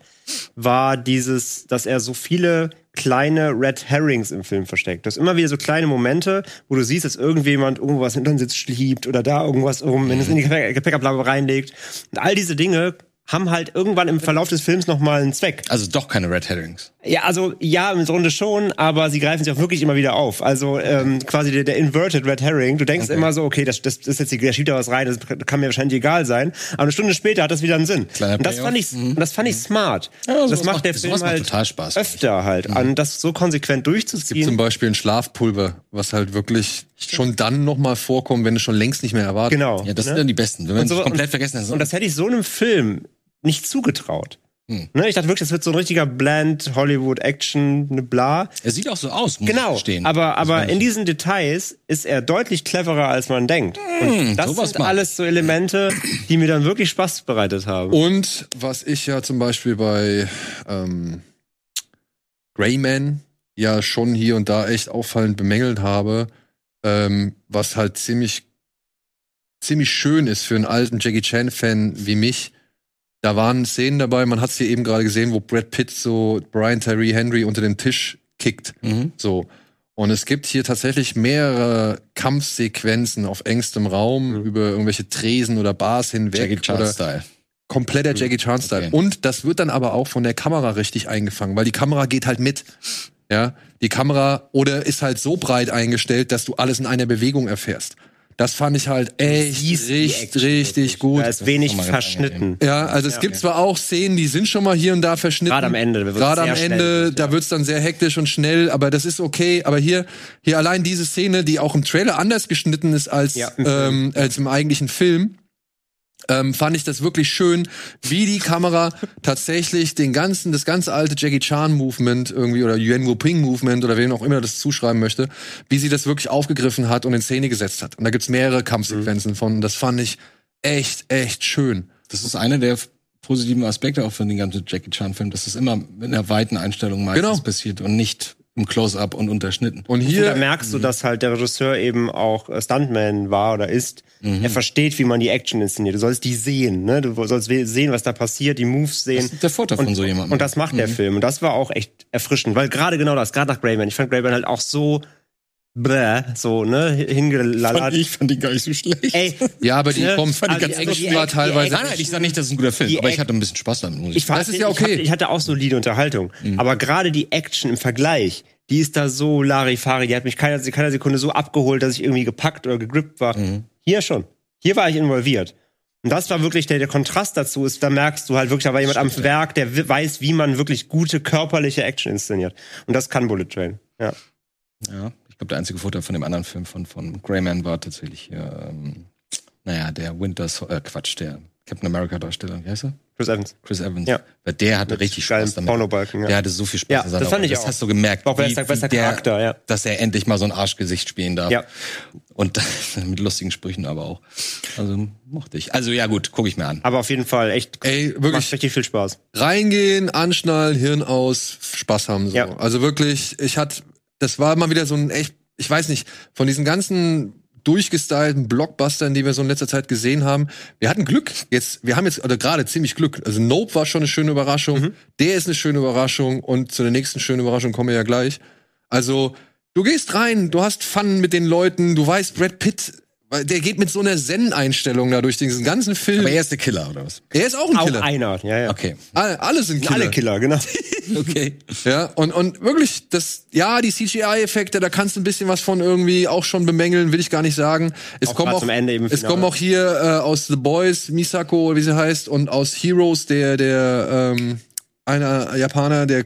war dieses, dass er so viele kleine Red Herrings im Film versteckt. Du hast immer wieder so kleine Momente, wo du siehst, dass irgendjemand irgendwas hinter den Sitz schiebt oder da irgendwas rum, wenn es in die Gepäck- Gepäckablage reinlegt. Und all diese Dinge haben halt irgendwann im Verlauf des Films nochmal einen Zweck. Also doch keine Red Herrings. Ja, also ja, im Grunde schon, aber sie greifen sich auch wirklich immer wieder auf. Also ähm, quasi der, der Inverted Red Herring. Du denkst immer so, okay, das, das, ist jetzt, die- der schiebt da was rein, das kann mir wahrscheinlich egal sein. Aber eine Stunde später hat das wieder einen Sinn. Kleiner und das fand ich, und das fand ich smart. Ja, das macht der Film macht halt total Spaß. öfter halt, an das so konsequent Es gibt durchzuziehen. zum Beispiel ein Schlafpulver, was halt wirklich schon dann nochmal vorkommt, wenn du schon längst nicht mehr erwartet. Genau. Ja, das ne? sind dann die besten. Wenn man so- komplett vergessen hat. Und das hätte ich so einem Film nicht zugetraut. Hm. Ne, ich dachte wirklich, das wird so ein richtiger Blend, Hollywood, Action, ne bla. er sieht auch so aus, muss Genau, ich stehen. aber, aber in diesen Details ist er deutlich cleverer, als man denkt. Und das sind mal. alles so Elemente, die mir dann wirklich Spaß bereitet haben. Und was ich ja zum Beispiel bei ähm, Greyman ja schon hier und da echt auffallend bemängelt habe, ähm, was halt ziemlich ziemlich schön ist für einen alten Jackie Chan Fan wie mich. Da waren Szenen dabei, man hat es hier eben gerade gesehen, wo Brad Pitt so Brian Tyree Henry unter den Tisch kickt. Mhm. So. Und es gibt hier tatsächlich mehrere Kampfsequenzen auf engstem Raum über irgendwelche Tresen oder Bars hinweg. Jackie Chan oder Style. kompletter Jackie Chan Style. Okay. Und das wird dann aber auch von der Kamera richtig eingefangen, weil die Kamera geht halt mit. Ja, die Kamera oder ist halt so breit eingestellt, dass du alles in einer Bewegung erfährst. Das fand ich halt echt siehst richtig, richtig gut. Da ist wenig verschnitten. Ja, also es gibt zwar auch Szenen, die sind schon mal hier und da verschnitten. Gerade am Ende, Gerade am schnell, Ende, ja. da wird's dann sehr hektisch und schnell, aber das ist okay. Aber hier, hier allein diese Szene, die auch im Trailer anders geschnitten ist als, Ja, im ähm, als im eigentlichen Film, ähm, fand ich das wirklich schön, wie die Kamera tatsächlich den ganzen, das ganze alte Jackie Chan Movement irgendwie oder Yuan Wuping Movement oder wem auch immer das zuschreiben möchte, wie sie das wirklich aufgegriffen hat und in Szene gesetzt hat. Und da gibt's mehrere Kampfsequenzen von. Das fand ich echt, echt schön. Das ist einer der positiven Aspekte auch für den ganzen Jackie Chan-Film, dass es immer mit einer weiten Einstellung meistens Genau. passiert und nicht im Close-Up und unterschnitten. Und Und da hier, merkst du, dass halt der Regisseur eben auch äh, Stuntman war oder ist. Mhm. Er versteht, wie man die Action inszeniert. Du sollst die sehen, ne? Du sollst sehen, was da passiert, die Moves sehen. Das ist der Vorteil von so jemandem. Und das macht Mhm. der Film. Und das war auch echt erfrischend, weil gerade genau das, gerade nach Greyman. Ich fand Greyman halt auch so bläh, so, ne, hingelallert. ich fand ihn gar nicht so schlecht. Ey, ja, aber die Ne? kommt, Also die Action war teilweise. Nein, nein, ich sag nicht, das ist ein guter Film, aber ich hatte ein bisschen Spaß damit. Muss ich ich fand, Das ist ja ich, okay. hatte, ich hatte auch solide Unterhaltung. Aber gerade die Action im Vergleich, die ist da so Larifari, die hat mich keiner, keiner Sekunde so abgeholt, dass ich irgendwie gepackt oder gegrippt war. Hier schon. Hier war ich involviert. Und das war wirklich der, der Kontrast dazu ist, da merkst du halt wirklich, da war jemand am Werk, der weiß, wie man wirklich gute körperliche Action inszeniert. Und das kann Bullet Train. Ja. Ja, ich glaube, der einzige Vorteil von dem anderen Film von, von Greyman war tatsächlich hier, ähm, naja, der Winter, äh, Quatsch, der Captain America Darsteller, wie heißt er? Chris Evans. Chris Evans. Ja. Weil der hatte richtig geilen Spaß damit. Pornobalken, ja. Der hatte so viel Spaß Ja, das fand ich Das auch. hast du gemerkt. Auch bester- bester der, Charakter, ja. Dass er endlich mal so ein Arschgesicht spielen darf. Ja. Und *laughs* mit lustigen Sprüchen aber auch. Also mochte ich. Also ja gut, gucke ich mir an. Aber auf jeden Fall echt, Ey, macht wirklich richtig viel Spaß. reingehen, anschnallen, Hirn aus, Spaß haben. So. Ja. Also wirklich, ich hatte, das war mal wieder so ein echt, ich weiß nicht, von diesen ganzen durchgestylten Blockbustern, die wir so in letzter Zeit gesehen haben. Wir hatten Glück. Jetzt, wir haben jetzt oder gerade ziemlich Glück. Also Nope war schon eine schöne Überraschung. Mhm. Der ist eine schöne Überraschung und zu der nächsten schönen Überraschung kommen wir ja gleich. Also du gehst rein, du hast Fun mit den Leuten, du weißt Brad Pitt, weil der geht mit so einer Zen-Einstellung da durch diesen ganzen Film. Aber er ist der Killer, oder was? er ist auch ein Auch Killer. einer, ja, ja. Okay. Alle, alle sind Killer. Alle Killer, genau. *laughs* Okay. Ja, und, und wirklich, das, ja, die CGI-Effekte, da kannst du ein bisschen was von irgendwie auch schon bemängeln, will ich gar nicht sagen. Es Auch kommen auch, es kommen auch hier äh, aus The Boys, Misako, wie sie heißt, und aus Heroes, der, der, ähm, einer Japaner, der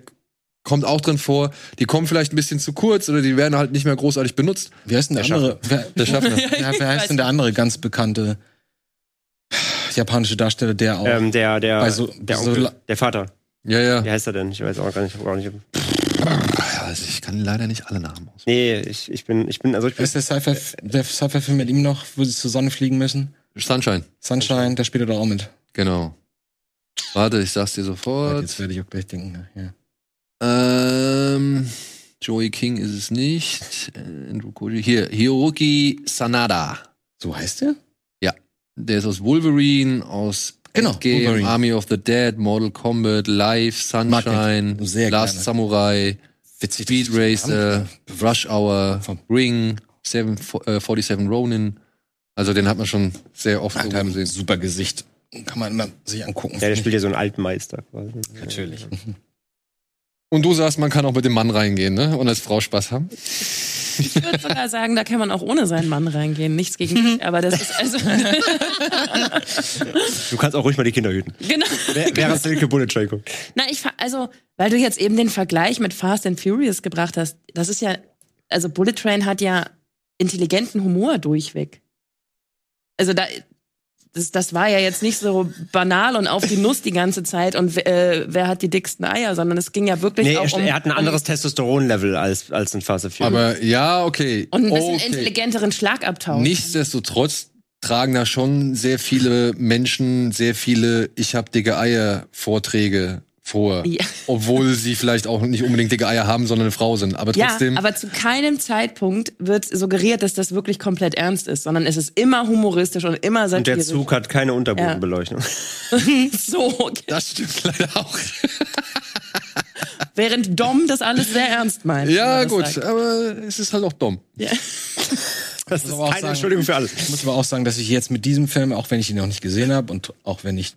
kommt auch drin vor. Die kommen vielleicht ein bisschen zu kurz oder die werden halt nicht mehr großartig benutzt. Wie *laughs* heißt denn der, andere? Wer, Der Schaffner. ja, wer heißt denn der andere ganz bekannte? japanische Darsteller, der auch. Ähm, der, der, so- der, so Onkel, la- der Vater. Ja, ja. Wie heißt er denn? Ich weiß auch gar nicht. Auch nicht. Also ich kann leider nicht alle Namen aus. Nee, ich, ich bin, ich bin, also ich bin, ist der Sci-Fi, der Sci-Fi-Film mit ihm noch, wo sie zur Sonne fliegen müssen? Sunshine, Sunshine, der spielt er doch auch mit. genau. Warte, ich sag's dir sofort. Jetzt werde ich auch gleich denken. Ja. Ähm, Joey King ist es nicht. Äh, Andrew Koji. Hier, Hiroki Sanada. So heißt der? Der ist aus Wolverine, aus Genau, Endgame, Wolverine. Army of the Dead, Mortal Kombat, Mag Sunshine, Last gerne. Samurai, Witzig. Speed Racer, Rush Hour, Vom- Ring, Seven, äh, 47 Ronin. Also den hat man schon sehr oft ein gesehen. super Gesicht. Kann man immer sich angucken. ja, der spielt ja so einen Altmeister quasi. Natürlich. Und du sagst, man kann auch mit dem Mann reingehen, ne? Und als Frau Spaß haben. Ich würde sogar sagen, da kann man auch ohne seinen Mann reingehen. Nichts gegen mich, aber das ist also. *laughs* Du kannst auch ruhig mal die Kinder hüten. genau. Wer- Während Silke Bullet Train guckt. Na, ich fa- also, weil du jetzt eben den Vergleich mit Fast and Furious gebracht hast, das ist ja, also Bullet Train hat ja intelligenten Humor durchweg. Also da, das, das war ja jetzt nicht so banal und auf die Nuss die ganze Zeit und äh, wer hat die dicksten Eier, sondern es ging ja wirklich Nee, auch er, um er hat ein anderes Testosteron-Level als, als in and Furious. Aber ja, okay. und ein bisschen okay. intelligenteren Schlagabtausch. Nichtsdestotrotz tragen da schon sehr viele Menschen sehr viele Ich hab dicke Eier Vorträge vor. Ja. Obwohl sie vielleicht auch nicht unbedingt dicke Eier haben, sondern eine Frau sind. Aber Ja, trotzdem. aber zu keinem Zeitpunkt wird suggeriert, dass das wirklich komplett ernst ist, sondern es ist immer humoristisch und immer und der satirisch. Zug hat keine Unterbodenbeleuchtung. *laughs* so, das stimmt leider auch. *laughs* während Dom das alles sehr ernst meint. Ja, gut, sagt. aber es ist halt auch dumm. Ja. *laughs* Das ist keine sagen- Entschuldigung für alles. Ich muss aber auch sagen, dass ich jetzt mit diesem Film, auch wenn ich ihn noch nicht gesehen habe und auch wenn ich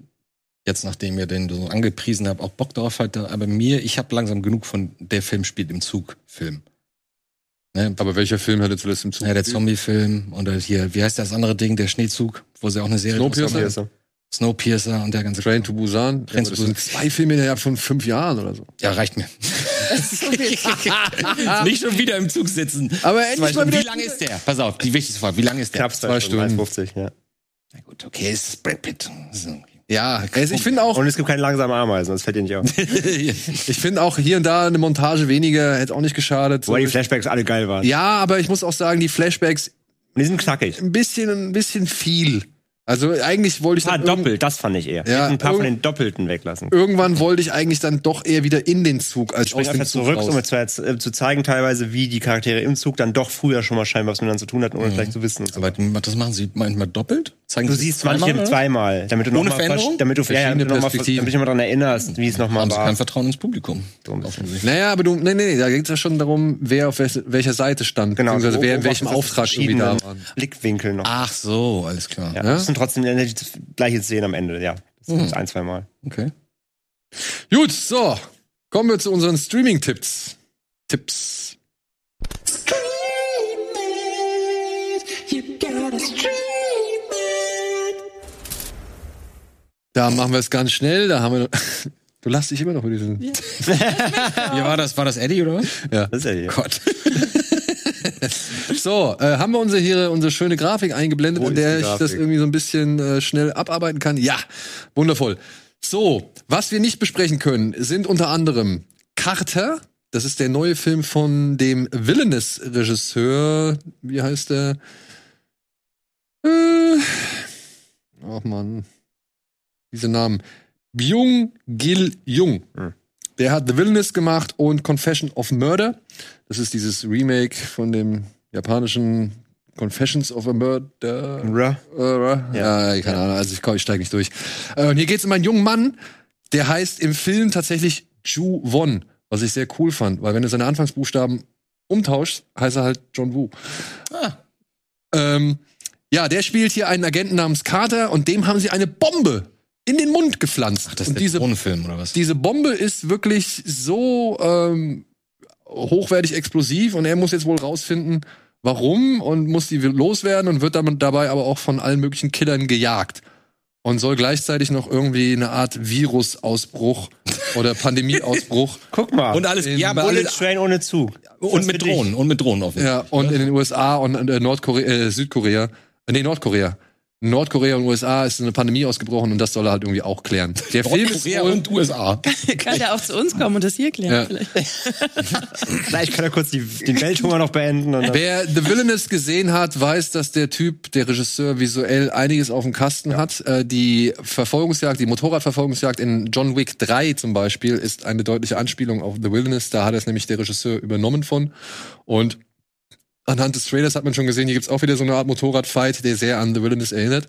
jetzt, nachdem ihr den so angepriesen habt, auch Bock darauf hatte, aber mir, ich habe langsam genug von der Film spielt im Zug Film. Ne? Aber welcher Film hatte zuletzt im Zug? Ja, der Zombie-Film oder hier, wie heißt das andere Ding, der Schneezug, wo sie auch eine Serie Snowpiercer? Snowpiercer und der ganze Train to Busan. Train Ja, to das sind zwei Filme innerhalb von fünf Jahren oder so. Ja, reicht mir. *laughs* *laughs* Nicht schon wieder im Zug sitzen. Aber endlich mal wieder. Wie lange ist der? Pass auf, die wichtigste Frage. Wie lange ist der? Knapp zwei, Zwei Stunden. Stunden. 50, ja. Na gut, okay, es ist Brad Pitt. So. Ja, also ich finde auch, Und es gibt keine langsamen Ameisen, das fällt dir nicht auf. *laughs* ich finde auch hier und da eine Montage weniger hätte auch nicht geschadet. Wobei die Flashbacks alle geil waren. Ja, aber ich muss auch sagen, die Flashbacks Und die sind knackig. ein bisschen, ein bisschen viel. Also eigentlich wollte ich Ah, dann irgend- doppelt, das fand ich eher. Ja, Ja, ein paar von den Doppelten weglassen. irgendwann wollte ich eigentlich dann doch eher wieder in den Zug als aus Spring dem einfach Zug zurück, raus. um mir zu, äh, zu zeigen teilweise, wie die Charaktere im Zug dann doch früher schon mal scheinbar was miteinander zu tun hatten, ohne gleich zu wissen. So. Aber das machen sie manchmal doppelt? Zeigen Du sie siehst zweimal, manche oder? zweimal, damit du noch Ohne mal Veränderung? versch- damit du, ja, damit du noch mal, Perspektiven. damit du dich mal daran erinnerst, wie es nochmal Haben sie war. kein Vertrauen ins Publikum. So. Naja, aber du, nee, nee, da geht es ja schon darum, wer auf wel- welcher Seite stand, Genau, beziehungsweise wer in welchem Auftrag irgendwie da war. Blickwinkel noch. Ach so, alles klar. ja, ja? Das sind trotzdem die gleiche Szene am Ende, ja. Das Mhm. ist ein, zwei Mal. Okay. Gut, so, kommen wir zu unseren Streaming-Tipps. Tipps. Da machen wir es ganz schnell. Da haben wir. *laughs* Du lachst dich immer noch über diesen. Wie *laughs* war das? War das Eddie oder was? Das ist ja hier. Gott. *laughs* So, äh, haben wir unsere hier unsere schöne Grafik eingeblendet, Wo ist der ich das irgendwie so ein bisschen äh, schnell abarbeiten kann? Ja, wundervoll. So, was wir nicht besprechen können, sind unter anderem Carter. Das ist der neue Film von dem Villainous-Regisseur. Wie heißt der? Äh, ach man, diese Namen. Byung Gil Jung. Hm. Der hat The Villainous gemacht und Confession of Murder. Das ist dieses Remake von dem japanischen Confessions of a Murder. Äh, ja, keine Ahnung, also ich, ich steige nicht durch. Äh, und hier geht es um einen jungen Mann, der heißt im Film tatsächlich Ju Won, was ich sehr cool fand, weil wenn du seine Anfangsbuchstaben umtauschst, heißt er halt John Woo. Ah. Ähm, ja, der spielt hier einen Agenten namens Carter und dem haben sie eine Bombe in den Mund gepflanzt. Ach, das ist und der diese oder was? diese Bombe ist wirklich so ähm, hochwertig explosiv und er muss jetzt wohl rausfinden, warum und muss die loswerden und wird damit dabei aber auch von allen möglichen Killern gejagt. Und soll gleichzeitig noch irgendwie eine Art Virusausbruch oder Pandemieausbruch. *laughs* Guck mal. Und alles, In ja, aber Bullet alles, Train ohne Zug. und Das mit. Drohnen, und mit Drohnen offensichtlich. ja, und in den USA und äh, Nordkorea, äh, Südkorea, äh, nee, Nordkorea. Nordkorea und USA ist eine Pandemie ausgebrochen und das soll er halt irgendwie auch klären. Der Film ist Nordkorea wohl, und USA. *laughs* Kann der auch zu uns kommen und das hier klären? Ja. Vielleicht. *laughs* Vielleicht kann er kurz die, den Welthunger noch beenden. Wer The Villainous gesehen hat, weiß, dass der Typ, der Regisseur, visuell einiges auf dem Kasten hat. Äh, die Verfolgungsjagd, die Motorradverfolgungsjagd in John Wick 3 zum Beispiel ist eine deutliche Anspielung auf The Villainous. Da hat es nämlich der Regisseur übernommen von. Und anhand des Trailers hat man schon gesehen, hier gibt's auch wieder so eine Art Motorradfight, der sehr an The Villainous erinnert.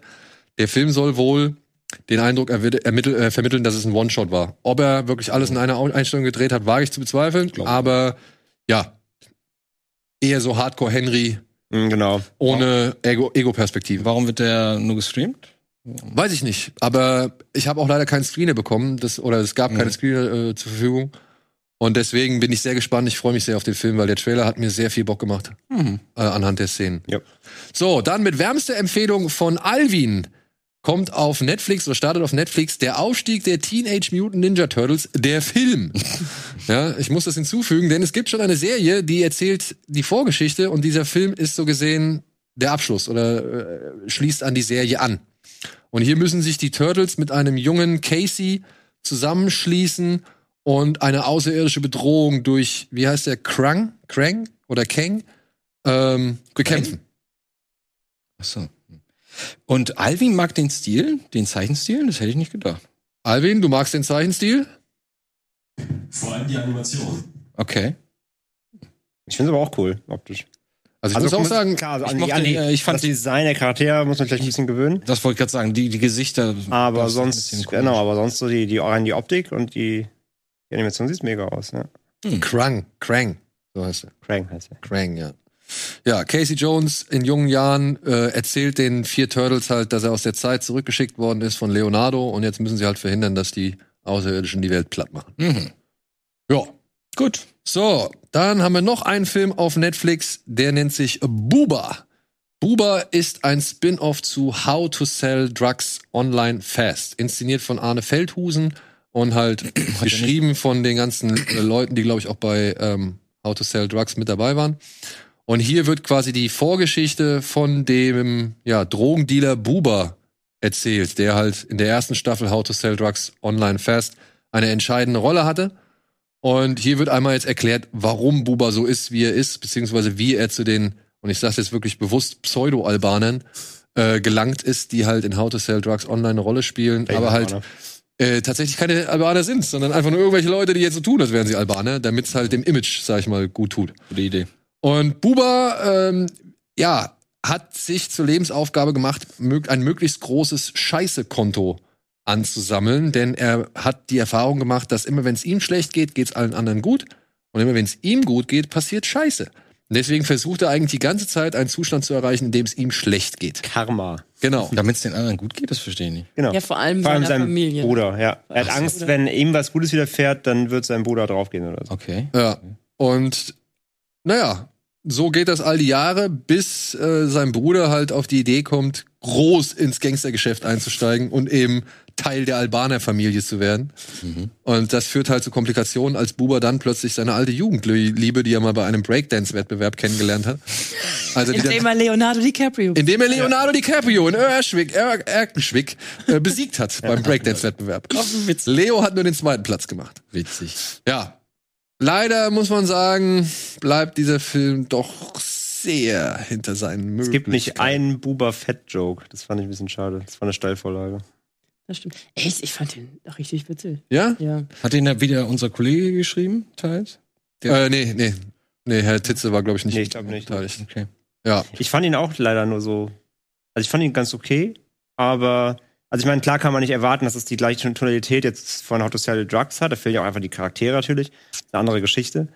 Der Film soll wohl den Eindruck ermittel, äh, vermitteln, dass es ein One-Shot war. Ob er wirklich alles in einer Einstellung gedreht hat, wage ich zu bezweifeln. Aber ja, eher so Hardcore Henry Mhm, genau. ohne Ego- Ego-Perspektive. Warum wird der nur gestreamt? Weiß ich nicht. Aber ich habe auch leider keinen Screener bekommen, das, oder es gab keine Screener äh, zur Verfügung. Und deswegen bin ich sehr gespannt. Ich freue mich sehr auf den Film, weil der Trailer hat mir sehr viel Bock gemacht äh, anhand der Szenen. Ja. So, dann mit wärmster Empfehlung von Alvin kommt auf Netflix oder startet auf Netflix der Aufstieg der Teenage Mutant Ninja Turtles, der Film. *laughs* ja, ich muss das hinzufügen, denn es gibt schon eine Serie, die erzählt die Vorgeschichte und dieser Film ist so gesehen der Abschluss oder äh, schließt an die Serie an. Und hier müssen sich die Turtles mit einem jungen Casey zusammenschließen und eine außerirdische Bedrohung durch, wie heißt der, Krang? Krang oder Kang? Ähm, bekämpfen. Achso. Und Alvin mag den Stil, den Zeichenstil, das hätte ich nicht gedacht. Alvin, du magst den Zeichenstil? Vor allem die Animation. Okay. Ich finde es aber auch cool, optisch. Also ich muss auch sagen, klar, also ich an die, mochte an die, die, äh, ich fand das die- Design der Charaktere muss man vielleicht ein bisschen gewöhnen. Das wollte ich gerade sagen, die, die Gesichter. Aber sonst, genau, aber sonst so die, die, die Optik und die, die Animation sieht mega aus, ja. Krang, Krang, so heißt er. Krang heißt er. Krang, ja. Ja, Casey Jones in jungen Jahren äh, erzählt den vier Turtles halt, dass er aus der Zeit zurückgeschickt worden ist von Leonardo und jetzt müssen sie halt verhindern, dass die Außerirdischen die Welt platt machen. Mhm. Ja. Gut. So, dann haben wir noch einen Film auf Netflix, der nennt sich Buba. Buba ist ein Spin-off zu How to Sell Drugs Online Fast, inszeniert von Arne Feldhusen und halt geschrieben von den ganzen äh, Leuten, die glaube ich auch bei ähm, How to Sell Drugs mit dabei waren. Und hier wird quasi die Vorgeschichte von dem ja, Drogendealer Buba erzählt, der halt in der ersten Staffel How to Sell Drugs Online Fast eine entscheidende Rolle hatte. Und hier wird einmal jetzt erklärt, warum Buba so ist, wie er ist, beziehungsweise wie er zu den, und ich sage jetzt wirklich bewusst, Pseudo-Albanern äh, gelangt ist, die halt in How to Sell Drugs Online eine Rolle spielen, aber halt äh, tatsächlich keine Albaner sind, sondern einfach nur irgendwelche Leute, die jetzt so tun, als wären sie Albaner, damit es halt dem Image, sag ich mal, gut tut. Gute Idee. Und Buba, ähm, ja, hat sich zur Lebensaufgabe gemacht, ein möglichst großes Scheiße-Konto anzusammeln, denn er hat die Erfahrung gemacht, dass immer wenn es ihm schlecht geht, geht es allen anderen gut. Und immer wenn es ihm gut geht, passiert Scheiße. Und deswegen versucht er eigentlich die ganze Zeit einen Zustand zu erreichen, in dem es ihm schlecht geht. Karma. Genau. Damit es den anderen gut geht, das verstehe ich nicht. Genau. Ja, vor allem Vor allem seiner seinem Familie. Bruder, ja. Er hat Ach. Angst, wenn ihm was Gutes widerfährt, dann wird sein Bruder draufgehen oder so. Okay. Ja. Und naja, so geht das all die Jahre, bis äh, sein Bruder halt auf die Idee kommt, groß ins Gangstergeschäft einzusteigen und eben Teil der Albaner-Familie zu werden. Und das führt halt zu Komplikationen, als Buber dann plötzlich seine alte Jugendliebe, die er mal bei einem Breakdance-Wettbewerb kennengelernt hat. Also Indem er Leonardo DiCaprio. indem er Leonardo DiCaprio in Erschwick, er Erkenschwick äh, besiegt hat beim Breakdance-Wettbewerb. Leo hat nur den zweiten Platz gemacht. Witzig. Ja. Leider muss man sagen, bleibt dieser Film doch sehr hinter seinen Möglichkeiten. Es gibt nicht einen Buba Fett-Joke. Das fand ich ein bisschen schade. Das war eine Steilvorlage. Das stimmt. Echt, ich fand den richtig witzig. Ja? Ja. Hat den da wieder unser Kollege geschrieben, teils? Der- Äh, nee, nee. Nee, Herr Titze war, glaube ich, nicht. Nee, ich glaub nicht. beteiligt. Okay. Ja. Ich fand ihn auch leider nur so. Also ich fand ihn ganz okay, aber. Also ich meine, klar kann man nicht erwarten, dass es die gleiche Tonalität jetzt von How to Sell Drugs hat. Da fehlen ja auch einfach die Charaktere natürlich. Eine andere Geschichte.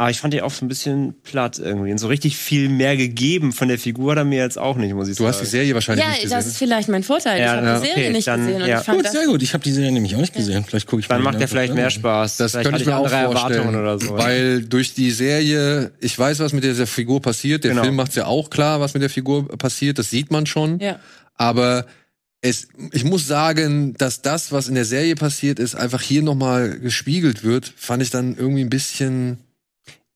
Aber ich fand ihn auch so ein bisschen platt irgendwie. Und so richtig viel mehr gegeben von der Figur hat er mir jetzt auch nicht, muss ich Du sagen. hast die Serie wahrscheinlich Ja, nicht gesehen. das ist vielleicht mein Vorteil. Ja, ich habe ja, die Serie okay, nicht dann, gesehen und ja. ich fand Gut, das. sehr gut. Ich habe die Serie nämlich auch nicht gesehen. Vielleicht gucke ich Dann macht er einfach vielleicht mehr Spaß. Das vielleicht könnte ich mir auch vorstellen. Erwartungen oder so. Weil durch die Serie, ich weiß, was mit dieser Figur passiert. Der Genau. Film macht's ja auch klar, was mit der Figur passiert. Das sieht man schon. Ja. Aber es, ich muss sagen, dass das, was in der Serie passiert ist, einfach hier nochmal gespiegelt wird, fand ich dann irgendwie ein bisschen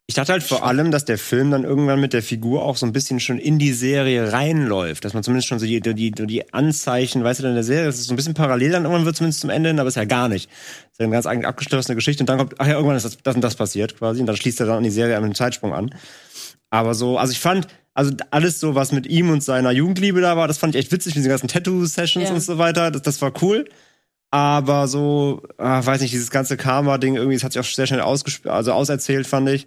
Ich dachte halt vor allem, dass der Film dann irgendwann mit der Figur auch so ein bisschen schon in die Serie reinläuft. Dass man zumindest schon so die, die, die Anzeichen, weißt du, in der Serie, das ist so ein bisschen parallel dann irgendwann wird zumindest zum Ende hin, aber ist ja gar nicht. Das ist ja eine ganz eigentlich abgeschlossene Geschichte und dann kommt, ach ja, irgendwann ist das, das und das passiert quasi und dann schließt er dann an die Serie mit einem Zeitsprung an. Aber so, also ich fand, also alles so, was mit ihm und seiner Jugendliebe da war, das fand ich echt witzig, diese ganzen Tattoo-Sessions Ja. und so weiter, das, das war cool. Aber so, ah, weiß nicht, dieses ganze Karma-Ding irgendwie, das hat sich auch sehr schnell ausgesp also auserzählt, fand ich.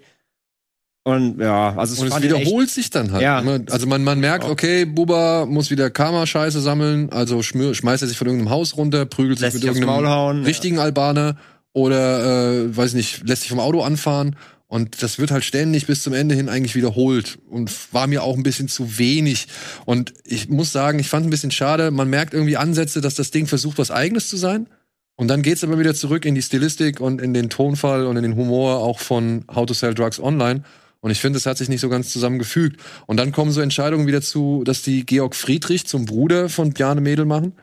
Und ja, also es Und es wiederholt sich dann halt. Ja. immer. Also man, man merkt, okay, Buba muss wieder Karma-Scheiße sammeln, also schmeißt er sich von irgendeinem Haus runter, prügelt sich Lässt mit sich irgendeinem hauen, ja. richtigen Albaner oder, äh, weiß nicht, lässt sich vom Auto anfahren. Und das wird halt ständig bis zum Ende hin eigentlich wiederholt und war mir auch ein bisschen zu wenig. Und ich muss sagen, ich fand ein bisschen schade, man merkt irgendwie Ansätze, dass das Ding versucht, was Eigenes zu sein. Und dann geht's aber wieder zurück in die Stilistik und in den Tonfall und in den Humor auch von How to Sell Drugs Online. Und ich finde, es hat sich nicht so ganz zusammengefügt. Und dann kommen so Entscheidungen wieder zu, dass die Georg Friedrich zum Bruder von Bjarne Mädel machen.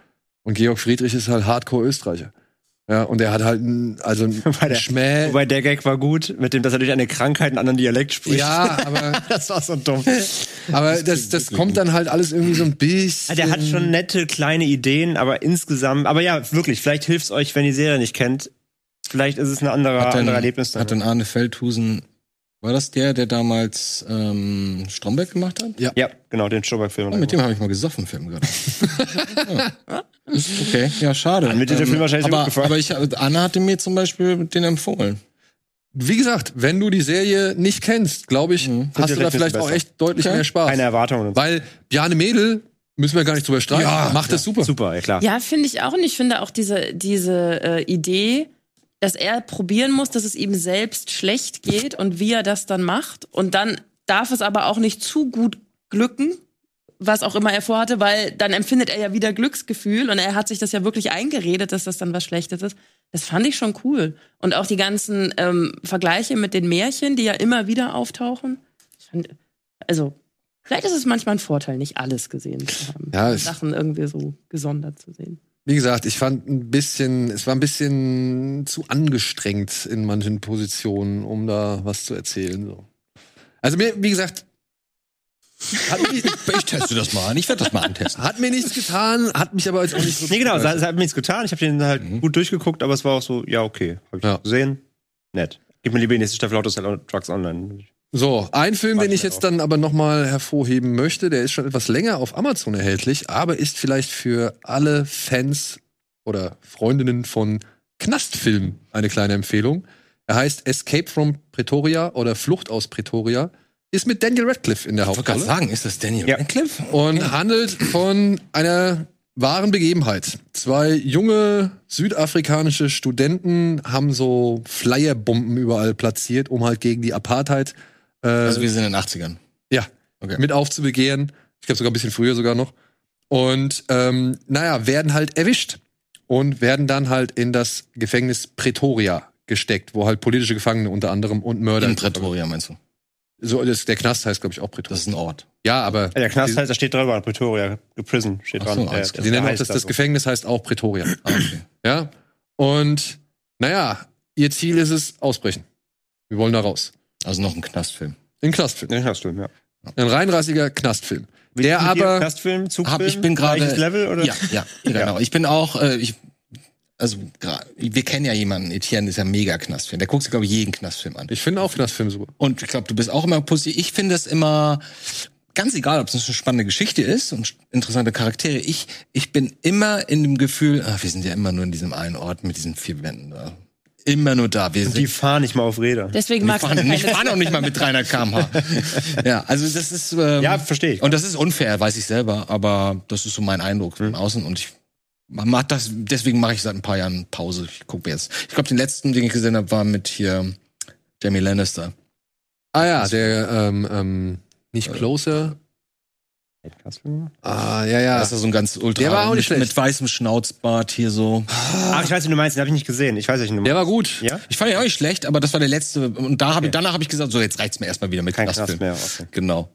Und Georg Friedrich ist halt Hardcore-Österreicher. Ja, und er hat halt ein, also *laughs* ein Wobei der- Schmäh. Wobei der Gag war gut, mit dem, dass er durch eine Krankheit einen anderen Dialekt spricht. Ja, aber, *laughs* das war so dumm. *laughs* aber das, das kommt dann halt alles irgendwie so ein bisschen. Ah, Der hat schon nette kleine Ideen, aber insgesamt, aber ja, wirklich, vielleicht hilft's euch, wenn ihr die Serie nicht kennt. Vielleicht ist es ein anderer, Hat denn, anderer Erlebnis. dann. hat denn Arne Feldhusen, war das der, der damals ähm, Stromberg gemacht hat? ja, genau, den Schubert-Film. Oh, mit dem habe ich mal gesoffen Film gerade. ja. Okay, ja, schade. Dann wird dir der Film wahrscheinlich aber, gut gefallen. aber ich, Anna hatte mir zum Beispiel den empfohlen. Wie gesagt, wenn du die Serie nicht kennst, glaube ich, Wird hast du da vielleicht auch echt deutlich Okay. mehr Spaß. Keine Erwartungen. Weil Bjarne Mädel, müssen wir gar nicht drüber streiten, Ja, macht das super. Super, ja klar. Ja, finde ich auch. Und ich finde auch diese, diese äh, Idee, dass er probieren muss, dass es ihm selbst schlecht geht und wie er das dann macht. Und dann darf es aber auch nicht zu gut glücken, was auch immer er vorhatte, weil dann empfindet er ja wieder Glücksgefühl und er hat sich das ja wirklich eingeredet, dass das dann was Schlechtes ist. Das fand ich schon cool. Und auch die ganzen ähm, Vergleiche mit den Märchen, die ja immer wieder auftauchen. Fand, also, vielleicht ist es manchmal ein Vorteil, nicht alles gesehen zu haben. Ja, Sachen irgendwie so gesondert zu sehen. Wie gesagt, ich fand ein bisschen, es war ein bisschen zu angestrengt in manchen Positionen, um da was zu erzählen. So. Also mir, wie gesagt, hat, mich, *laughs* Ich teste das mal an. Ich werde das mal antesten. hat mir nichts getan, hat mich aber jetzt auch nicht so. Nee, genau, es hat, es hat mir nichts getan. Ich habe den halt gut durchgeguckt, aber es war auch so, ja, okay. Hab ich Ja. gesehen. Nett. Gib mir lieber die nächste Staffel Autos Trucks Online. So, ein Film, den ich jetzt dann aber noch mal hervorheben möchte, der ist schon etwas länger auf Amazon erhältlich, aber ist vielleicht für alle Fans oder Freundinnen von Knastfilmen eine kleine Empfehlung. Er heißt Escape from Pretoria oder Flucht aus Pretoria. Ist mit Daniel Radcliffe in der Ich wollte gerade Hauptrolle sagen, ist das Daniel Ja. Radcliffe? und handelt von einer wahren Begebenheit. Zwei junge südafrikanische Studenten haben so Flyerbomben überall platziert, um halt gegen die Apartheid äh, Also wir sind in den 80ern. ja, Okay. mit aufzubegehren. Ich glaube sogar ein bisschen früher sogar noch. Und ähm, naja, werden halt erwischt und werden dann halt in das Gefängnis Pretoria gesteckt, wo halt politische Gefangene unter anderem und Mörder. In Pretoria, meinst du? So, das, der Knast heißt, glaube ich, auch Pretoria. Das ist ein Ort. ja, aber Ja, der Knast die, heißt, da steht drüber, Pretoria, Prison steht Ach dran. so, alles Der- die nennen auch das, das so. Gefängnis heißt auch Pretoria. Ah, okay. Ja. Und naja, ihr Ziel ist es, ausbrechen. Wir wollen da raus. Also noch ein Knastfilm. Ein Knastfilm. Den Knastfilm, ja. Ein reinrassiger Knastfilm. Der Mit dir aber. Knastfilm, Zugfilm, Hab, ich bin gerade. Level, oder? Ja, ja, *laughs* genau. Ich bin auch. Äh, ich, also wir kennen ja jemanden. Etienne ist ja mega Knastfilm. Der guckt sich glaube ich jeden Knastfilm an. Ich finde auch Knastfilm super. Und ich glaube, du bist auch immer positiv. Ich finde es immer ganz egal, ob es eine spannende Geschichte ist und interessante Charaktere. Ich, ich bin immer in dem Gefühl, ah, wir sind ja immer nur in diesem einen Ort mit diesen vier Wänden da. Immer nur da. Wir Und die sind. fahren nicht mal auf Räder. Deswegen Die mag fahren, ich ich fahren auch nicht mal mit 300 km/h. *laughs* ja, also das ist. Ähm, Ja, verstehe ich. Und das ist unfair, weiß ich selber, aber das ist so mein Eindruck von außen und ich man macht das, deswegen mache ich seit ein paar Jahren Pause. Ich gucke jetzt. Ich glaube, den letzten, den ich gesehen habe, war mit hier Jamie Lannister. Ah ja, der ähm, ähm, nicht Closer. Knastfilm? Ah, ja, ja. Das ist so ein ganz ultra Der war auch nicht mit, schlecht. mit weißem Schnauzbart hier so. Ach, ich weiß, wie du meinst, den habe ich nicht gesehen. Ich weiß nicht, wie du Der war gut. Ja? Ich fand ihn auch nicht schlecht, aber das war der letzte und da habe ich danach habe ich gesagt, so jetzt reicht's mir erstmal wieder mit Kein Knastfilm. Knast mehr. Okay. Genau.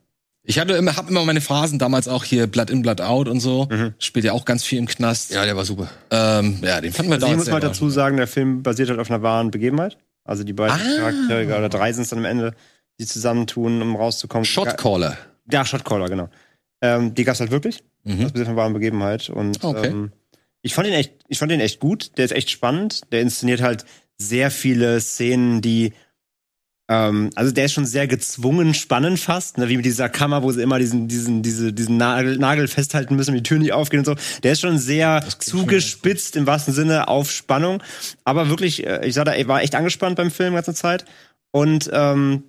Ich hatte immer, hab immer meine Phasen damals auch hier Blood in, Blood out und so. Spielt ja auch ganz viel im Knast. Ja, der war super. Ähm, ja den fanden wir Also ich damals muss mal dazu sagen, der Film basiert halt auf einer wahren Begebenheit. Also die beiden Ah. Charaktere, oder drei sind es dann am Ende, die zusammentun, um rauszukommen. Shotcaller. Ja, Shotcaller, genau. Ähm, die gab's halt wirklich. Mhm. Das basiert von wahren Begebenheit. Und Okay. ähm, ich fand ihn echt, ich fand ihn echt gut. Der ist echt spannend. Der inszeniert halt sehr viele Szenen, die ähm, also der ist schon sehr gezwungen spannend fast, ne? wie mit dieser Kammer, wo sie immer diesen, diesen, diese, diesen Nagel, Nagel festhalten müssen, die Tür nicht aufgeht und so. Der ist schon sehr zugespitzt im wahrsten Sinne auf Spannung. Aber wirklich, äh, ich sag da, ich war echt angespannt beim Film die ganze Zeit. Und ähm,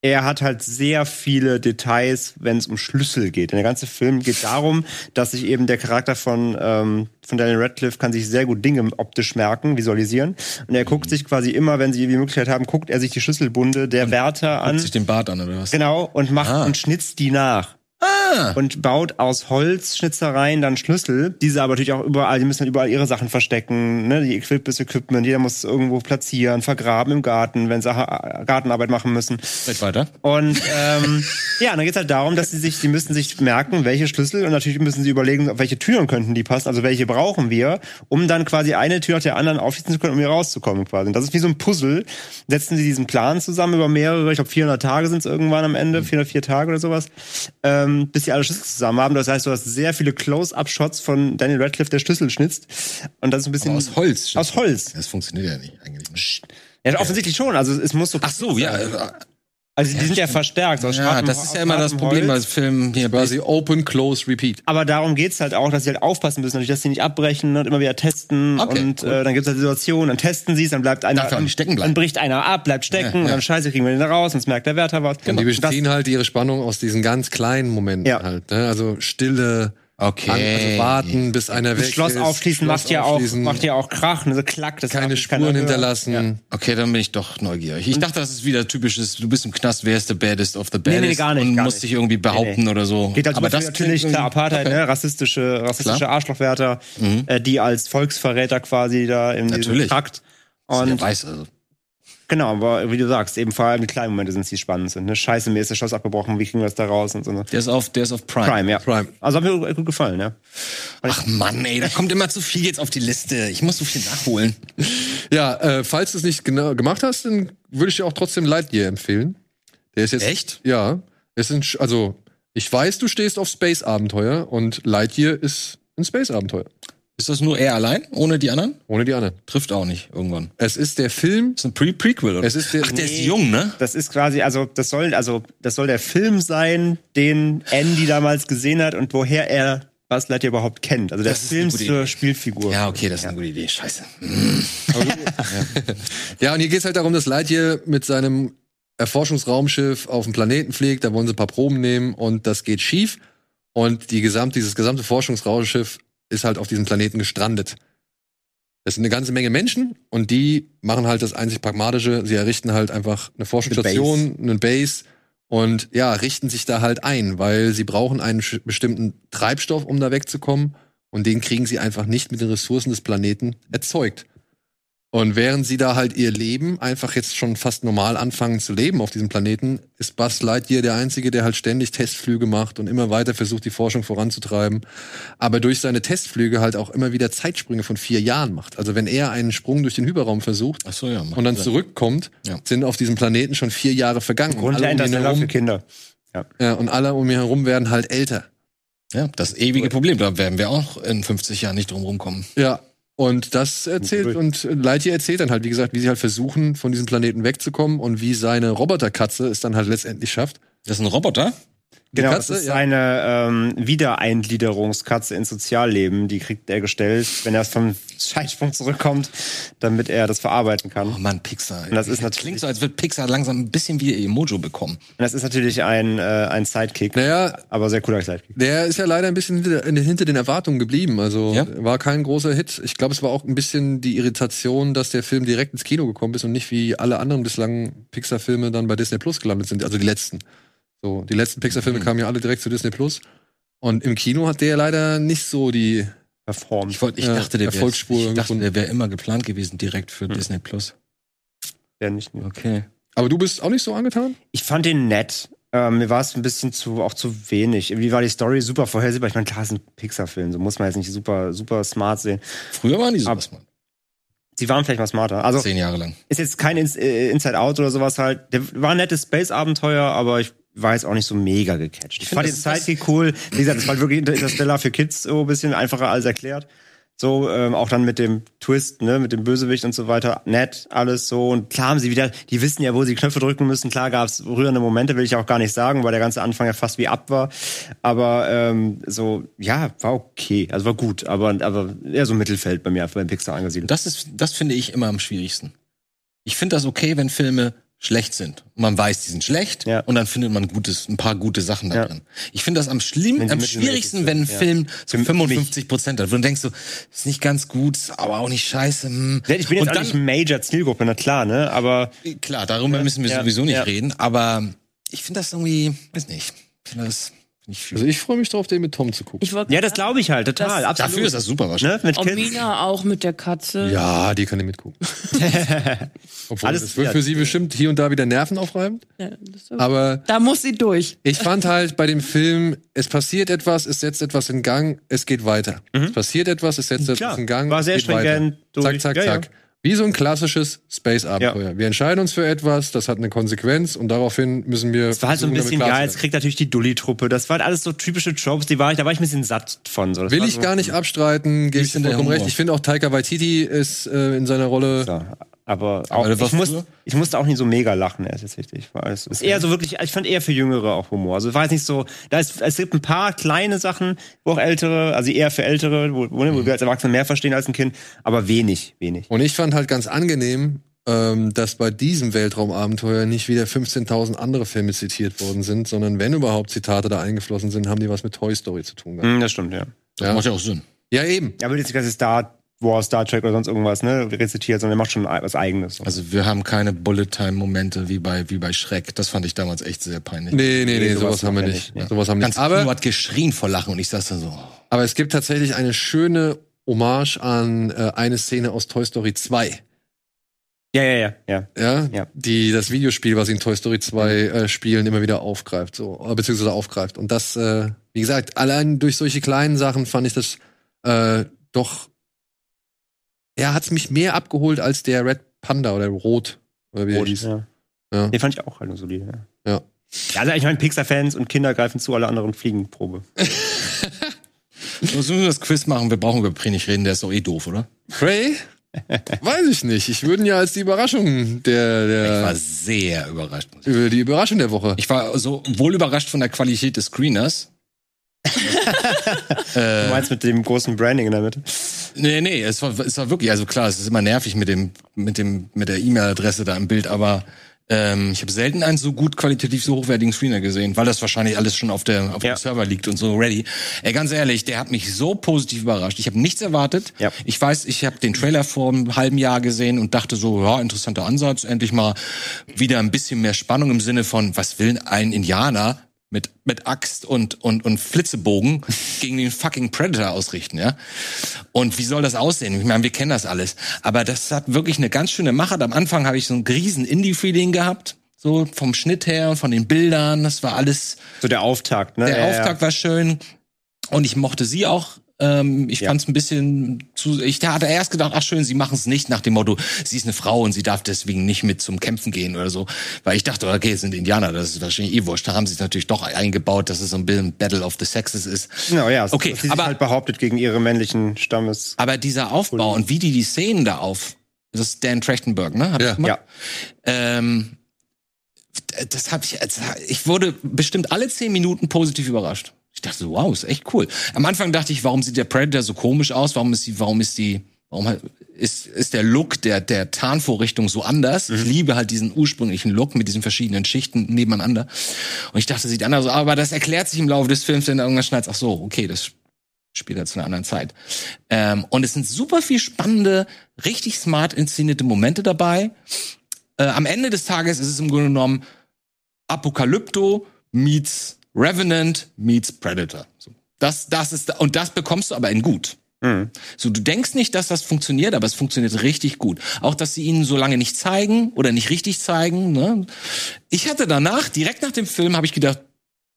er hat halt sehr viele Details, wenn es um Schlüssel geht. Denn der ganze Film geht darum, dass sich eben der Charakter von, ähm, von Daniel Radcliffe kann sich sehr gut Dinge optisch merken, visualisieren. Und er guckt sich quasi immer, wenn sie die Möglichkeit haben, guckt er sich die Schlüsselbunde der Wärter an. Guckt sich den Bart an, oder was? Genau, und macht Ah. und schnitzt die nach. Und baut aus Holzschnitzereien dann Schlüssel. Diese aber natürlich auch überall, die müssen halt überall ihre Sachen verstecken, ne? Die Equip das Equipment, jeder muss es irgendwo platzieren, vergraben im Garten, wenn sie Gartenarbeit machen müssen. Vielleicht weiter. Und ähm, *laughs* ja, dann geht's halt darum, dass sie sich, die müssen sich merken, welche Schlüssel und natürlich müssen sie überlegen, auf welche Türen könnten die passen, also welche brauchen wir, um dann quasi eine Tür nach der anderen aufschließen zu können, um hier rauszukommen quasi. Und das ist wie so ein Puzzle. Setzen sie diesen Plan zusammen über mehrere, ich glaube 400 Tage sind es irgendwann am Ende, 404 Tage oder sowas, ähm, bis sie alle Schlüssel zusammen haben. Das heißt, du hast sehr viele Close-Up-Shots von Daniel Radcliffe, der Schlüssel schnitzt. Und das ist ein bisschen Aber aus Holz. Aus Holz. Das funktioniert ja nicht eigentlich. Ja, offensichtlich schon. Also es muss so. Ach so, ja. Also die sind ja verstärkt. Aus Ja, scharfem- das ist ja immer das Problem bei. Filmen hier. Quasi Open, Close, Repeat. Aber darum geht's halt auch, dass sie halt aufpassen müssen, natürlich, dass sie nicht abbrechen und immer wieder testen. Okay, und cool. äh, dann gibt's halt Situationen, dann testen sie es, dann bleibt einer, Darf ja auch nicht stecken bleiben. dann bricht einer ab, bleibt stecken Ja, und ja. dann scheiße, kriegen wir den da raus, sonst merkt der Wärter was. Und die beziehen halt ihre Spannung aus diesen ganz kleinen Momenten Ja. halt. Ne? Also Stille, Okay. an, also warten, bis einer das weg Schloss ist. aufschließen Schloss macht ja auch, aufschließen, macht ja auch Krach, ne, so klack, das keine Spuren hinterlassen. Okay, dann bin ich doch neugierig. Ich dachte, das ist wieder typisches, du bist im Knast, wer ist the baddest of the baddest nee, gar nicht, und gar musst nicht. dich irgendwie behaupten Nee, oder so. Geht halt Aber Aber das natürlich klingt *laughs* klar Apartheid, okay. ne? rassistische, rassistische Klar. Arschlochwärter, äh, die als Volksverräter quasi da in diesem Natürlich. Trakt. Und Und ja weiß also. Genau, aber wie du sagst, eben vor allem die kleinen Momente sind die spannend sind. Ne? Scheiße, mir ist das Schloss abgebrochen, wie kriegen wir das da raus und so. Ne? Der ist auf, der ist auf Prime. Prime, ja. Prime. Also hat mir gut gefallen, ja. Ach Mann, ey, da kommt immer zu viel jetzt auf die Liste. Ich muss so viel nachholen. Ja, äh, falls du es nicht genau gemacht hast, dann würde ich dir auch trotzdem Lightyear empfehlen. Der ist jetzt Echt? Ja, es sind also ich weiß, du stehst auf Space Abenteuer und Lightyear ist ein Space Abenteuer Ist das nur er allein, ohne die anderen? ohne die anderen. Trifft auch nicht irgendwann. Es ist der Film, Ist ein Pre Prequel oder? es ist der Ach, der ist jung, ne? Das ist quasi, also das soll, also das soll der Film sein, den Andy damals gesehen hat und woher er Buzz Lightyear überhaupt kennt. Also der Das Film zur. Spielfigur. Ja, okay, das ist eine gute Idee. Scheiße. *laughs* Ja, und hier geht's halt darum, dass Lightyear mit seinem Erforschungsraumschiff auf den Planeten fliegt, da wollen sie ein paar Proben nehmen und das geht schief und die gesamt, dieses gesamte Forschungsraumschiff ist halt auf diesem Planeten gestrandet. Das sind eine ganze Menge Menschen und die machen halt das einzig Pragmatische, sie errichten halt einfach eine Forschungsstation, einen Base und ja, richten sich da halt ein, weil sie brauchen einen bestimmten Treibstoff, um da wegzukommen und den kriegen sie einfach nicht mit den Ressourcen des Planeten erzeugt. Und während sie da halt ihr Leben einfach jetzt schon fast normal anfangen zu leben auf diesem Planeten, ist Buzz Lightyear der Einzige, der halt ständig Testflüge macht und immer weiter versucht, die Forschung voranzutreiben. Aber durch seine Testflüge halt auch immer wieder Zeitsprünge von vier Jahren macht. Also wenn er einen Sprung durch den Hyperraum versucht Ach so, ja. und dann Sinn. zurückkommt, Ja. sind auf diesem Planeten schon vier Jahre vergangen. Und alle, um ihn Interstellar für herum, Kinder. ja, und alle um ihn herum werden halt älter. Ja, das ewige Problem. Da werden wir auch in 50 Jahren nicht drum rumkommen. Ja. Und das erzählt, und Lightyear erzählt dann halt, wie gesagt, wie sie halt versuchen, von diesem Planeten wegzukommen und wie seine Roboterkatze es dann halt letztendlich schafft. Das ist ein Roboter? Genau, Katze, das ist ja. seine ähm, Wiedereingliederungskatze ins Sozialleben. Die kriegt er gestellt, wenn er vom Scheitsprung zurückkommt, damit er das verarbeiten kann. Oh Mann, Pixar. Und das ist natürlich- Klingt so, als wird Pixar langsam ein bisschen wie ihr Mojo bekommen. Und das ist natürlich ein, äh, ein Sidekick, Naja, aber sehr cooler Sidekick. der ist ja leider ein bisschen hinter, hinter den Erwartungen geblieben. Also Ja? war kein großer Hit. Ich glaube, es war auch ein bisschen die Irritation, dass der Film direkt ins Kino gekommen ist und nicht wie alle anderen bislang Pixar-Filme dann bei Disney Plus gelandet sind. Also die letzten. So, die letzten Pixar-Filme Mhm. kamen ja alle direkt zu Disney Plus. Und im Kino hat der leider nicht so die Performt. Ich, wollte, ich Ja, dachte, der wäre Erfolgsspur der wäre immer geplant gewesen, direkt für Disney Plus. Ja, nicht nur. Okay. Aber du bist auch nicht so angetan? Ich fand den nett. Ähm, mir war es ein bisschen zu, auch zu wenig. Wie war die Story? Super vorhersehbar. Ich meine, klar, es ist ein Pixar-Film. So muss man jetzt nicht super, super smart sehen. Früher waren die sowas mal. Sie waren vielleicht mal smarter. Also Zehn Jahre lang. ist jetzt kein äh, Inside Out oder sowas halt. Der war ein nettes Space-Abenteuer, aber ich war jetzt auch nicht so mega gecatcht. Ich, find, fand den Sidekick cool. Wie gesagt, das war wirklich Interstellar für Kids so ein bisschen einfacher als erklärt. So, ähm, auch dann mit dem Twist, ne, mit dem Bösewicht und so weiter. Nett, alles so. Und klar haben sie wieder, die wissen ja, wo sie Knöpfe drücken müssen. Klar gab's rührende Momente, will ich auch gar nicht sagen, weil der ganze Anfang ja fast wie ab war. Aber ähm, so, ja, war okay. Also war gut, aber, aber eher so Mittelfeld bei mir, beim Pixar angesiedelt. Das ist, das finde ich immer am schwierigsten. Ich finde das okay, wenn Filme schlecht sind. Man weiß, die sind schlecht Ja. und dann findet man gutes, ein paar gute Sachen da Ja. drin. Ich finde das am schlimm, am schwierigsten, wenn ein. Film so Für 55 Prozent hat, wo du denkst so, ist nicht ganz gut, aber auch nicht scheiße. Hm. Ich bin jetzt und auch nicht Major Zielgruppe, na klar, ne? Aber klar, darüber müssen wir sowieso nicht reden, aber ich finde das irgendwie, weiß nicht, ich finde das nicht viel. Also ich freue mich drauf, den mit Tom zu gucken. Ja, das glaube ich halt, total. Das- absolut. Dafür ist das super wahrscheinlich. ne? Mit Und. Mina auch mit der Katze. Ja, die kann ich mitgucken. *laughs* Obwohl, Alles- das wird ja. für sie bestimmt hier und da wieder nervenaufreibend. Ja, das ist- Aber da muss sie durch. ich fand halt bei dem Film, es passiert etwas, es setzt etwas in Gang, es geht weiter. Es passiert etwas, es setzt Mhm. Klar, etwas in Gang, war sehr geht stringent, weiter. durch. Zack, zack, Ja, ja. zack. Wie so ein klassisches Space-Abenteuer. Wir entscheiden uns für etwas, das hat eine Konsequenz und daraufhin müssen wir. Das war halt so ein bisschen geil. Jetzt kriegt natürlich die Dulli-Truppe. Das waren alles so typische Tropes, die war ich, da war ich ein bisschen satt von. So. Das Will ich so, gar nicht abstreiten, gebe ich dir vollkommen recht. Ich finde auch Taika Waititi ist äh, in seiner Rolle. So. Aber auch, das war ich, muss, ich musste auch nicht so mega lachen, er ist jetzt richtig. Alles, ist eher so wirklich, ich fand eher für Jüngere auch Humor. Also war jetzt nicht so, da ist, es gibt ein paar kleine Sachen, wo auch Ältere, also eher für Ältere, wo, wo, wo wir als Erwachsene mehr verstehen als ein Kind, aber wenig, wenig. Und ich fand halt ganz angenehm, ähm, dass bei diesem Weltraumabenteuer nicht wieder 15.000 andere Filme zitiert worden sind, sondern wenn überhaupt Zitate da eingeflossen sind, haben die was mit Toy Story zu tun gehabt. Hm, das stimmt, ja. Das Ja. macht ja auch Sinn. Ja, eben. Ja, aber jetzt die ganze Star Wars, Star Trek oder sonst irgendwas, ne, rezitiert, sondern er macht schon was Eigenes. So. Also wir haben keine Bullet-Time-Momente wie bei, wie bei Schreck. Das fand ich damals echt sehr peinlich. Nee, nee, nee, Nee, sowas, sowas haben wir nicht. nicht, nee. Sowas haben wir Ganz nicht. Aber, hat geschrien vor Lachen und ich saß da so. aber es gibt tatsächlich eine schöne Hommage an äh, eine Szene aus Toy Story 2. ja, ja, ja, ja. Ja, Ja. die das Videospiel, was sie in Toy Story 2 äh, spielen, immer wieder aufgreift, so, äh, beziehungsweise aufgreift. Und das, äh, wie gesagt, allein durch solche kleinen Sachen fand ich das äh, doch, ja, hat's mich mehr abgeholt als der Red Panda oder Rot, oder wie Rot, hieß. ja. Ja. Den fand ich auch halt nur solide. Ja. Ja. Ja, also ich meine, Pixar-Fans und Kinder greifen zu, alle anderen fliegen Probe. *laughs* So müssen wir das Quiz machen. Wir brauchen über Prey nicht reden, der ist doch eh doof, oder? Prey? Weiß ich nicht. Ich würde ihn ja als die Überraschung der, Ich war der sehr überrascht. über die Überraschung der Woche. Ich war so wohl überrascht von der Qualität des Screeners. Äh. Du meinst mit dem großen Branding in der Mitte? Nee, nee, es war, es war wirklich, also klar, es ist immer nervig mit dem, mit dem, mit der E-Mail-Adresse da im Bild, aber ähm, ich habe selten einen so gut qualitativ so hochwertigen Screener gesehen, weil das wahrscheinlich alles schon auf der auf Ja. dem Server liegt und so ready. Ey, ganz ehrlich, der hat mich so positiv überrascht. Ich habe nichts erwartet. Ja. Ich weiß, ich habe den Trailer vor einem halben Jahr gesehen und dachte so, ja, interessanter Ansatz, endlich mal wieder ein bisschen mehr Spannung im Sinne von, was will ein Indianer mit, mit Axt und, und, und Flitzebogen *laughs* gegen den fucking Predator ausrichten, ja? Und wie soll das aussehen? Ich meine, wir kennen das alles. Aber das hat wirklich eine ganz schöne Machart. Am Anfang habe ich so ein riesen Indie-Feeling gehabt. So vom Schnitt her und von den Bildern. Das war alles, So der Auftakt, ne? der Ja, ja. Auftakt war schön. Und ich mochte sie auch. Ähm, ich Ja. fand es ein bisschen zu. Ich hatte erst gedacht, ach schön, sie machen es nicht nach dem Motto, sie ist eine Frau und sie darf deswegen nicht mit zum Kämpfen gehen oder so. Weil ich dachte, okay, es sind Indianer, das ist wahrscheinlich eh wurscht. Da haben sie es natürlich doch eingebaut, dass es so ein bisschen Battle of the Sexes ist. Genau, ja. Okay, dass sie aber- halt behauptet gegen ihre männlichen Stammes. Aber dieser Aufbau und wie die die Szenen da auf, das ist Dan Trachtenberg, ne? Hat Ja. Ja. Ähm, das habe ich, ich wurde bestimmt alle zehn Minuten positiv überrascht. Ich dachte, so, wow, ist echt cool. Am Anfang dachte ich, warum sieht der Predator so komisch aus? Warum ist die, warum ist die, warum ist, ist der Look der, der Tarnvorrichtung so anders? Ich liebe halt diesen ursprünglichen Look mit diesen verschiedenen Schichten nebeneinander. Und ich dachte, sieht anders aus. Aber das erklärt sich im Laufe des Films, wenn irgendwann schneidet, ach so, okay, das spielt halt zu einer anderen Zeit. Ähm, und es sind super viel spannende, richtig smart inszenierte Momente dabei. Äh, am Ende des Tages ist es im Grunde genommen Apokalypto meets Revenant meets Predator. Das, das ist, und das bekommst du aber in gut. Mhm. So, du denkst nicht, dass das funktioniert, aber es funktioniert richtig gut. Auch, dass sie ihnen so lange nicht zeigen oder nicht richtig zeigen. Ne? Ich hatte danach, direkt nach dem Film, habe ich gedacht,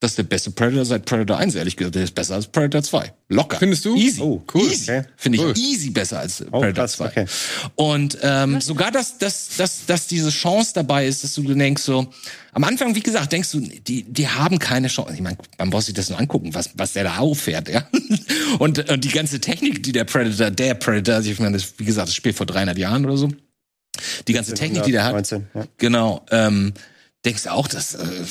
Das ist der beste Predator seit Predator 1, ehrlich gesagt. Der ist besser als Predator 2. Locker. Findest du? Easy. Oh, cool. Easy. Okay. Finde ich Cool. easy besser als Oh, Predator krass, 2. okay. Und ähm, sogar, dass, dass, dass, dass diese Chance dabei ist, dass du denkst so, am Anfang, wie gesagt, denkst du, die, die haben keine Chance. Ich meine, man muss sich das nur angucken, was, was der da auffährt, ja. *laughs* Und, und die ganze Technik, die der Predator, der Predator, also ich meine, das, wie gesagt, das spielt vor 300 Jahren oder so. Die ganze Technik, die der hat. 19, ja. Genau. Ähm, denkst du auch, dass, äh,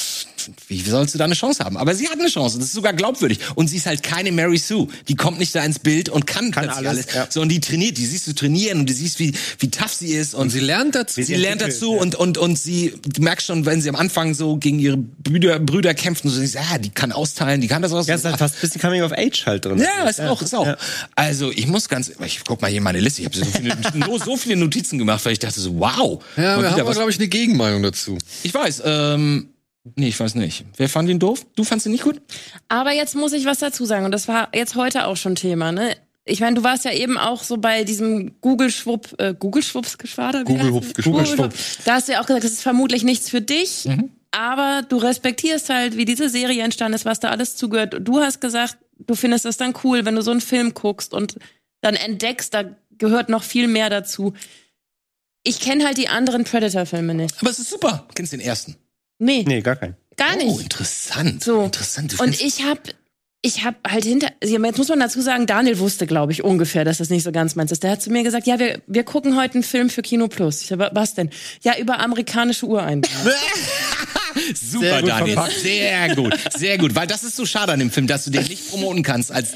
wie sollst du da eine Chance haben? Aber sie hat eine Chance. Das ist sogar glaubwürdig. Und sie ist halt keine Mary Sue. Die kommt nicht da ins Bild und kann, Kann alles, alles. ja. Sondern die trainiert. Die siehst du trainieren und du siehst, wie, wie tough sie ist. Und, Und sie lernt dazu. sie lernt dazu und, und, und sie, du merkst schon, wenn sie am Anfang so gegen ihre Brüder, Brüder kämpft und so, siehst, ah, die kann austeilen, die kann das aus. Ja, ist halt fast ein bisschen Coming of Age halt drin. Ja, ist auch, ist auch. Also ich muss ganz, ich guck mal hier in meine Liste. Ich habe so viele, *laughs* so viele Notizen gemacht, weil ich dachte so, wow. Ja, wir haben glaube ich, eine Gegenmeinung dazu. ich weiß. Ähm, nee, ich weiß nicht. Wer fand ihn doof? Du fandst ihn nicht gut? Aber jetzt muss ich was dazu sagen und das war jetzt heute auch schon Thema, ne? Ich meine, du warst ja eben auch so bei diesem Google-Schwupp, äh, Google-Schwupps-Geschwader? Google-Schwupp. Da hast du ja auch gesagt, das ist vermutlich nichts für dich, aber du respektierst halt, wie diese Serie entstanden ist, was da alles zugehört. Du hast gesagt, du findest das dann cool, wenn du so einen Film guckst und dann entdeckst, da gehört noch viel mehr dazu. Ich kenne halt die anderen Predator-Filme nicht. Aber es ist super. Du kennst den ersten. Nee, Nee, gar kein. gar nicht. Oh, interessant. So. Interessant. Du Und ich habe ich habe halt hinter, jetzt muss man dazu sagen, Daniel wusste, glaube ich, ungefähr, dass das nicht so ganz meins ist. Der hat zu mir gesagt, ja, wir, wir gucken heute einen Film für Kino Plus. Ich sag, "Wa- was denn? Ja, über amerikanische Ureinwohner. *laughs* *laughs* Super, Sehr gut Daniel. verpackt. Sehr gut. Sehr gut. Weil das ist so schade an dem Film, dass du den nicht promoten kannst, als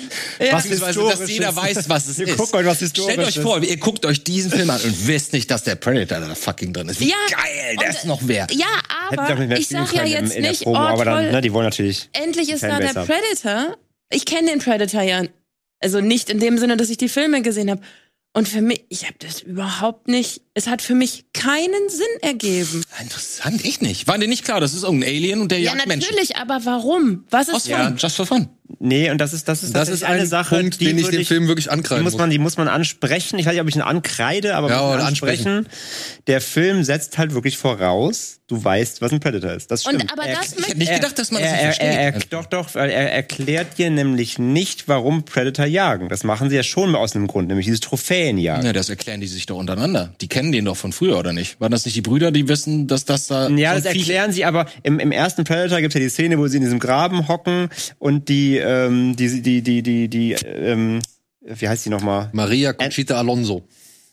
Was beziehungsweise, dass jeder weiß, was es Wir ist. gucken euch was Stellt euch vor, ihr guckt euch diesen Film an und wisst nicht, dass der Predator da fucking drin ist. Wie Ja, geil, der ist noch wer. ja, aber ich sag ja jetzt in der nicht, Promo, oh aber dann, ne, die wollen natürlich. endlich ist da der. Predator. Ich kenne den Predator ja, also nicht in dem Sinne, dass ich die Filme gesehen habe. Und für mich, ich habe das überhaupt nicht, es hat für mich keinen Sinn ergeben. Interessant, ich nicht. War dir nicht klar, das ist irgendein Alien und der Ja, jagt Menschen. natürlich, aber warum? Was ist Aus, ja, fun? just for fun. Nee, und das ist, das ist, Das ist ein eine Sache, Punkt, die den ich dem Film wirklich Die ankreiden muss muss. man, die muss man ansprechen. Ich weiß nicht, ob ich ihn ankreide, aber Ja, man muss oder ansprechen. Der Film setzt halt wirklich voraus, du weißt, was ein Predator ist. Das Und stimmt. aber Er- das Ich hätte nicht gedacht, dass man das er, nicht er, er, versteht. er, doch, doch, weil er erklärt dir nämlich nicht, warum Predator jagen. Das machen sie ja schon aus einem Grund, nämlich dieses Trophäenjagen. Ja, das erklären die sich doch untereinander. Die kennen den doch von früher, oder nicht? Waren das nicht die Brüder, die wissen, dass das da. Ja, so das erklären sie, aber im, im ersten Predator gibt's ja die Szene, wo sie in diesem Graben hocken und die, ähm, die, die, die, die, die, ähm, wie heißt die nochmal? Maria Conchita Alonso.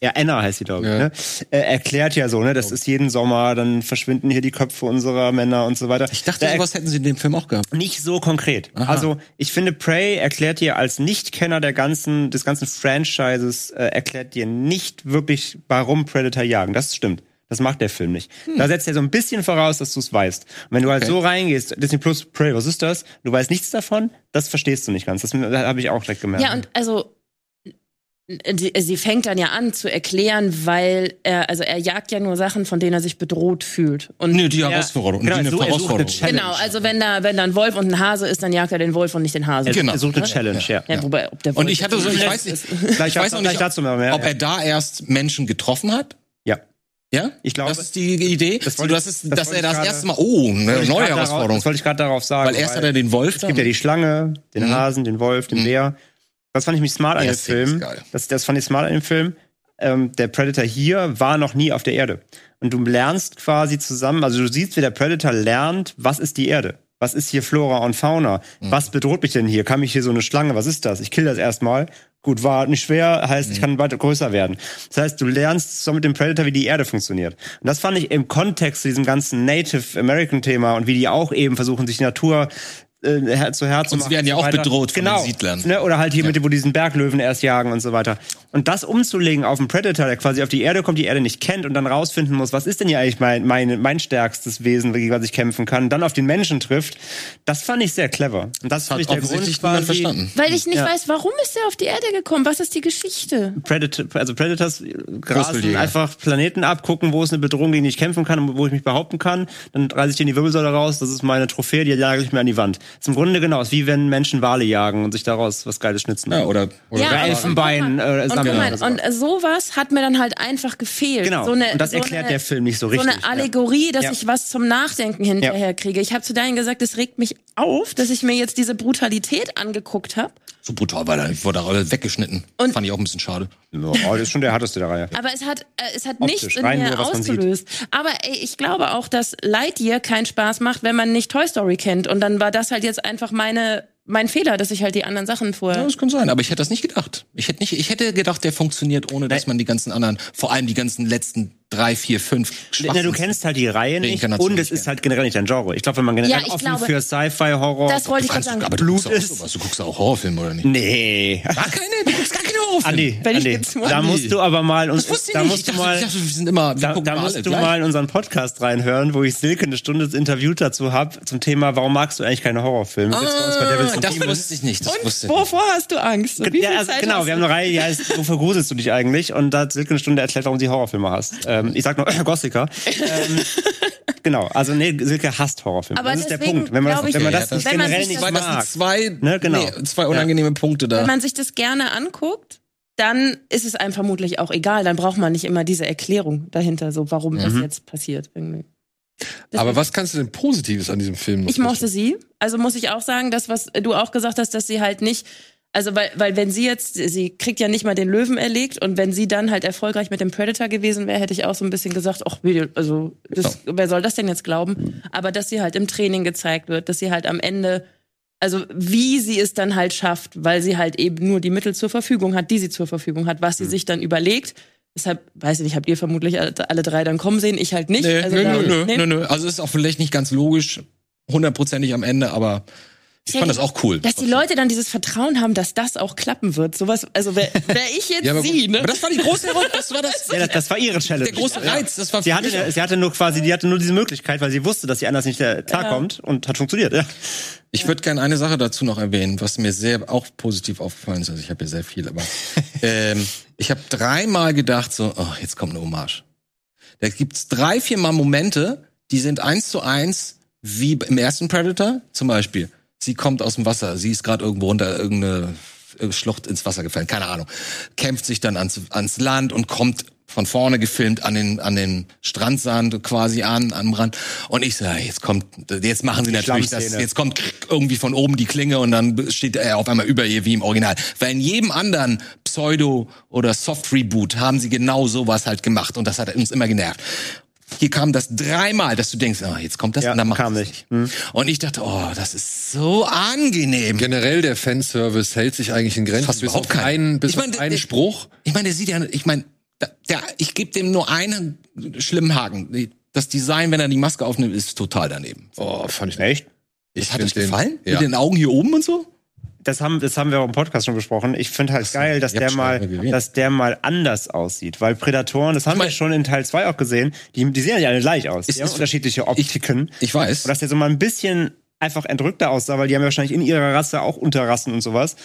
Ja, Anna heißt sie, glaube ich. Ja. Ne? Äh, erklärt ja so, ne? Das ist jeden Sommer, dann verschwinden hier die Köpfe unserer Männer und so weiter. Ich dachte, Da sowas hätten sie in dem Film auch gehabt. nicht so konkret. Aha. Also ich finde, Prey erklärt dir als Nichtkenner der ganzen, des ganzen Franchises, äh, erklärt dir nicht wirklich, warum Predator jagen. Das stimmt. Das macht der Film nicht. Da setzt er so ein bisschen voraus, dass du es weißt. Und wenn du halt Okay. so reingehst, Disney Plus, Prey, was ist das? Du weißt nichts davon, das verstehst du nicht ganz. Das habe ich auch direkt gemerkt. Ja, und also die- sie fängt dann ja an zu erklären, weil er, also er jagt ja nur Sachen, von denen er sich bedroht fühlt. Und Nö, die Ja, Herausforderung. genau, die eine so- er Herausforderung. Genau, also wenn da, wenn da ein Wolf und ein Hase ist, dann jagt er den Wolf und nicht den Hase. er, genau. er sucht eine Challenge, ja. Ja, wobei, ob der Wolf Und ich hatte so, ich weiß nicht, Gleich *laughs* ich weiß noch nicht, dazu mal mehr. ob er da erst Menschen getroffen hat. Ja. Ja? Ich glaube- Das ist die Idee. Das wollte das ich- ist, das dass er das ich gerade- erste Mal, oh, eine ich neue grad darauf- Herausforderung. Das wollte ich gerade darauf sagen. Weil erst hat er den Wolf Es gibt ja die Schlange, den Mhm. Hasen, den Wolf, den Mhm. Bär. Das fand ich mich smart an dem Film. Das, das fand ich smart an dem Film. Ähm, der Predator hier war noch nie auf der Erde. Und du lernst quasi zusammen, also du siehst, wie der Predator lernt, was ist die Erde? Was ist hier Flora und Fauna? Mhm. Was bedroht mich denn hier? Kann mich hier so eine Schlange? Was ist das? Ich kill das erstmal. Gut, war nicht schwer, heißt, Mhm. ich kann weiter größer werden. Das heißt, du lernst so mit dem Predator, wie die Erde funktioniert. Und das fand ich im Kontext zu diesem ganzen Native American Thema und wie die auch eben versuchen, sich die Natur äh, her- zu Herz Und sie machen. werden ja so auch weiter. bedroht von den genau. Siedlern. Ne? Oder halt hier mit, wo diesen Berglöwen erst jagen und so weiter. Und das umzulegen auf einen Predator, der quasi auf die Erde kommt, die Erde nicht kennt und dann rausfinden muss, was ist denn hier eigentlich mein, mein, mein stärkstes Wesen, gegen was ich kämpfen kann, dann auf den Menschen trifft, das fand ich sehr clever. Und das hat finde ich der Grund quasi, verstanden. Weil ich nicht Ja. weiß, warum ist er auf die Erde gekommen? Was ist die Geschichte? Predator, also Predators grasen einfach Planeten ab, gucken, wo ist eine Bedrohung, gegen die ich kämpfen kann und wo ich mich behaupten kann. Dann reiße ich dir die Wirbelsäule raus, das ist meine Trophäe, die jage ich mir an die Wand. Ist im Grunde genau, ist wie wenn Menschen Wale jagen und sich daraus was Geiles schnitzen. Ja, oder, oder Ja, Elfenbein äh, Und, sammeln. oder so. und äh, sowas hat mir dann halt einfach gefehlt. Genau. So eine, und das so erklärt eine, der Film nicht so So richtig. eine Allegorie, dass Ja. ich was zum Nachdenken hinterher kriege. Ich habe zu Daniel gesagt, es regt mich auf, dass ich mir jetzt diese Brutalität angeguckt habe. So brutal, weil er wurde alle weggeschnitten. Und- Fand ich auch ein bisschen schade. Ja. Oh, das ist schon der härteste der Reihe. Aber es hat, äh, es hat Optisch, nichts in mir nur, ausgelöst. Aber ey, ich glaube auch, dass Lightyear keinen Spaß macht, wenn man nicht Toy Story kennt. Und dann war das halt jetzt einfach meine, mein Fehler, dass ich halt die anderen Sachen Ja, vorher. das kann sein, aber ich hätte das nicht gedacht. Ich hätte nicht, ich hätte gedacht, der funktioniert, ohne dass man die ganzen anderen, vor allem die ganzen letzten drei, vier, fünf Na, du kennst halt die Reihe nicht und es ist halt generell nicht dein Genre. Ich glaube, wenn man generell Ja, offen glaube- für Sci-Fi, Horror... Das wollte ich gerade sagen. aber du Blut guckst auch ist- sowas. Du guckst auch Horrorfilme, oder nicht? Nee. Gar keine? Du guckst gar keine Horrorfilme? Andi, Andi, da musst du aber mal... uns- da nicht. musst Ich du dachte, mal... dachte, wir sind immer, wir Da, alle musst du gleich. mal in unseren Podcast reinhören, wo ich Silke eine Stunde interviewt dazu habe zum Thema, warum magst du eigentlich keine Horrorfilme? Ah, das Demons. wusste ich nicht. Das wusste ich nicht. Wovor hast du Angst? Und Ja, also, Zeit genau, hast wir haben eine Reihe, die heißt, wofür gruselst du dich eigentlich? Und da hat Silke eine Stunde erklärt, warum sie Horrorfilme hasst. Ähm, ich sag nur, äh, *laughs* Gossiker. ähm, genau, also nee, Silke hasst Horrorfilme. Aber das ist der deswegen Punkt. Wenn man das, ich, wenn man Ja, das das- nicht wenn man generell sich nicht das- Weil das mag, sind zwei, Ne, genau. nee, zwei unangenehme Punkte da. Wenn man sich das gerne anguckt, dann ist es einem vermutlich auch egal. Dann braucht man nicht immer diese Erklärung dahinter, so warum das Mhm. jetzt passiert. Irgendwie. Aber was kannst du denn Positives an diesem Film noch Ich mochte sie. Also muss ich auch sagen, das, was du auch gesagt hast, dass sie halt nicht, also weil, weil wenn sie jetzt, sie kriegt ja nicht mal den Löwen erlegt und wenn sie dann halt erfolgreich mit dem Predator gewesen wäre, hätte ich auch so ein bisschen gesagt, ach, also das, wer soll das denn jetzt glauben? Aber dass sie halt im Training gezeigt wird, dass sie halt am Ende, also wie sie es dann halt schafft, weil sie halt eben nur die Mittel zur Verfügung hat, die sie zur Verfügung hat, was sie sich dann überlegt. Deshalb, weiß ich nicht, habt ihr vermutlich alle, drei dann kommen sehen, ich halt nicht. Nee, also nö, nö, nö, nö, nö. Also ist auch vielleicht nicht ganz logisch, hundertprozentig am Ende, aber ich fand das auch cool. Dass die Leute dann dieses Vertrauen haben, dass das auch klappen wird. Sowas, also wäre wär ich jetzt *laughs* Ja, aber- sie, ne? Aber das war die große Herausforderung, das war das, *laughs* Ja, das, das war ihre Challenge. der große Reiz. Das war Sie hatte, auch- sie hatte nur quasi, die hatte nur diese Möglichkeit, weil sie wusste, dass sie anders nicht klarkommt und hat funktioniert. Ja. Ich würde gerne eine Sache dazu noch erwähnen, was mir sehr auch positiv aufgefallen ist. Also ich habe ja sehr viel, aber *laughs* ähm, ich habe dreimal gedacht, so, oh, jetzt kommt eine Hommage. Da gibt's drei, vier Mal Momente, die sind eins zu eins wie im ersten Predator. Zum Beispiel, sie kommt aus dem Wasser, sie ist gerade irgendwo runter, irgendeine Schlucht ins Wasser gefallen, keine Ahnung. Kämpft sich dann ans, ans Land und kommt von vorne gefilmt an den, an den Strandsand quasi an, am Rand. Und ich so, ja, jetzt kommt, jetzt machen sie natürlich das, jetzt kommt irgendwie von oben die Klinge und dann steht er auf einmal über ihr wie im Original. Weil in jedem anderen Pseudo- oder Soft-Reboot haben sie genau sowas halt gemacht und das hat uns immer genervt. Hier kam das dreimal, dass du denkst, ah, jetzt kommt das Ja, und dann macht kam es nicht. Hm. Und ich dachte, oh, das ist so angenehm. Generell der Fanservice hält sich eigentlich in Grenzen. Fast bis überhaupt auf keinen. einen, bis Ich meine, auf einen der- Spruch. Ich meine, der sieht ja, ich meine, der, ich gebe dem nur einen schlimmen Haken. Das Design, wenn er die Maske aufnimmt, ist total daneben. Oh, fand ich Echt? Ich Hat euch den- gefallen? Ja. Mit den Augen hier oben und so? Das haben, das haben wir auch im Podcast schon besprochen. Ich finde halt geil, dass ich der mal, dass der mal anders aussieht. Weil Prädatoren, das haben mein- wir schon in Teil 2 auch gesehen, die, die sehen ja alle gleich aus. Ist- Die haben ist- unterschiedliche Optiken. Ich weiß. Und dass der so mal ein bisschen einfach entrückter aussah, weil die haben ja wahrscheinlich in ihrer Rasse auch Unterrassen und sowas.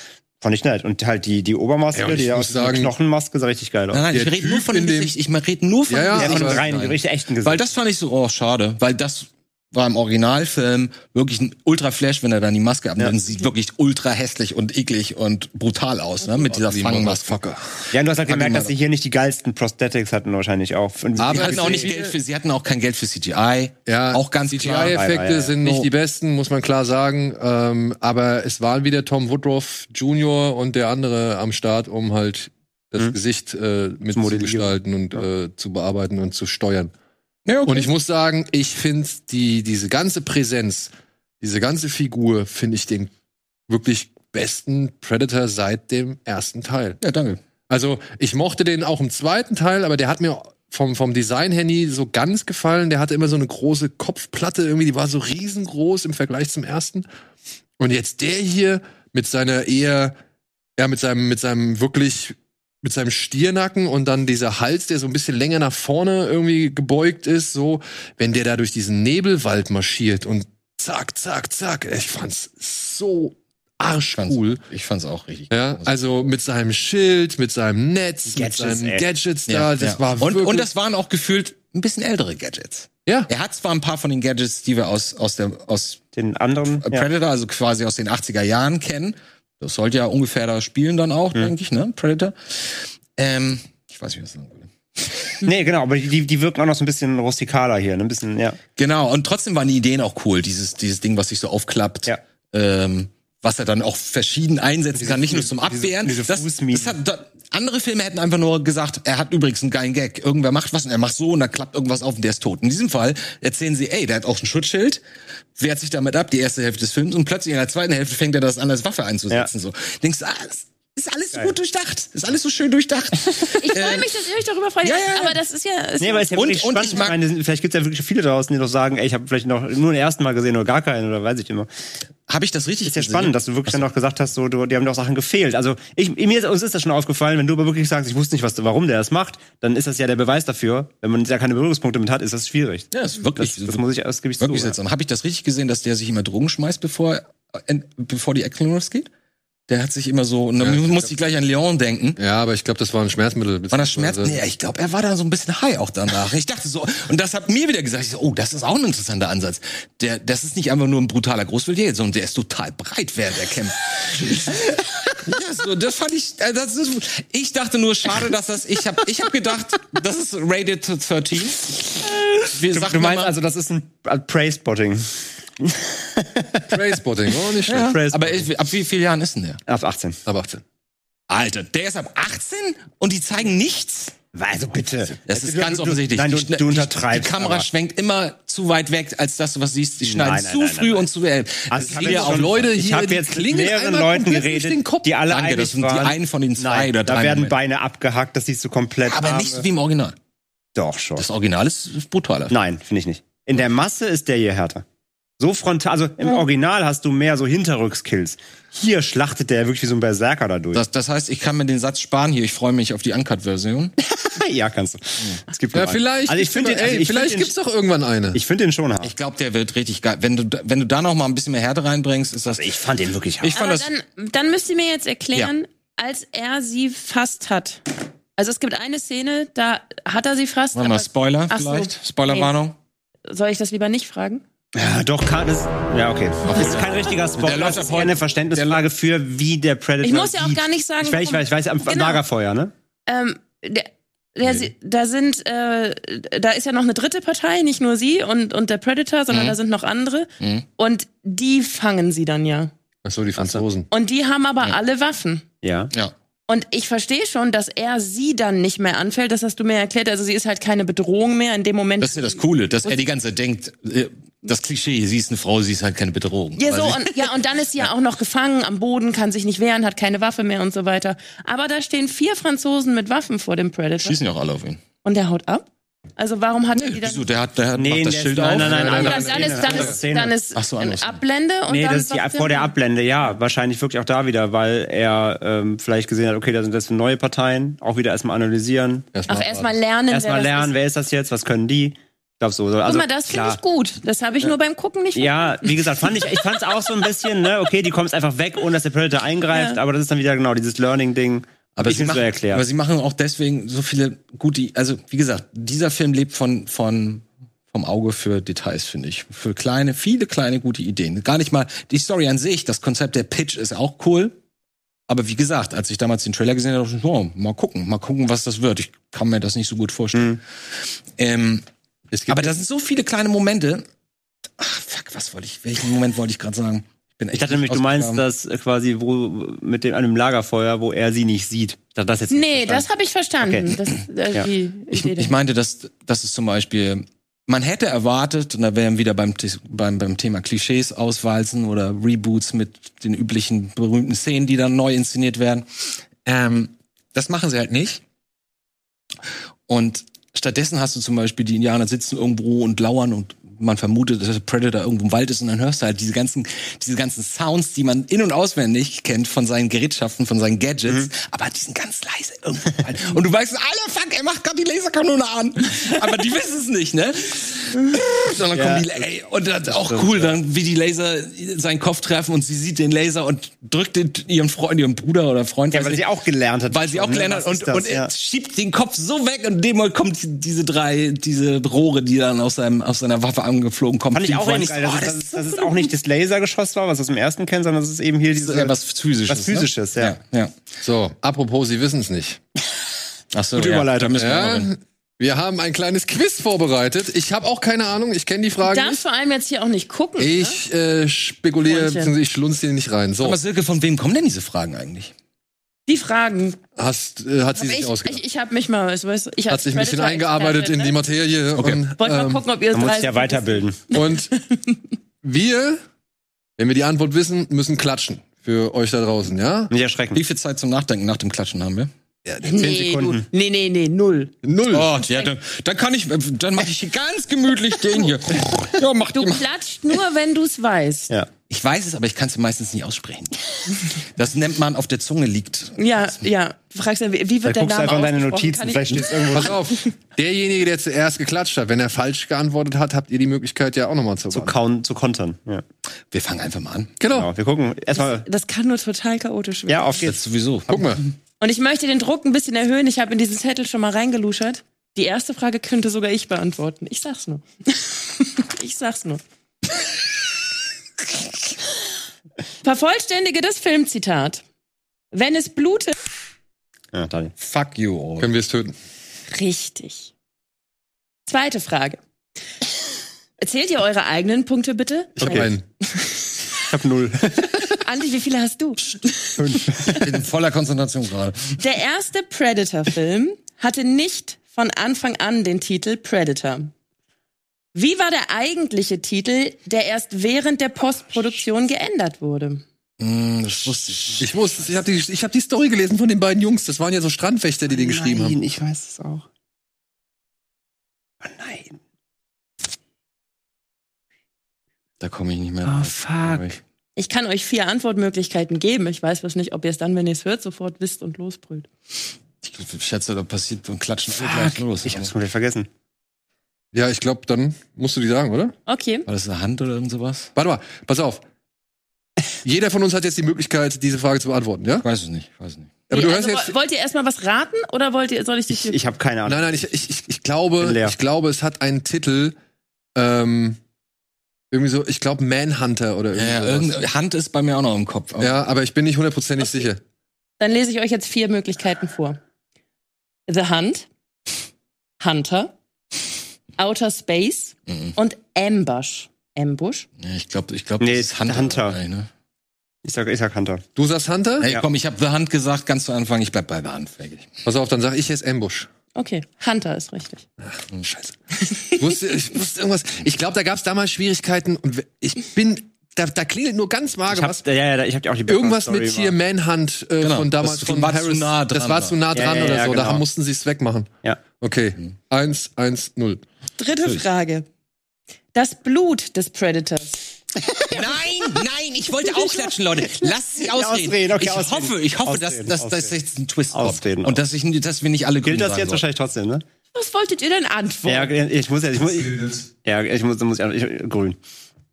Fand ich nett. Und halt die, die Obermaske, Ja, ich die aus sagen- Knochenmaske sah richtig geil aus. Nein, nein, ich rede nur von dem Gesicht. Ich rede nur von Ja, ja, dem Ja, von dem reinen, richtig echten Gesicht. Weil das fand ich so, oh, schade. Weil das war im Originalfilm wirklich ein Ultra-Flash, wenn er dann die Maske abnimmt. Ja. und Sieht wirklich ultra hässlich und eklig und brutal aus, ne? Mit dieser Die Fangmaske. Ja, und du hast halt gemerkt, dass sie hier nicht die geilsten Prosthetics hatten wahrscheinlich auch. Und Aber hatten auch nicht Geld für, sie hatten auch kein Geld für CGI. Ja, auch ganz klar. Ja, CGI-Effekte ja. sind nicht So. die besten, muss man klar sagen. Ähm, aber es waren wieder Tom Woodruff Jr. und der andere am Start, um halt das Mhm. Gesicht äh, mit Zu zu modellieren. gestalten und äh, zu bearbeiten und zu steuern. Ja, okay. Und ich muss sagen, ich finde die diese ganze Präsenz, diese ganze Figur, finde ich den wirklich besten Predator seit dem ersten Teil. ja, danke. Also ich mochte den auch im zweiten Teil, aber der hat mir vom, vom Design her nie so ganz gefallen. Der hatte immer so eine große Kopfplatte, irgendwie, die war so riesengroß im Vergleich zum ersten. Und jetzt der hier mit seiner eher, ja, mit seinem, mit seinem wirklich, mit seinem Stiernacken und dann dieser Hals, der so ein bisschen länger nach vorne irgendwie gebeugt ist, so, wenn der da durch diesen Nebelwald marschiert und zack, zack, zack. Ich fand's so arschcool. Ich fand's auch richtig. Ja, also mit seinem Schild, mit seinem Netz, Gadgets, mit seinen ey. Gadgets da, Ja, das ja. war und, wirklich, und das waren auch gefühlt ein bisschen ältere Gadgets. ja, Er hat zwar ein paar von den Gadgets, die wir aus, aus, der, aus den anderen. Ja. Predator, also quasi aus den 80er Jahren kennen. Das sollte ja ungefähr da spielen dann auch, denke ich, ne? Predator. Ähm, ich weiß nicht, was ich sagen will. *laughs* Nee, genau, aber die, die wirken auch noch so ein bisschen rustikaler hier, ne? ein bisschen, ja. Genau, und trotzdem waren die Ideen auch cool. Dieses, dieses Ding, was sich so aufklappt. Ja. Ähm, was er dann auch verschieden einsetzen kann, nicht nur zum Abwehren. diese das, Fußminen. das hat, da, andere Filme hätten einfach nur gesagt, er hat übrigens einen geilen Gag. Irgendwer macht was und er macht so und dann klappt irgendwas auf und der ist tot. In diesem Fall erzählen sie, ey, der hat auch ein Schutzschild, wehrt sich damit ab, die erste Hälfte des Films und plötzlich in der zweiten Hälfte fängt er das an, als Waffe einzusetzen. So. Denkst du, ah, das ist alles so gut durchdacht. Ist alles so schön durchdacht. *laughs* Ich freue mich, dass ihr euch darüber freut. ja, ja, ja. Aber das ist ja. Ist Nee, aber ist ja Und- wirklich und spannend. ich mag- meine, vielleicht gibt es ja wirklich viele draußen, die noch sagen, ey, ich habe vielleicht noch nur den ersten Mal gesehen oder gar keinen oder weiß ich immer. Habe ich das richtig Ist ja gesehen? spannend, dass du wirklich dann noch gesagt hast, so, du, die haben doch Sachen gefehlt. Also ich, mir ist, uns ist das schon aufgefallen, wenn du aber wirklich sagst, ich wusste nicht, was, warum der das macht, dann ist das ja der Beweis dafür. Wenn man ja keine Berührungspunkte mit hat, ist das schwierig. Ja, ist wirklich. Das, das muss ich, das gebe ich wirklich zu. seltsam. Habe ich das richtig gesehen, dass der sich immer Drogen schmeißt, bevor, äh, bevor die Action losgeht? Der hat sich immer so, und dann Ja, ich musste ich gleich an Leon denken. Ja, aber ich glaube, das war ein Schmerzmittel. War das Schmerz? beziehungsweise- Nee, ich glaube, er war da so ein bisschen high auch danach. Ich dachte so, und das hat mir wieder gesagt, ich so, oh, das ist auch ein interessanter Ansatz. Der, das ist nicht einfach nur ein brutaler Großwildjäger, sondern der ist total breit, während er kämpft. *laughs* ja, so, das fand ich, äh, das ist, ich dachte nur, schade, dass das, ich habe ich hab gedacht, das ist rated 13. Wir Du, du meinst mal- also, das ist ein äh, Prey-Spotting. *laughs* Trainspotting, oh, nicht schlecht. Prey aber ich, ab wie vielen Jahren ist denn der? Ab 18. Ab 18. Alter, der ist ab 18 und die zeigen nichts? Also bitte. Das ist Du- ganz du- offensichtlich. Nein, du, Die du untertreibst. Die Kamera aber. schwenkt immer zu weit weg, als dass du was siehst. Die schneiden Nein, nein, zu nein, früh nein. und zu elf. Also ich Das habe ja auch schon, Leute ich hier, die jetzt mit mehreren Leuten geredet, den Kopf. die alle Danke, einig das sind die waren. einen von den zwei Nein, oder da drei werden Momente. Beine abgehackt, das siehst du komplett. Aber Arme. nicht so wie im Original. Doch schon. Das Original ist, ist brutaler. Nein, finde ich nicht. In der Masse ist der hier härter. So frontal, also im Original hast du mehr so Hinterrückskills. Hier schlachtet der wirklich wie so ein Berserker da durch. Das, das heißt, ich kann mir den Satz sparen hier. Ich freue mich auf die Uncut-Version. *laughs* ja, kannst du. Es gibt Ja, vielleicht, Also ich finde, den- also ich vielleicht finde gibt's doch irgendwann eine. ich finde den schon hart. Ich glaube, der wird richtig geil. Wenn du, da- wenn du da noch mal ein bisschen mehr Härte reinbringst, ist das. Ich fand den wirklich hart. Ich fand Aber das. dann, dann müsst ihr mir jetzt erklären, als er sie fast hat. Also es gibt eine Szene, da hat er sie fast. Warte mal, aber- Spoiler Ach so. vielleicht? Spoilerwarnung? Soll ich das lieber nicht fragen? Ja, doch, kann es. Ja, okay. Das ist kein richtiger Spoiler. Das ist eher eine Verständnisfrage für, wie der Predator Ich muss ja auch sieht. gar nicht sagen, Ich weiß, ich weiß, ich weiß am Genau. Lagerfeuer, ne? Ähm, der, der, sie- Da sind, äh, da ist ja noch eine dritte Partei, nicht nur sie und, und der Predator, sondern Mhm. da sind noch andere. Mhm. Und die fangen sie dann ja. Ach so, die Franzosen. Und die haben aber alle Waffen. Ja. Ja. Und ich verstehe schon, dass er sie dann nicht mehr anfällt. Das hast du mir erklärt. Also sie ist halt keine Bedrohung mehr in dem Moment. Das ist ja das Coole, dass er die ganze Zeit denkt, äh, das Klischee, sie ist eine Frau, sie ist halt keine Bedrohung. Ja, so, und, ja, und dann ist sie ja auch noch gefangen am Boden, kann sich nicht wehren, hat keine Waffe mehr und so weiter. Aber da stehen vier Franzosen mit Waffen vor dem Predator. schießen ja auch alle auf ihn. Und der haut ab? Also warum hat er die dann... Wieso? Der hat, der hat Nee, das der- Schild nein, auf. nein, nein, nein, dann, nein, dann, nein, ist, dann, andere ist, Szene. dann ist Ach so, eine. Ablende und Nee, dann das ist die, vor der Ablende, ja. Wahrscheinlich wirklich auch da wieder, weil er ähm, vielleicht gesehen hat, okay, da sind jetzt neue Parteien, auch wieder erstmal analysieren. Ach, erstmal lernen. Erstmal das lernen, ist. wer ist das jetzt, was können die? Ich glaube so. so. Also, Guck mal, das finde ich gut. Das habe ich nur beim Gucken nicht Ja, wie gesagt, fand ich, ich fand es auch so ein bisschen, ne, okay, die kommen einfach weg, ohne dass der Predator eingreift, Ja. aber das ist dann wieder genau dieses Learning-Ding. Aber sie, so machen, erklärt. aber sie machen auch deswegen so viele gute, also wie gesagt, dieser Film lebt von, von, vom Auge für Details, finde ich. Für kleine, viele kleine gute Ideen. Gar nicht mal, die Story an sich, das Konzept der Pitch ist auch cool. Aber wie gesagt, als ich damals den Trailer gesehen habe, dachte ich, oh, mal gucken, mal gucken, was das wird. Ich kann mir das nicht so gut vorstellen. Ähm, Es gibt aber da sind so viele kleine Momente. Ach, fuck, was wollte ich, welchen Moment wollte ich gerade sagen? Ich, bin echt Ich dachte nämlich, du meinst das äh, quasi, wo mit dem einem Lagerfeuer, wo er sie nicht sieht. Das jetzt nicht Nee, das habe ich verstanden. Okay. Das, äh, Ja. die Ich, ich meinte, dass, dass es zum Beispiel, man hätte erwartet, und da wären wir wieder beim, beim, beim Thema Klischees auswalzen oder Reboots mit den üblichen berühmten Szenen, die dann neu inszeniert werden. Ähm, das machen sie halt nicht. Und stattdessen hast du zum Beispiel, die Indianer sitzen irgendwo und lauern und man vermutet, dass der Predator irgendwo im Wald ist und dann hörst du halt diese ganzen, diese ganzen Sounds, die man in- und auswendig kennt von seinen Gerätschaften, von seinen Gadgets, aber die sind ganz leise irgendwo im Wald. Und du weißt, Alter, fuck, er macht gerade die Laserkanone an. Aber die wissen es nicht, ne? Sondern Ja. kommen die, ey, und das ist auch stimmt, cool, ja. dann, wie die Laser seinen Kopf treffen und sie sieht den Laser und drückt den, ihren Freund, ihren Bruder oder Freund, Ja, weil nicht, sie auch gelernt hat. weil sie auch Ne, gelernt hat und, das? und er ja. schiebt den Kopf so weg und in dem Moment kommt diese drei, diese Rohre, die dann aus, seinem, aus seiner Waffe angeflogen kommen. Fand ich auch Und geil, dass, oh, es- dass, es- dass es auch nicht das Lasergeschoss war, was wir aus dem ersten kennen, sondern dass es eben hier das diese, ist ja was Physisches. was Physisches, ne? ja. ja. ja. So, apropos, Sie wissen es nicht. *laughs* Ach so, Gute ja, Überleitung. da wir Ja, hin. wir haben ein kleines Quiz vorbereitet. Ich habe auch keine Ahnung, ich kenne die Frage Darfst nicht. vor allem jetzt hier auch nicht gucken. ne? Ich äh, spekuliere, ich schlunz hier nicht rein. So, Aber Silke, von wem kommen denn diese Fragen eigentlich? Die Fragen. hast, äh, hat sie sich ich, ausgedacht. ich, ich habe mich mal, weißt du, ich hat als sich ein bisschen eingearbeitet in die ne? Materie. Okay. Und, Wollt mal ähm, gucken, ob ihr Man muss ja weiterbilden. und wir, wenn wir die Antwort wissen, müssen klatschen. Für euch da draußen, ja? Nicht erschrecken. Wie viel Zeit zum Nachdenken nach dem Klatschen haben wir? Nee, Sekunden. du, nee, nee, nee, null. Null. Oh, ja, dann, dann kann ich, dann mache ich hier *laughs* ganz gemütlich den hier. Ja, mach Du klatscht nur, wenn du es weißt. Ja. Ich weiß es, aber ich kann es meistens nicht aussprechen. Das nennt man auf der Zunge liegt. Ja, ja. Du fragst ja, wie wie wird der du Name einfach in deine? Notizen, vielleicht steht es irgendwo. Pass auf, derjenige, der zuerst geklatscht hat, wenn er falsch geantwortet hat, habt ihr die Möglichkeit ja auch nochmal zu zu, kauen, zu kontern. Ja. Wir fangen einfach mal an. Genau. Genau. Wir gucken erstmal. Das kann nur total chaotisch werden. Ja, auf Jetzt geht's. sowieso. Guck mal. Und ich möchte den Druck ein bisschen erhöhen. Ich habe in diesen Zettel schon mal reingeluschert. Die erste Frage könnte sogar ich beantworten. Ich sag's nur. *laughs* ich sag's nur. Vervollständige das Filmzitat. Wenn es blutet. Ja, Daniel. Fuck you all. Können wir es töten? Richtig. Zweite Frage. Erzählt ihr eure eigenen Punkte bitte? Ich hab einen. Ich hab null. Andi, wie viele hast du? Ich bin in voller Konzentration gerade. Der erste Predator-Film hatte nicht von Anfang an den Titel Predator. Wie war der eigentliche Titel, der erst während der Postproduktion geändert wurde? Hm, das wusste ich. Ich wusste, es. ich habe die, ich hab die Story gelesen von den beiden Jungs. Das waren ja so Strandwächter, die den geschrieben haben. Nein, ich weiß es auch. Oh nein. Da komme ich nicht mehr Oh, fuck. ich. Ich kann euch vier Antwortmöglichkeiten geben. Ich weiß bloß nicht, ob ihr es dann, wenn ihr es hört, sofort wisst und losbrüllt. Ich schätze, da passiert und klatschen geht gleich los. Ich hab's komplett vergessen. Ja, ich glaube, dann musst du die sagen, oder? Okay. War das eine Hand oder irgend sowas? Warte mal, pass auf. Jeder von uns hat jetzt die Möglichkeit, diese Frage zu beantworten, ja? Ich weiß es nicht, ich weiß es nicht. Aber Nee, du also, hörst jetzt. wo- wollt ihr erstmal was raten oder wollt ihr, soll ich Ich, dich ich habe keine Ahnung. Nein, nein, ich, ich, ich, ich glaube, ich glaube, es hat einen Titel, ähm, irgendwie so, ich glaube Manhunter oder Ja, ja, irgendwie sowas. irgendeine Hand ist bei mir auch noch im Kopf. aber- Ja, aber ich bin nicht hundertprozentig sicher. Dann lese ich euch jetzt vier Möglichkeiten vor. The Hunt, Hunter, Outer Space Mhm. und Ambush. Ambush? Ja, ich glaube, ich glaube, Nee, das ist Hunter. Hunter. dabei, ne? Ich sag, ich sag Hunter. Du sagst Hunter? Hey, Ja. komm, ich habe The Hand gesagt, ganz zu Anfang. Ich bleib bei The Hand. Fertig. Pass auf, dann sag ich jetzt Ambush. Okay, Hunter ist richtig. Scheiße. Ich wusste, ich wusste irgendwas. Ich glaube, da gab es damals Schwierigkeiten und ich bin, da, da klingelt nur ganz vage was. ja, ja, ich hab ja auch die Irgendwas Background-Story mit hier. Manhunt äh, Genau, von damals das von war zu Harris. nah das dran war da. zu nah Ja, dran ja, oder ja, so. Da genau. mussten sie es wegmachen. Ja. Okay. Eins, eins, null. Dritte Frage. Das Blut des Predators. Nein, nein, ich wollte auch klatschen, Leute. Lasst sie ausreden. ausreden, okay, ich ausreden. hoffe, ich hoffe, Ausreden, dass, dass, dass ausreden. jetzt ein Twist Ausreden kommt. Und dass, ich, dass wir nicht alle Gilt das jetzt wahrscheinlich trotzdem, ne? Was wolltet ihr denn antworten? Ja, ich muss ja, ich muss, ja, ich muss, muss ich, ich, grün.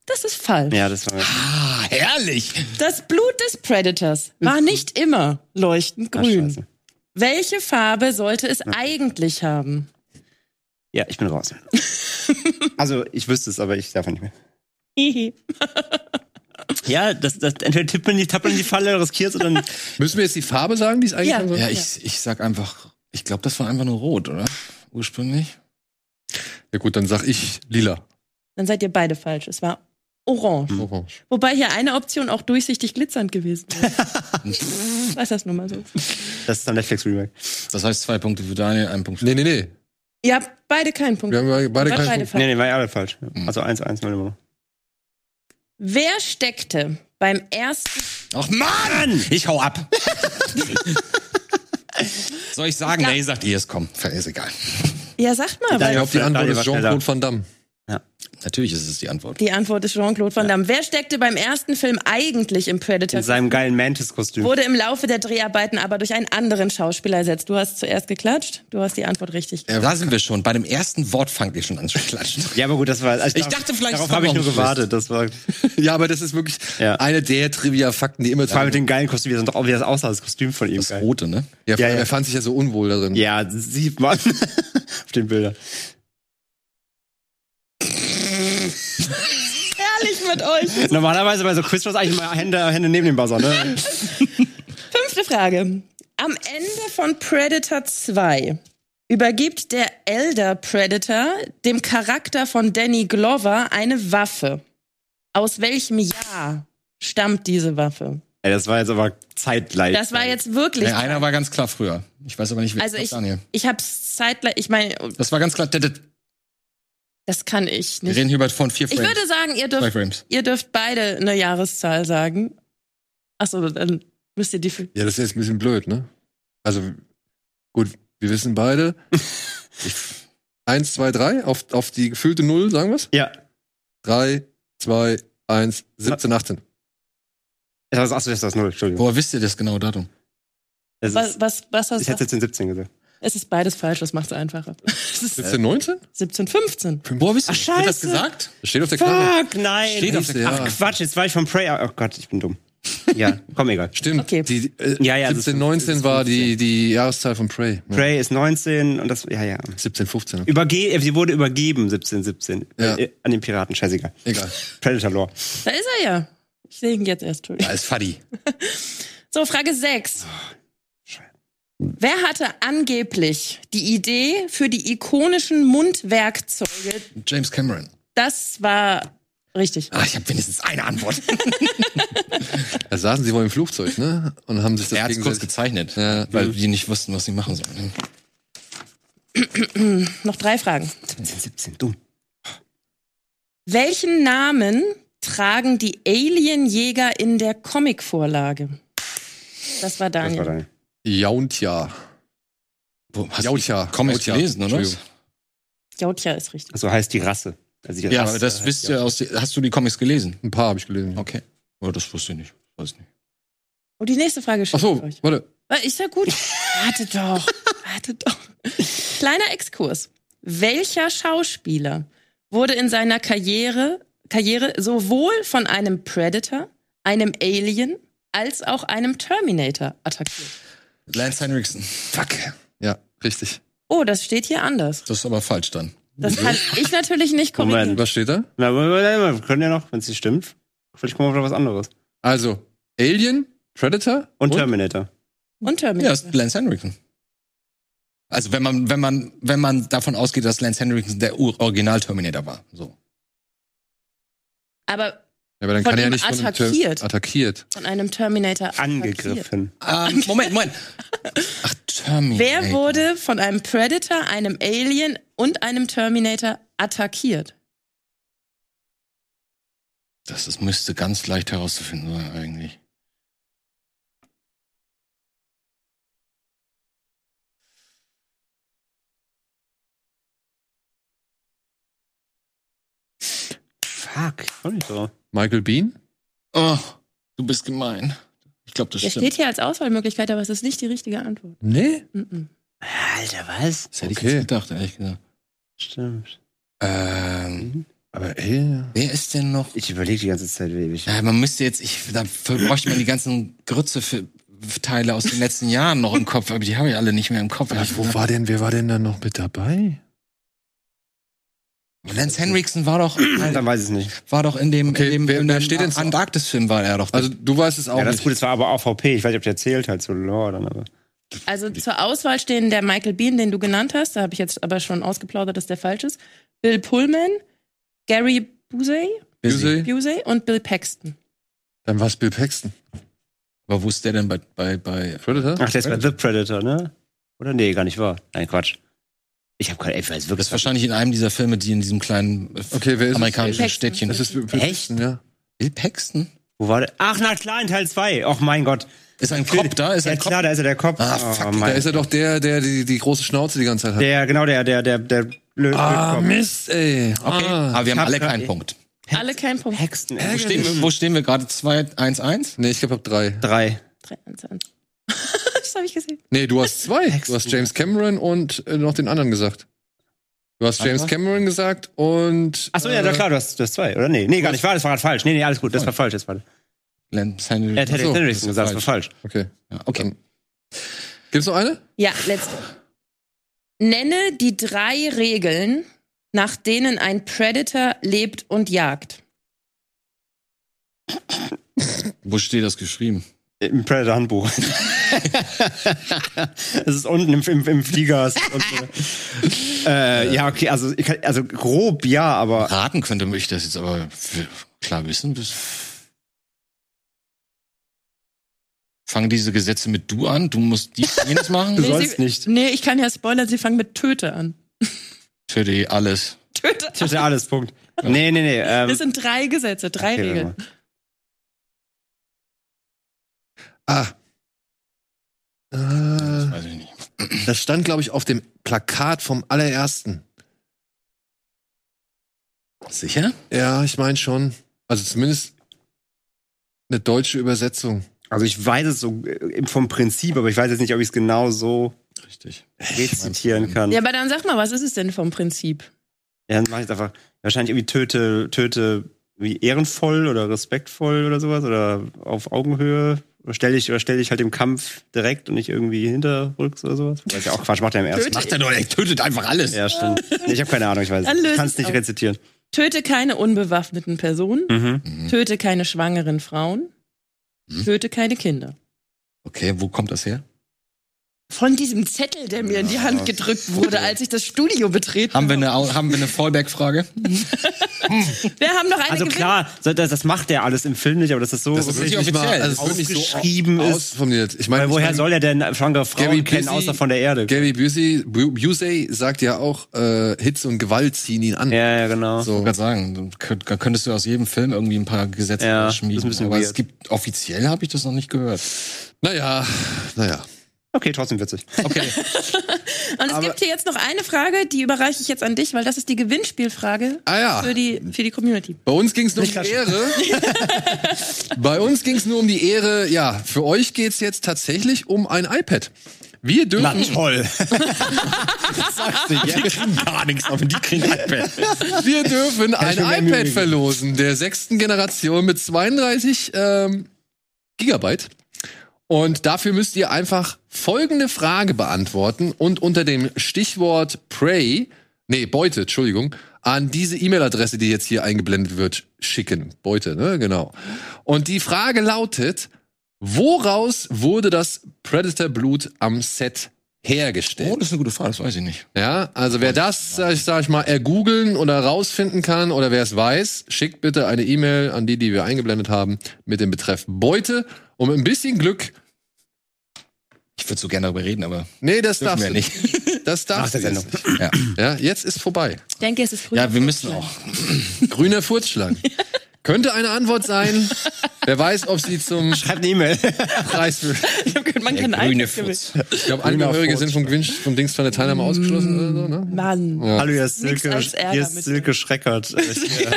Das ist falsch. Ja, das war. Ah, herrlich. Das Blut des Predators war nicht immer leuchtend Ach, grün. scheiße. Welche Farbe sollte es eigentlich haben? Ja, ich bin raus. *laughs* also, ich wüsste es, aber ich darf nicht mehr. Hihi. Ja, das, das, entweder tippt man, die, tappt man in die Falle, riskiert oder dann. *laughs* Müssen wir jetzt die Farbe sagen, die es eigentlich Ja. Ja, ich, ich sag einfach, ich glaube, das war einfach nur rot, oder? Ursprünglich. Ja gut, dann sag ich lila. Dann seid ihr beide falsch. Es war orange. Orange. Wobei hier eine Option auch durchsichtig glitzernd gewesen wäre. *laughs* Weiß das nur mal so. Das ist dann Netflix Remake. Das heißt zwei Punkte für Daniel, ein Punkt für Nee, nee, nee. Ihr habt beide keinen Punkt. Wir haben beide keinen Punkt. falsch. Nee, nee, war ja alle falsch. Mhm. Also 1-1 meine Nummer. Wer steckte beim ersten Ach Mann! Ich hau ab. *laughs* Soll ich sagen? Ja. Nee, sagt ihr es, komm. Ist egal. Ja, sagt mal, Ich glaube, die Antwort ist. Jean-Claude Van Damme. Natürlich ist es die Antwort. Die Antwort ist Jean-Claude Van Damme. Wer steckte beim ersten Film eigentlich im Predator? In seinem geilen Mantis-Kostüm. Wurde im Laufe der Dreharbeiten aber durch einen anderen Schauspieler ersetzt. Du hast zuerst geklatscht, du hast die Antwort richtig. Da sind wir schon. Bei dem ersten Wort fangt ihr schon an zu klatschen. *laughs* Ja, aber gut, das war. Also Ich dachte vielleicht, darauf habe ich nur gewartet. Das war *laughs* Ja, aber das ist wirklich Ja. eine der Trivia-Fakten, die immer vor allem mit dem geilen Kostüm. Wir sind doch auch wie das aussah, das Kostüm von ihm. Das Geil. rote, ne? Ja, Ja, ja. er fand sich ja so unwohl darin. Ja, sieht man *laughs* auf den Bildern. *laughs* Herrlich mit euch. Normalerweise bei so Quizshows eigentlich mal Hände, Hände neben dem Buzzer, ne? *laughs* Fünfte Frage. Am Ende von Predator 2 übergibt der Elder Predator dem Charakter von Danny Glover eine Waffe. Aus welchem Jahr stammt diese Waffe? Ey, das war jetzt aber zeitgleich. Das war jetzt wirklich. Nee, einer war ganz klar früher. Ich weiß aber nicht, wer also ich, Daniel. ich hab's zeitgleich, ich meine, Das war ganz klar. Das kann ich Wir nicht. reden hier über von vier Ich Frames. würde sagen, ihr dürft, Frames. ihr dürft beide eine Jahreszahl sagen. Achso, dann müsst ihr die. Ja, das ist jetzt ein bisschen blöd, ne? Also, gut, wir wissen beide. *laughs* Ich, eins, zwei, drei, auf, auf die gefüllte Null, sagen wir's? Ja. Drei, zwei, eins, 17, 18. Das ist, achso, das ist das Null, Entschuldigung. Woher wisst ihr das genaue Datum? Das Was, ist, was, was hast ich hätte jetzt den 17 gesagt. Es ist beides falsch, das macht es einfacher. *laughs* Es ist 17, 19? 17, 15. Woher wisst ihr? Ach, Wird das scheiße. gesagt? Das steht auf der Karte. Fuck, nein. Steht auf der Ach Karte. Quatsch, jetzt war ich vom Prey. Oh Gott, ich bin dumm. *laughs* Ja, komm, egal. Stimmt. Okay. Die, äh, Ja, ja, das ist 17, 19 ist war die, die Jahreszahl von Prey. Ja. Prey ist 19 und das, ja, ja. 17, 15. okay. Überge äh, sie wurde übergeben, 17, 17. Ja. Äh, an den Piraten, scheißegal. Egal. Predator Lore. Da ist er ja. Ich sehe ihn jetzt erst. Entschuldigung. Als Faddy. *laughs* So, Frage 6. Wer hatte angeblich die Idee für die ikonischen Mundwerkzeuge? James Cameron. Das war richtig. Ah, ich habe wenigstens eine Antwort. *laughs* Da saßen sie wohl im Flugzeug, ne? Und haben sich das er es kurz gegenseitig- gezeichnet, Ja. weil die nicht wussten, was sie machen sollen. *clears throat* Noch drei Fragen. 17, 17, dumm. Welchen Namen tragen die Alienjäger in der Comicvorlage? Das war Das war Daniel. Jauntja. Wo, hast Jautja. du Comics Jautja. gelesen, oder? Jautja ist richtig. So heißt die Rasse. Also die Ja, Rasse aber das wisst ihr aus. Hast du die Comics gelesen? Ein paar habe ich gelesen. Okay. Oh, das wusste ich nicht. Weiß nicht. Und die nächste Frage Ach steht so, für euch. warte. Äh, Ist ja gut. *laughs* Warte doch. Warte doch. Kleiner Exkurs. Welcher Schauspieler wurde in seiner Karriere, Karriere sowohl von einem Predator, einem Alien, als auch einem Terminator attackiert? Lance Henriksen. Fuck. Ja, richtig. Oh, das steht hier anders. Das ist aber falsch dann. Das kann ich natürlich nicht korrigieren. Moment. Was steht da? Na, wir können ja noch, wenn es nicht stimmt. Vielleicht kommen wir auf was anderes. Also, Alien, Predator Und Terminator. Und Ja, Terminator. ist Lance Henriksen. Also wenn man, wenn man, wenn man davon ausgeht, dass Lance Henriksen der Ur- Original-Terminator war. So. Aber aber dann Von kann er ihm nicht von einem attackiert. Ter attackiert. von einem Terminator attackiert. Angegriffen. Ähm, Moment, Moment. Ach, Terminator. Wer wurde von einem Predator, einem Alien und einem Terminator attackiert? Das ist, müsste ganz leicht herauszufinden sein, eigentlich. Fuck. Auch nicht so. Michael Bean? Oh, du bist gemein. Ich glaube, das Der stimmt. steht hier als Auswahlmöglichkeit, aber es ist nicht die richtige Antwort. Nee. Mhm. Alter, was? Das hätte ich Okay. jetzt gedacht, ehrlich gesagt. Stimmt. Ähm, Aber Alien. wer ist denn noch? Ich überlege die ganze Zeit, wie ich. Ja, man müsste jetzt, ich, da bräuchte man die ganzen Grütze für Teile aus den letzten Jahren noch im Kopf, aber die habe ich alle nicht mehr im Kopf. Ach, wo war denn, wer war denn da noch mit dabei? Lance Henriksen war doch, Dann weiß ich es nicht. war doch in dem, Okay, in dem, wer- in wer dem steht denn Antarktis-Film war er doch. Also, du weißt es auch Ja, das ist nicht. gut, es war aber auch VP. Ich weiß nicht, ob der zählt halt zu Lore dann, aber. Also zur Auswahl stehen der Michael Bean, den du genannt hast. Da habe ich jetzt aber schon ausgeplaudert, dass der falsch ist. Bill Pullman, Gary Busey, Busey? Busey und Bill Paxton. Dann war es Bill Paxton. aber wo ist der denn bei, bei, bei Predator? Ach, der ist bei The Predator, ne? Oder? Nee, gar nicht wahr. Nein, Quatsch. Ich habe keine, ich weiß wirklich. Das ist wahrscheinlich in einem dieser Filme, die in diesem kleinen äh, okay, wer ist amerikanischen es? Städtchen. Das ist Bill Paxton, ja. Bill Paxton? Wo war der? Ach, na klar, in Teil 2. Och mein Gott. Ist ein Kopf da? Ist ein Kopf? Cop? klar, da ist er der Kopf. Ah, fuck, oh, da ist er doch der, der die, die große Schnauze die ganze Zeit hat. Der, genau, der, der, der, der blöde Ah, Kopf. Mist, ey. Okay, ah. aber wir haben alle keinen ey. Punkt. Alle keinen Punkt. Hexen. Wo stehen, wir, wo stehen wir gerade? 2, 1, 1? Nee, ich glaube, ich hab 3. 3. 3, 1, 1. Habe ich gesehen. Nee, du hast zwei. Du hast James Cameron und äh, noch den anderen gesagt. Du hast James Cameron gesagt und. Achso, ja, na klar, du hast, du hast zwei, oder? Nee, nee, gar nicht War, das war gerade falsch. Nee, nee, alles gut, das war falsch, das war. Len Henry. Er hat Len Henry gesagt, das war falsch. Okay. Ja, okay. Dann. Gibt's noch eine? Ja, letzte. Nenne die drei Regeln, nach denen ein Predator lebt und jagt. Wo steht das geschrieben? Im Predator-Handbuch. *laughs* Es ist unten im, im, im Flieger. unten. *laughs* äh, ja, okay, also, also grob ja, aber Raten könnte ich das jetzt aber klar wissen. Fangen diese Gesetze mit du an? Du musst dies, *laughs* jenes machen? Du sollst nicht. Nee, ich kann ja spoilern, sie fangen mit Töte an. Töte alles. Töte. ist ja alles, Punkt. Nee, nee, nee. Ähm, Das sind drei Gesetze, drei okay, Regeln. Ah. Das Äh, weiß ich nicht. das stand, glaube ich, auf dem Plakat vom allerersten. Sicher? Ja, ich meine schon. Also zumindest eine deutsche Übersetzung. Also ich weiß es so äh, vom Prinzip, aber ich weiß jetzt nicht, ob ich es genau so Richtig. rezitieren kann. Ja, aber dann sag mal, was ist es denn vom Prinzip? Ja, dann mach ich einfach wahrscheinlich irgendwie töte, töte wie ehrenvoll oder respektvoll oder sowas oder auf Augenhöhe. Oder stell dich, oder stell dich halt im Kampf direkt und nicht irgendwie hinterrücks oder sowas. Das ist ja auch Quatsch, macht er im ersten. Töte- Macht er doch, er tötet einfach alles. Ja, stimmt. Nee, ich habe keine Ahnung, ich weiß es. Ich kann es nicht auf. rezitieren. Töte keine unbewaffneten Personen. Mhm. Töte keine schwangeren Frauen. Mhm. Töte keine Kinder. Okay, wo kommt das her? Von diesem Zettel, der mir in die Hand gedrückt wurde, als ich das Studio betreten Haben wir eine, Au- haben wir eine Fallback-Frage? *laughs* Wir haben noch eine Also Gewinn- klar, so- das, das macht er alles im Film nicht, aber das ist so Das ist nicht mal, offiziell. also es ausgeschrieben so ist. ausformuliert. Ich meine, Weil woher ich mein, soll er denn schwangere Frauen Gary kennen, Busey- außer von der Erde? Gary Busey, Bu- Busey sagt ja auch, äh, Hitze und Gewalt ziehen ihn an. ja, ja, genau. So. Ich wollte sagen, könntest du aus jedem Film irgendwie ein paar Gesetze Ja, schmieden. Aber es weird. gibt, offiziell habe ich das noch nicht gehört. Naja, naja. Okay, trotzdem witzig. Okay. *laughs* Und es gibt hier jetzt noch eine Frage, die überreiche ich jetzt an dich, weil das ist die Gewinnspielfrage Ah ja. für, die, für die Community. Bei uns ging es nur um die Ehre. *laughs* Bei uns ging es nur um die Ehre. Ja, für euch geht's jetzt tatsächlich um ein iPad. Wir dürfen, toll. *laughs* Sagst du, die kriegen gar nichts, aber die kriegen iPad. wir dürfen ein iPad verlosen der sechsten Generation mit 32 ähm, Gigabyte. Und dafür müsst ihr einfach folgende Frage beantworten und unter dem Stichwort Prey, nee, Beute, Entschuldigung, an diese E-Mail-Adresse, die jetzt hier eingeblendet wird, schicken. Beute, ne? Genau. Und die Frage lautet, woraus wurde das Predator-Blut am Set hergestellt? Oh, das ist eine gute Frage, das weiß ich nicht. Ja, also wer das, sag ich, sag ich mal, ergoogeln oder rausfinden kann oder wer es weiß, schickt bitte eine E-Mail an die, die wir eingeblendet haben, mit dem Betreff Beute. Um ein bisschen Glück. Ich würde so gerne darüber reden, aber Nee, das darfst wir du nicht. Das darfst du der jetzt Sendung. nicht. Ja. Ja, jetzt ist vorbei. Ich denke, es ist früh. ja, wir müssen auch. Grüner Furzschlag. *laughs* Könnte eine Antwort sein. *laughs* Wer weiß, ob sie zum Schreibt eine E-Mail. Preis für. Man kann grüne. Fuß. Ich glaube, Angehörige sind vom, Gewinn, vom Dings von der Teilnahme ausgeschlossen oder so, ne? Mann. Hallo, hier ist Silke, hier ist Silke Schreckert. Ich, äh,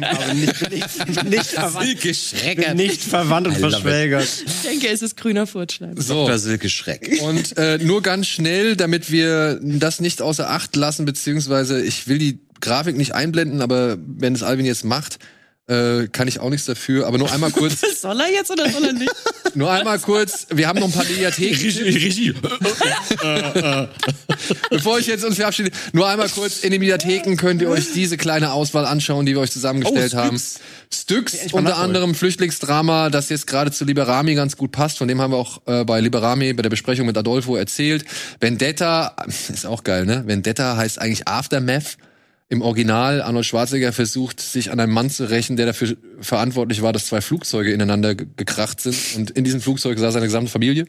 *laughs* aber nicht, bin nicht, nicht verwandt. Silke Bin Schreck. nicht verwandt und verschwägert. Ich denke, es ist grüner Furtschleim. So. Dr. Silke Schreck. Und äh, nur ganz schnell, damit wir das nicht außer Acht lassen, beziehungsweise ich will die Grafik nicht einblenden, aber wenn es Alvin jetzt macht, äh, kann ich auch nichts dafür. Aber nur einmal kurz, *laughs* Soll er jetzt oder soll er nicht? *laughs* nur einmal kurz. Wir haben noch ein paar Mediatheken. Regie. Bevor ich jetzt uns verabschiede, nur einmal kurz in den Mediatheken könnt ihr euch diese kleine Auswahl anschauen, die wir euch zusammengestellt Oh, haben. Styx. Mal unter anderem Flüchtlingsdrama, das jetzt gerade zu Liberami ganz gut passt. Von dem haben wir auch äh, bei Liberami bei der Besprechung mit Adolfo erzählt. Vendetta *laughs* ist auch geil, ne? Vendetta heißt eigentlich Aftermath. Im Original Arnold Schwarzenegger versucht, sich an einem Mann zu rächen, der dafür verantwortlich war, dass zwei Flugzeuge ineinander ge- gekracht sind. Und in diesem Flugzeug saß seine gesamte Familie.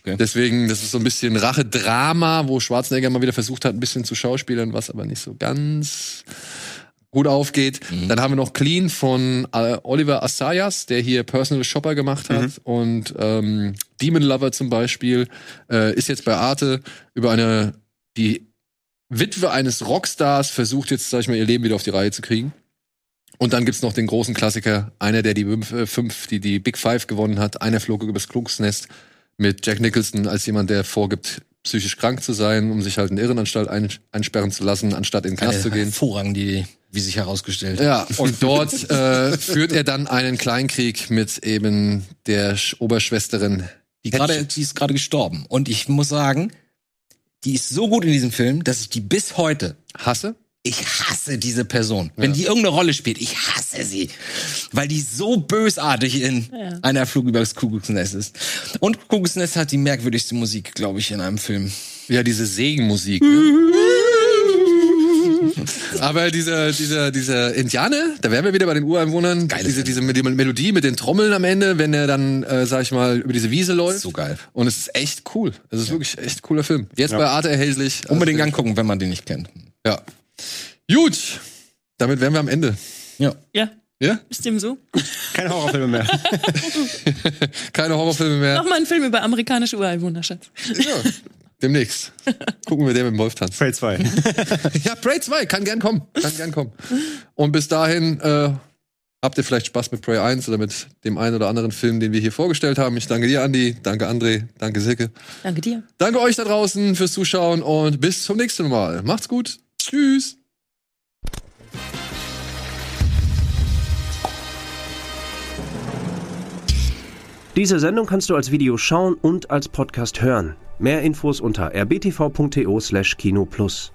Okay. Deswegen, das ist so ein bisschen Rache-Drama, wo Schwarzenegger mal wieder versucht hat, ein bisschen zu schauspielern, was aber nicht so ganz gut aufgeht. Dann haben wir noch Clean von äh, Oliver Assayas, der hier Personal Shopper gemacht hat und ähm, Demon Lover zum Beispiel äh, ist jetzt bei Arte über eine die Witwe eines Rockstars versucht jetzt, sag ich mal, ihr Leben wieder auf die Reihe zu kriegen. Und dann gibt's noch den großen Klassiker, einer, der die fünf, äh, fünf die, die Big Five gewonnen hat. Einer flog übers Klugsnest mit Jack Nicholson als jemand, der vorgibt, psychisch krank zu sein, um sich halt in eine Irrenanstalt ein, einsperren zu lassen, anstatt in den Knast zu gehen. Hervorragende Idee, wie sich herausgestellt. Ja, und dort äh, führt er dann einen Kleinkrieg mit eben der Sch Oberschwesterin. Die, gerade, die ist gerade gestorben. Und ich muss sagen, die ist so gut in diesem Film, dass ich die bis heute Hasse? ich hasse diese Person. Wenn die irgendeine Rolle spielt, ich hasse sie. Weil die so bösartig in Ja. einer Flug über das Kuckucksnest ist. Und Kuckucksnest hat die merkwürdigste Musik, glaube ich, in einem Film. Ja, diese Segenmusik. Ne? *laughs* *laughs* Aber dieser, dieser, dieser Indianer, da wären wir wieder bei den Ureinwohnern. Geile diese, diese Mel- Melodie mit den Trommeln am Ende, wenn er dann, äh, sag ich mal, über diese Wiese läuft. So geil. Und es ist echt cool. Es ist wirklich echt cooler Film. Jetzt bei Arte erhältlich. Unbedingt Also, angucken, wenn man den nicht kennt. Ja. Gut. Damit wären wir am Ende. Ja. Ja, Ja? ist dem so? Keine Horrorfilme mehr. *laughs* Keine Horrorfilme mehr. Nochmal ein Film über amerikanische Ureinwohner, Schatz. Ja. Demnächst. Gucken wir, der mit dem Wolf tanzt. Prey 2. *laughs* Ja, Prey 2 kann gern kommen. Kann gern kommen. Und bis dahin äh, habt ihr vielleicht Spaß mit Prey 1 oder mit dem einen oder anderen Film, den wir hier vorgestellt haben. Ich danke dir, Andi. Danke, André. Danke, Silke. Danke dir. Danke euch da draußen fürs Zuschauen und bis zum nächsten Mal. Macht's gut. Tschüss. Diese Sendung kannst du als Video schauen und als Podcast hören. Mehr Infos unter rbtv.to/kinoplus.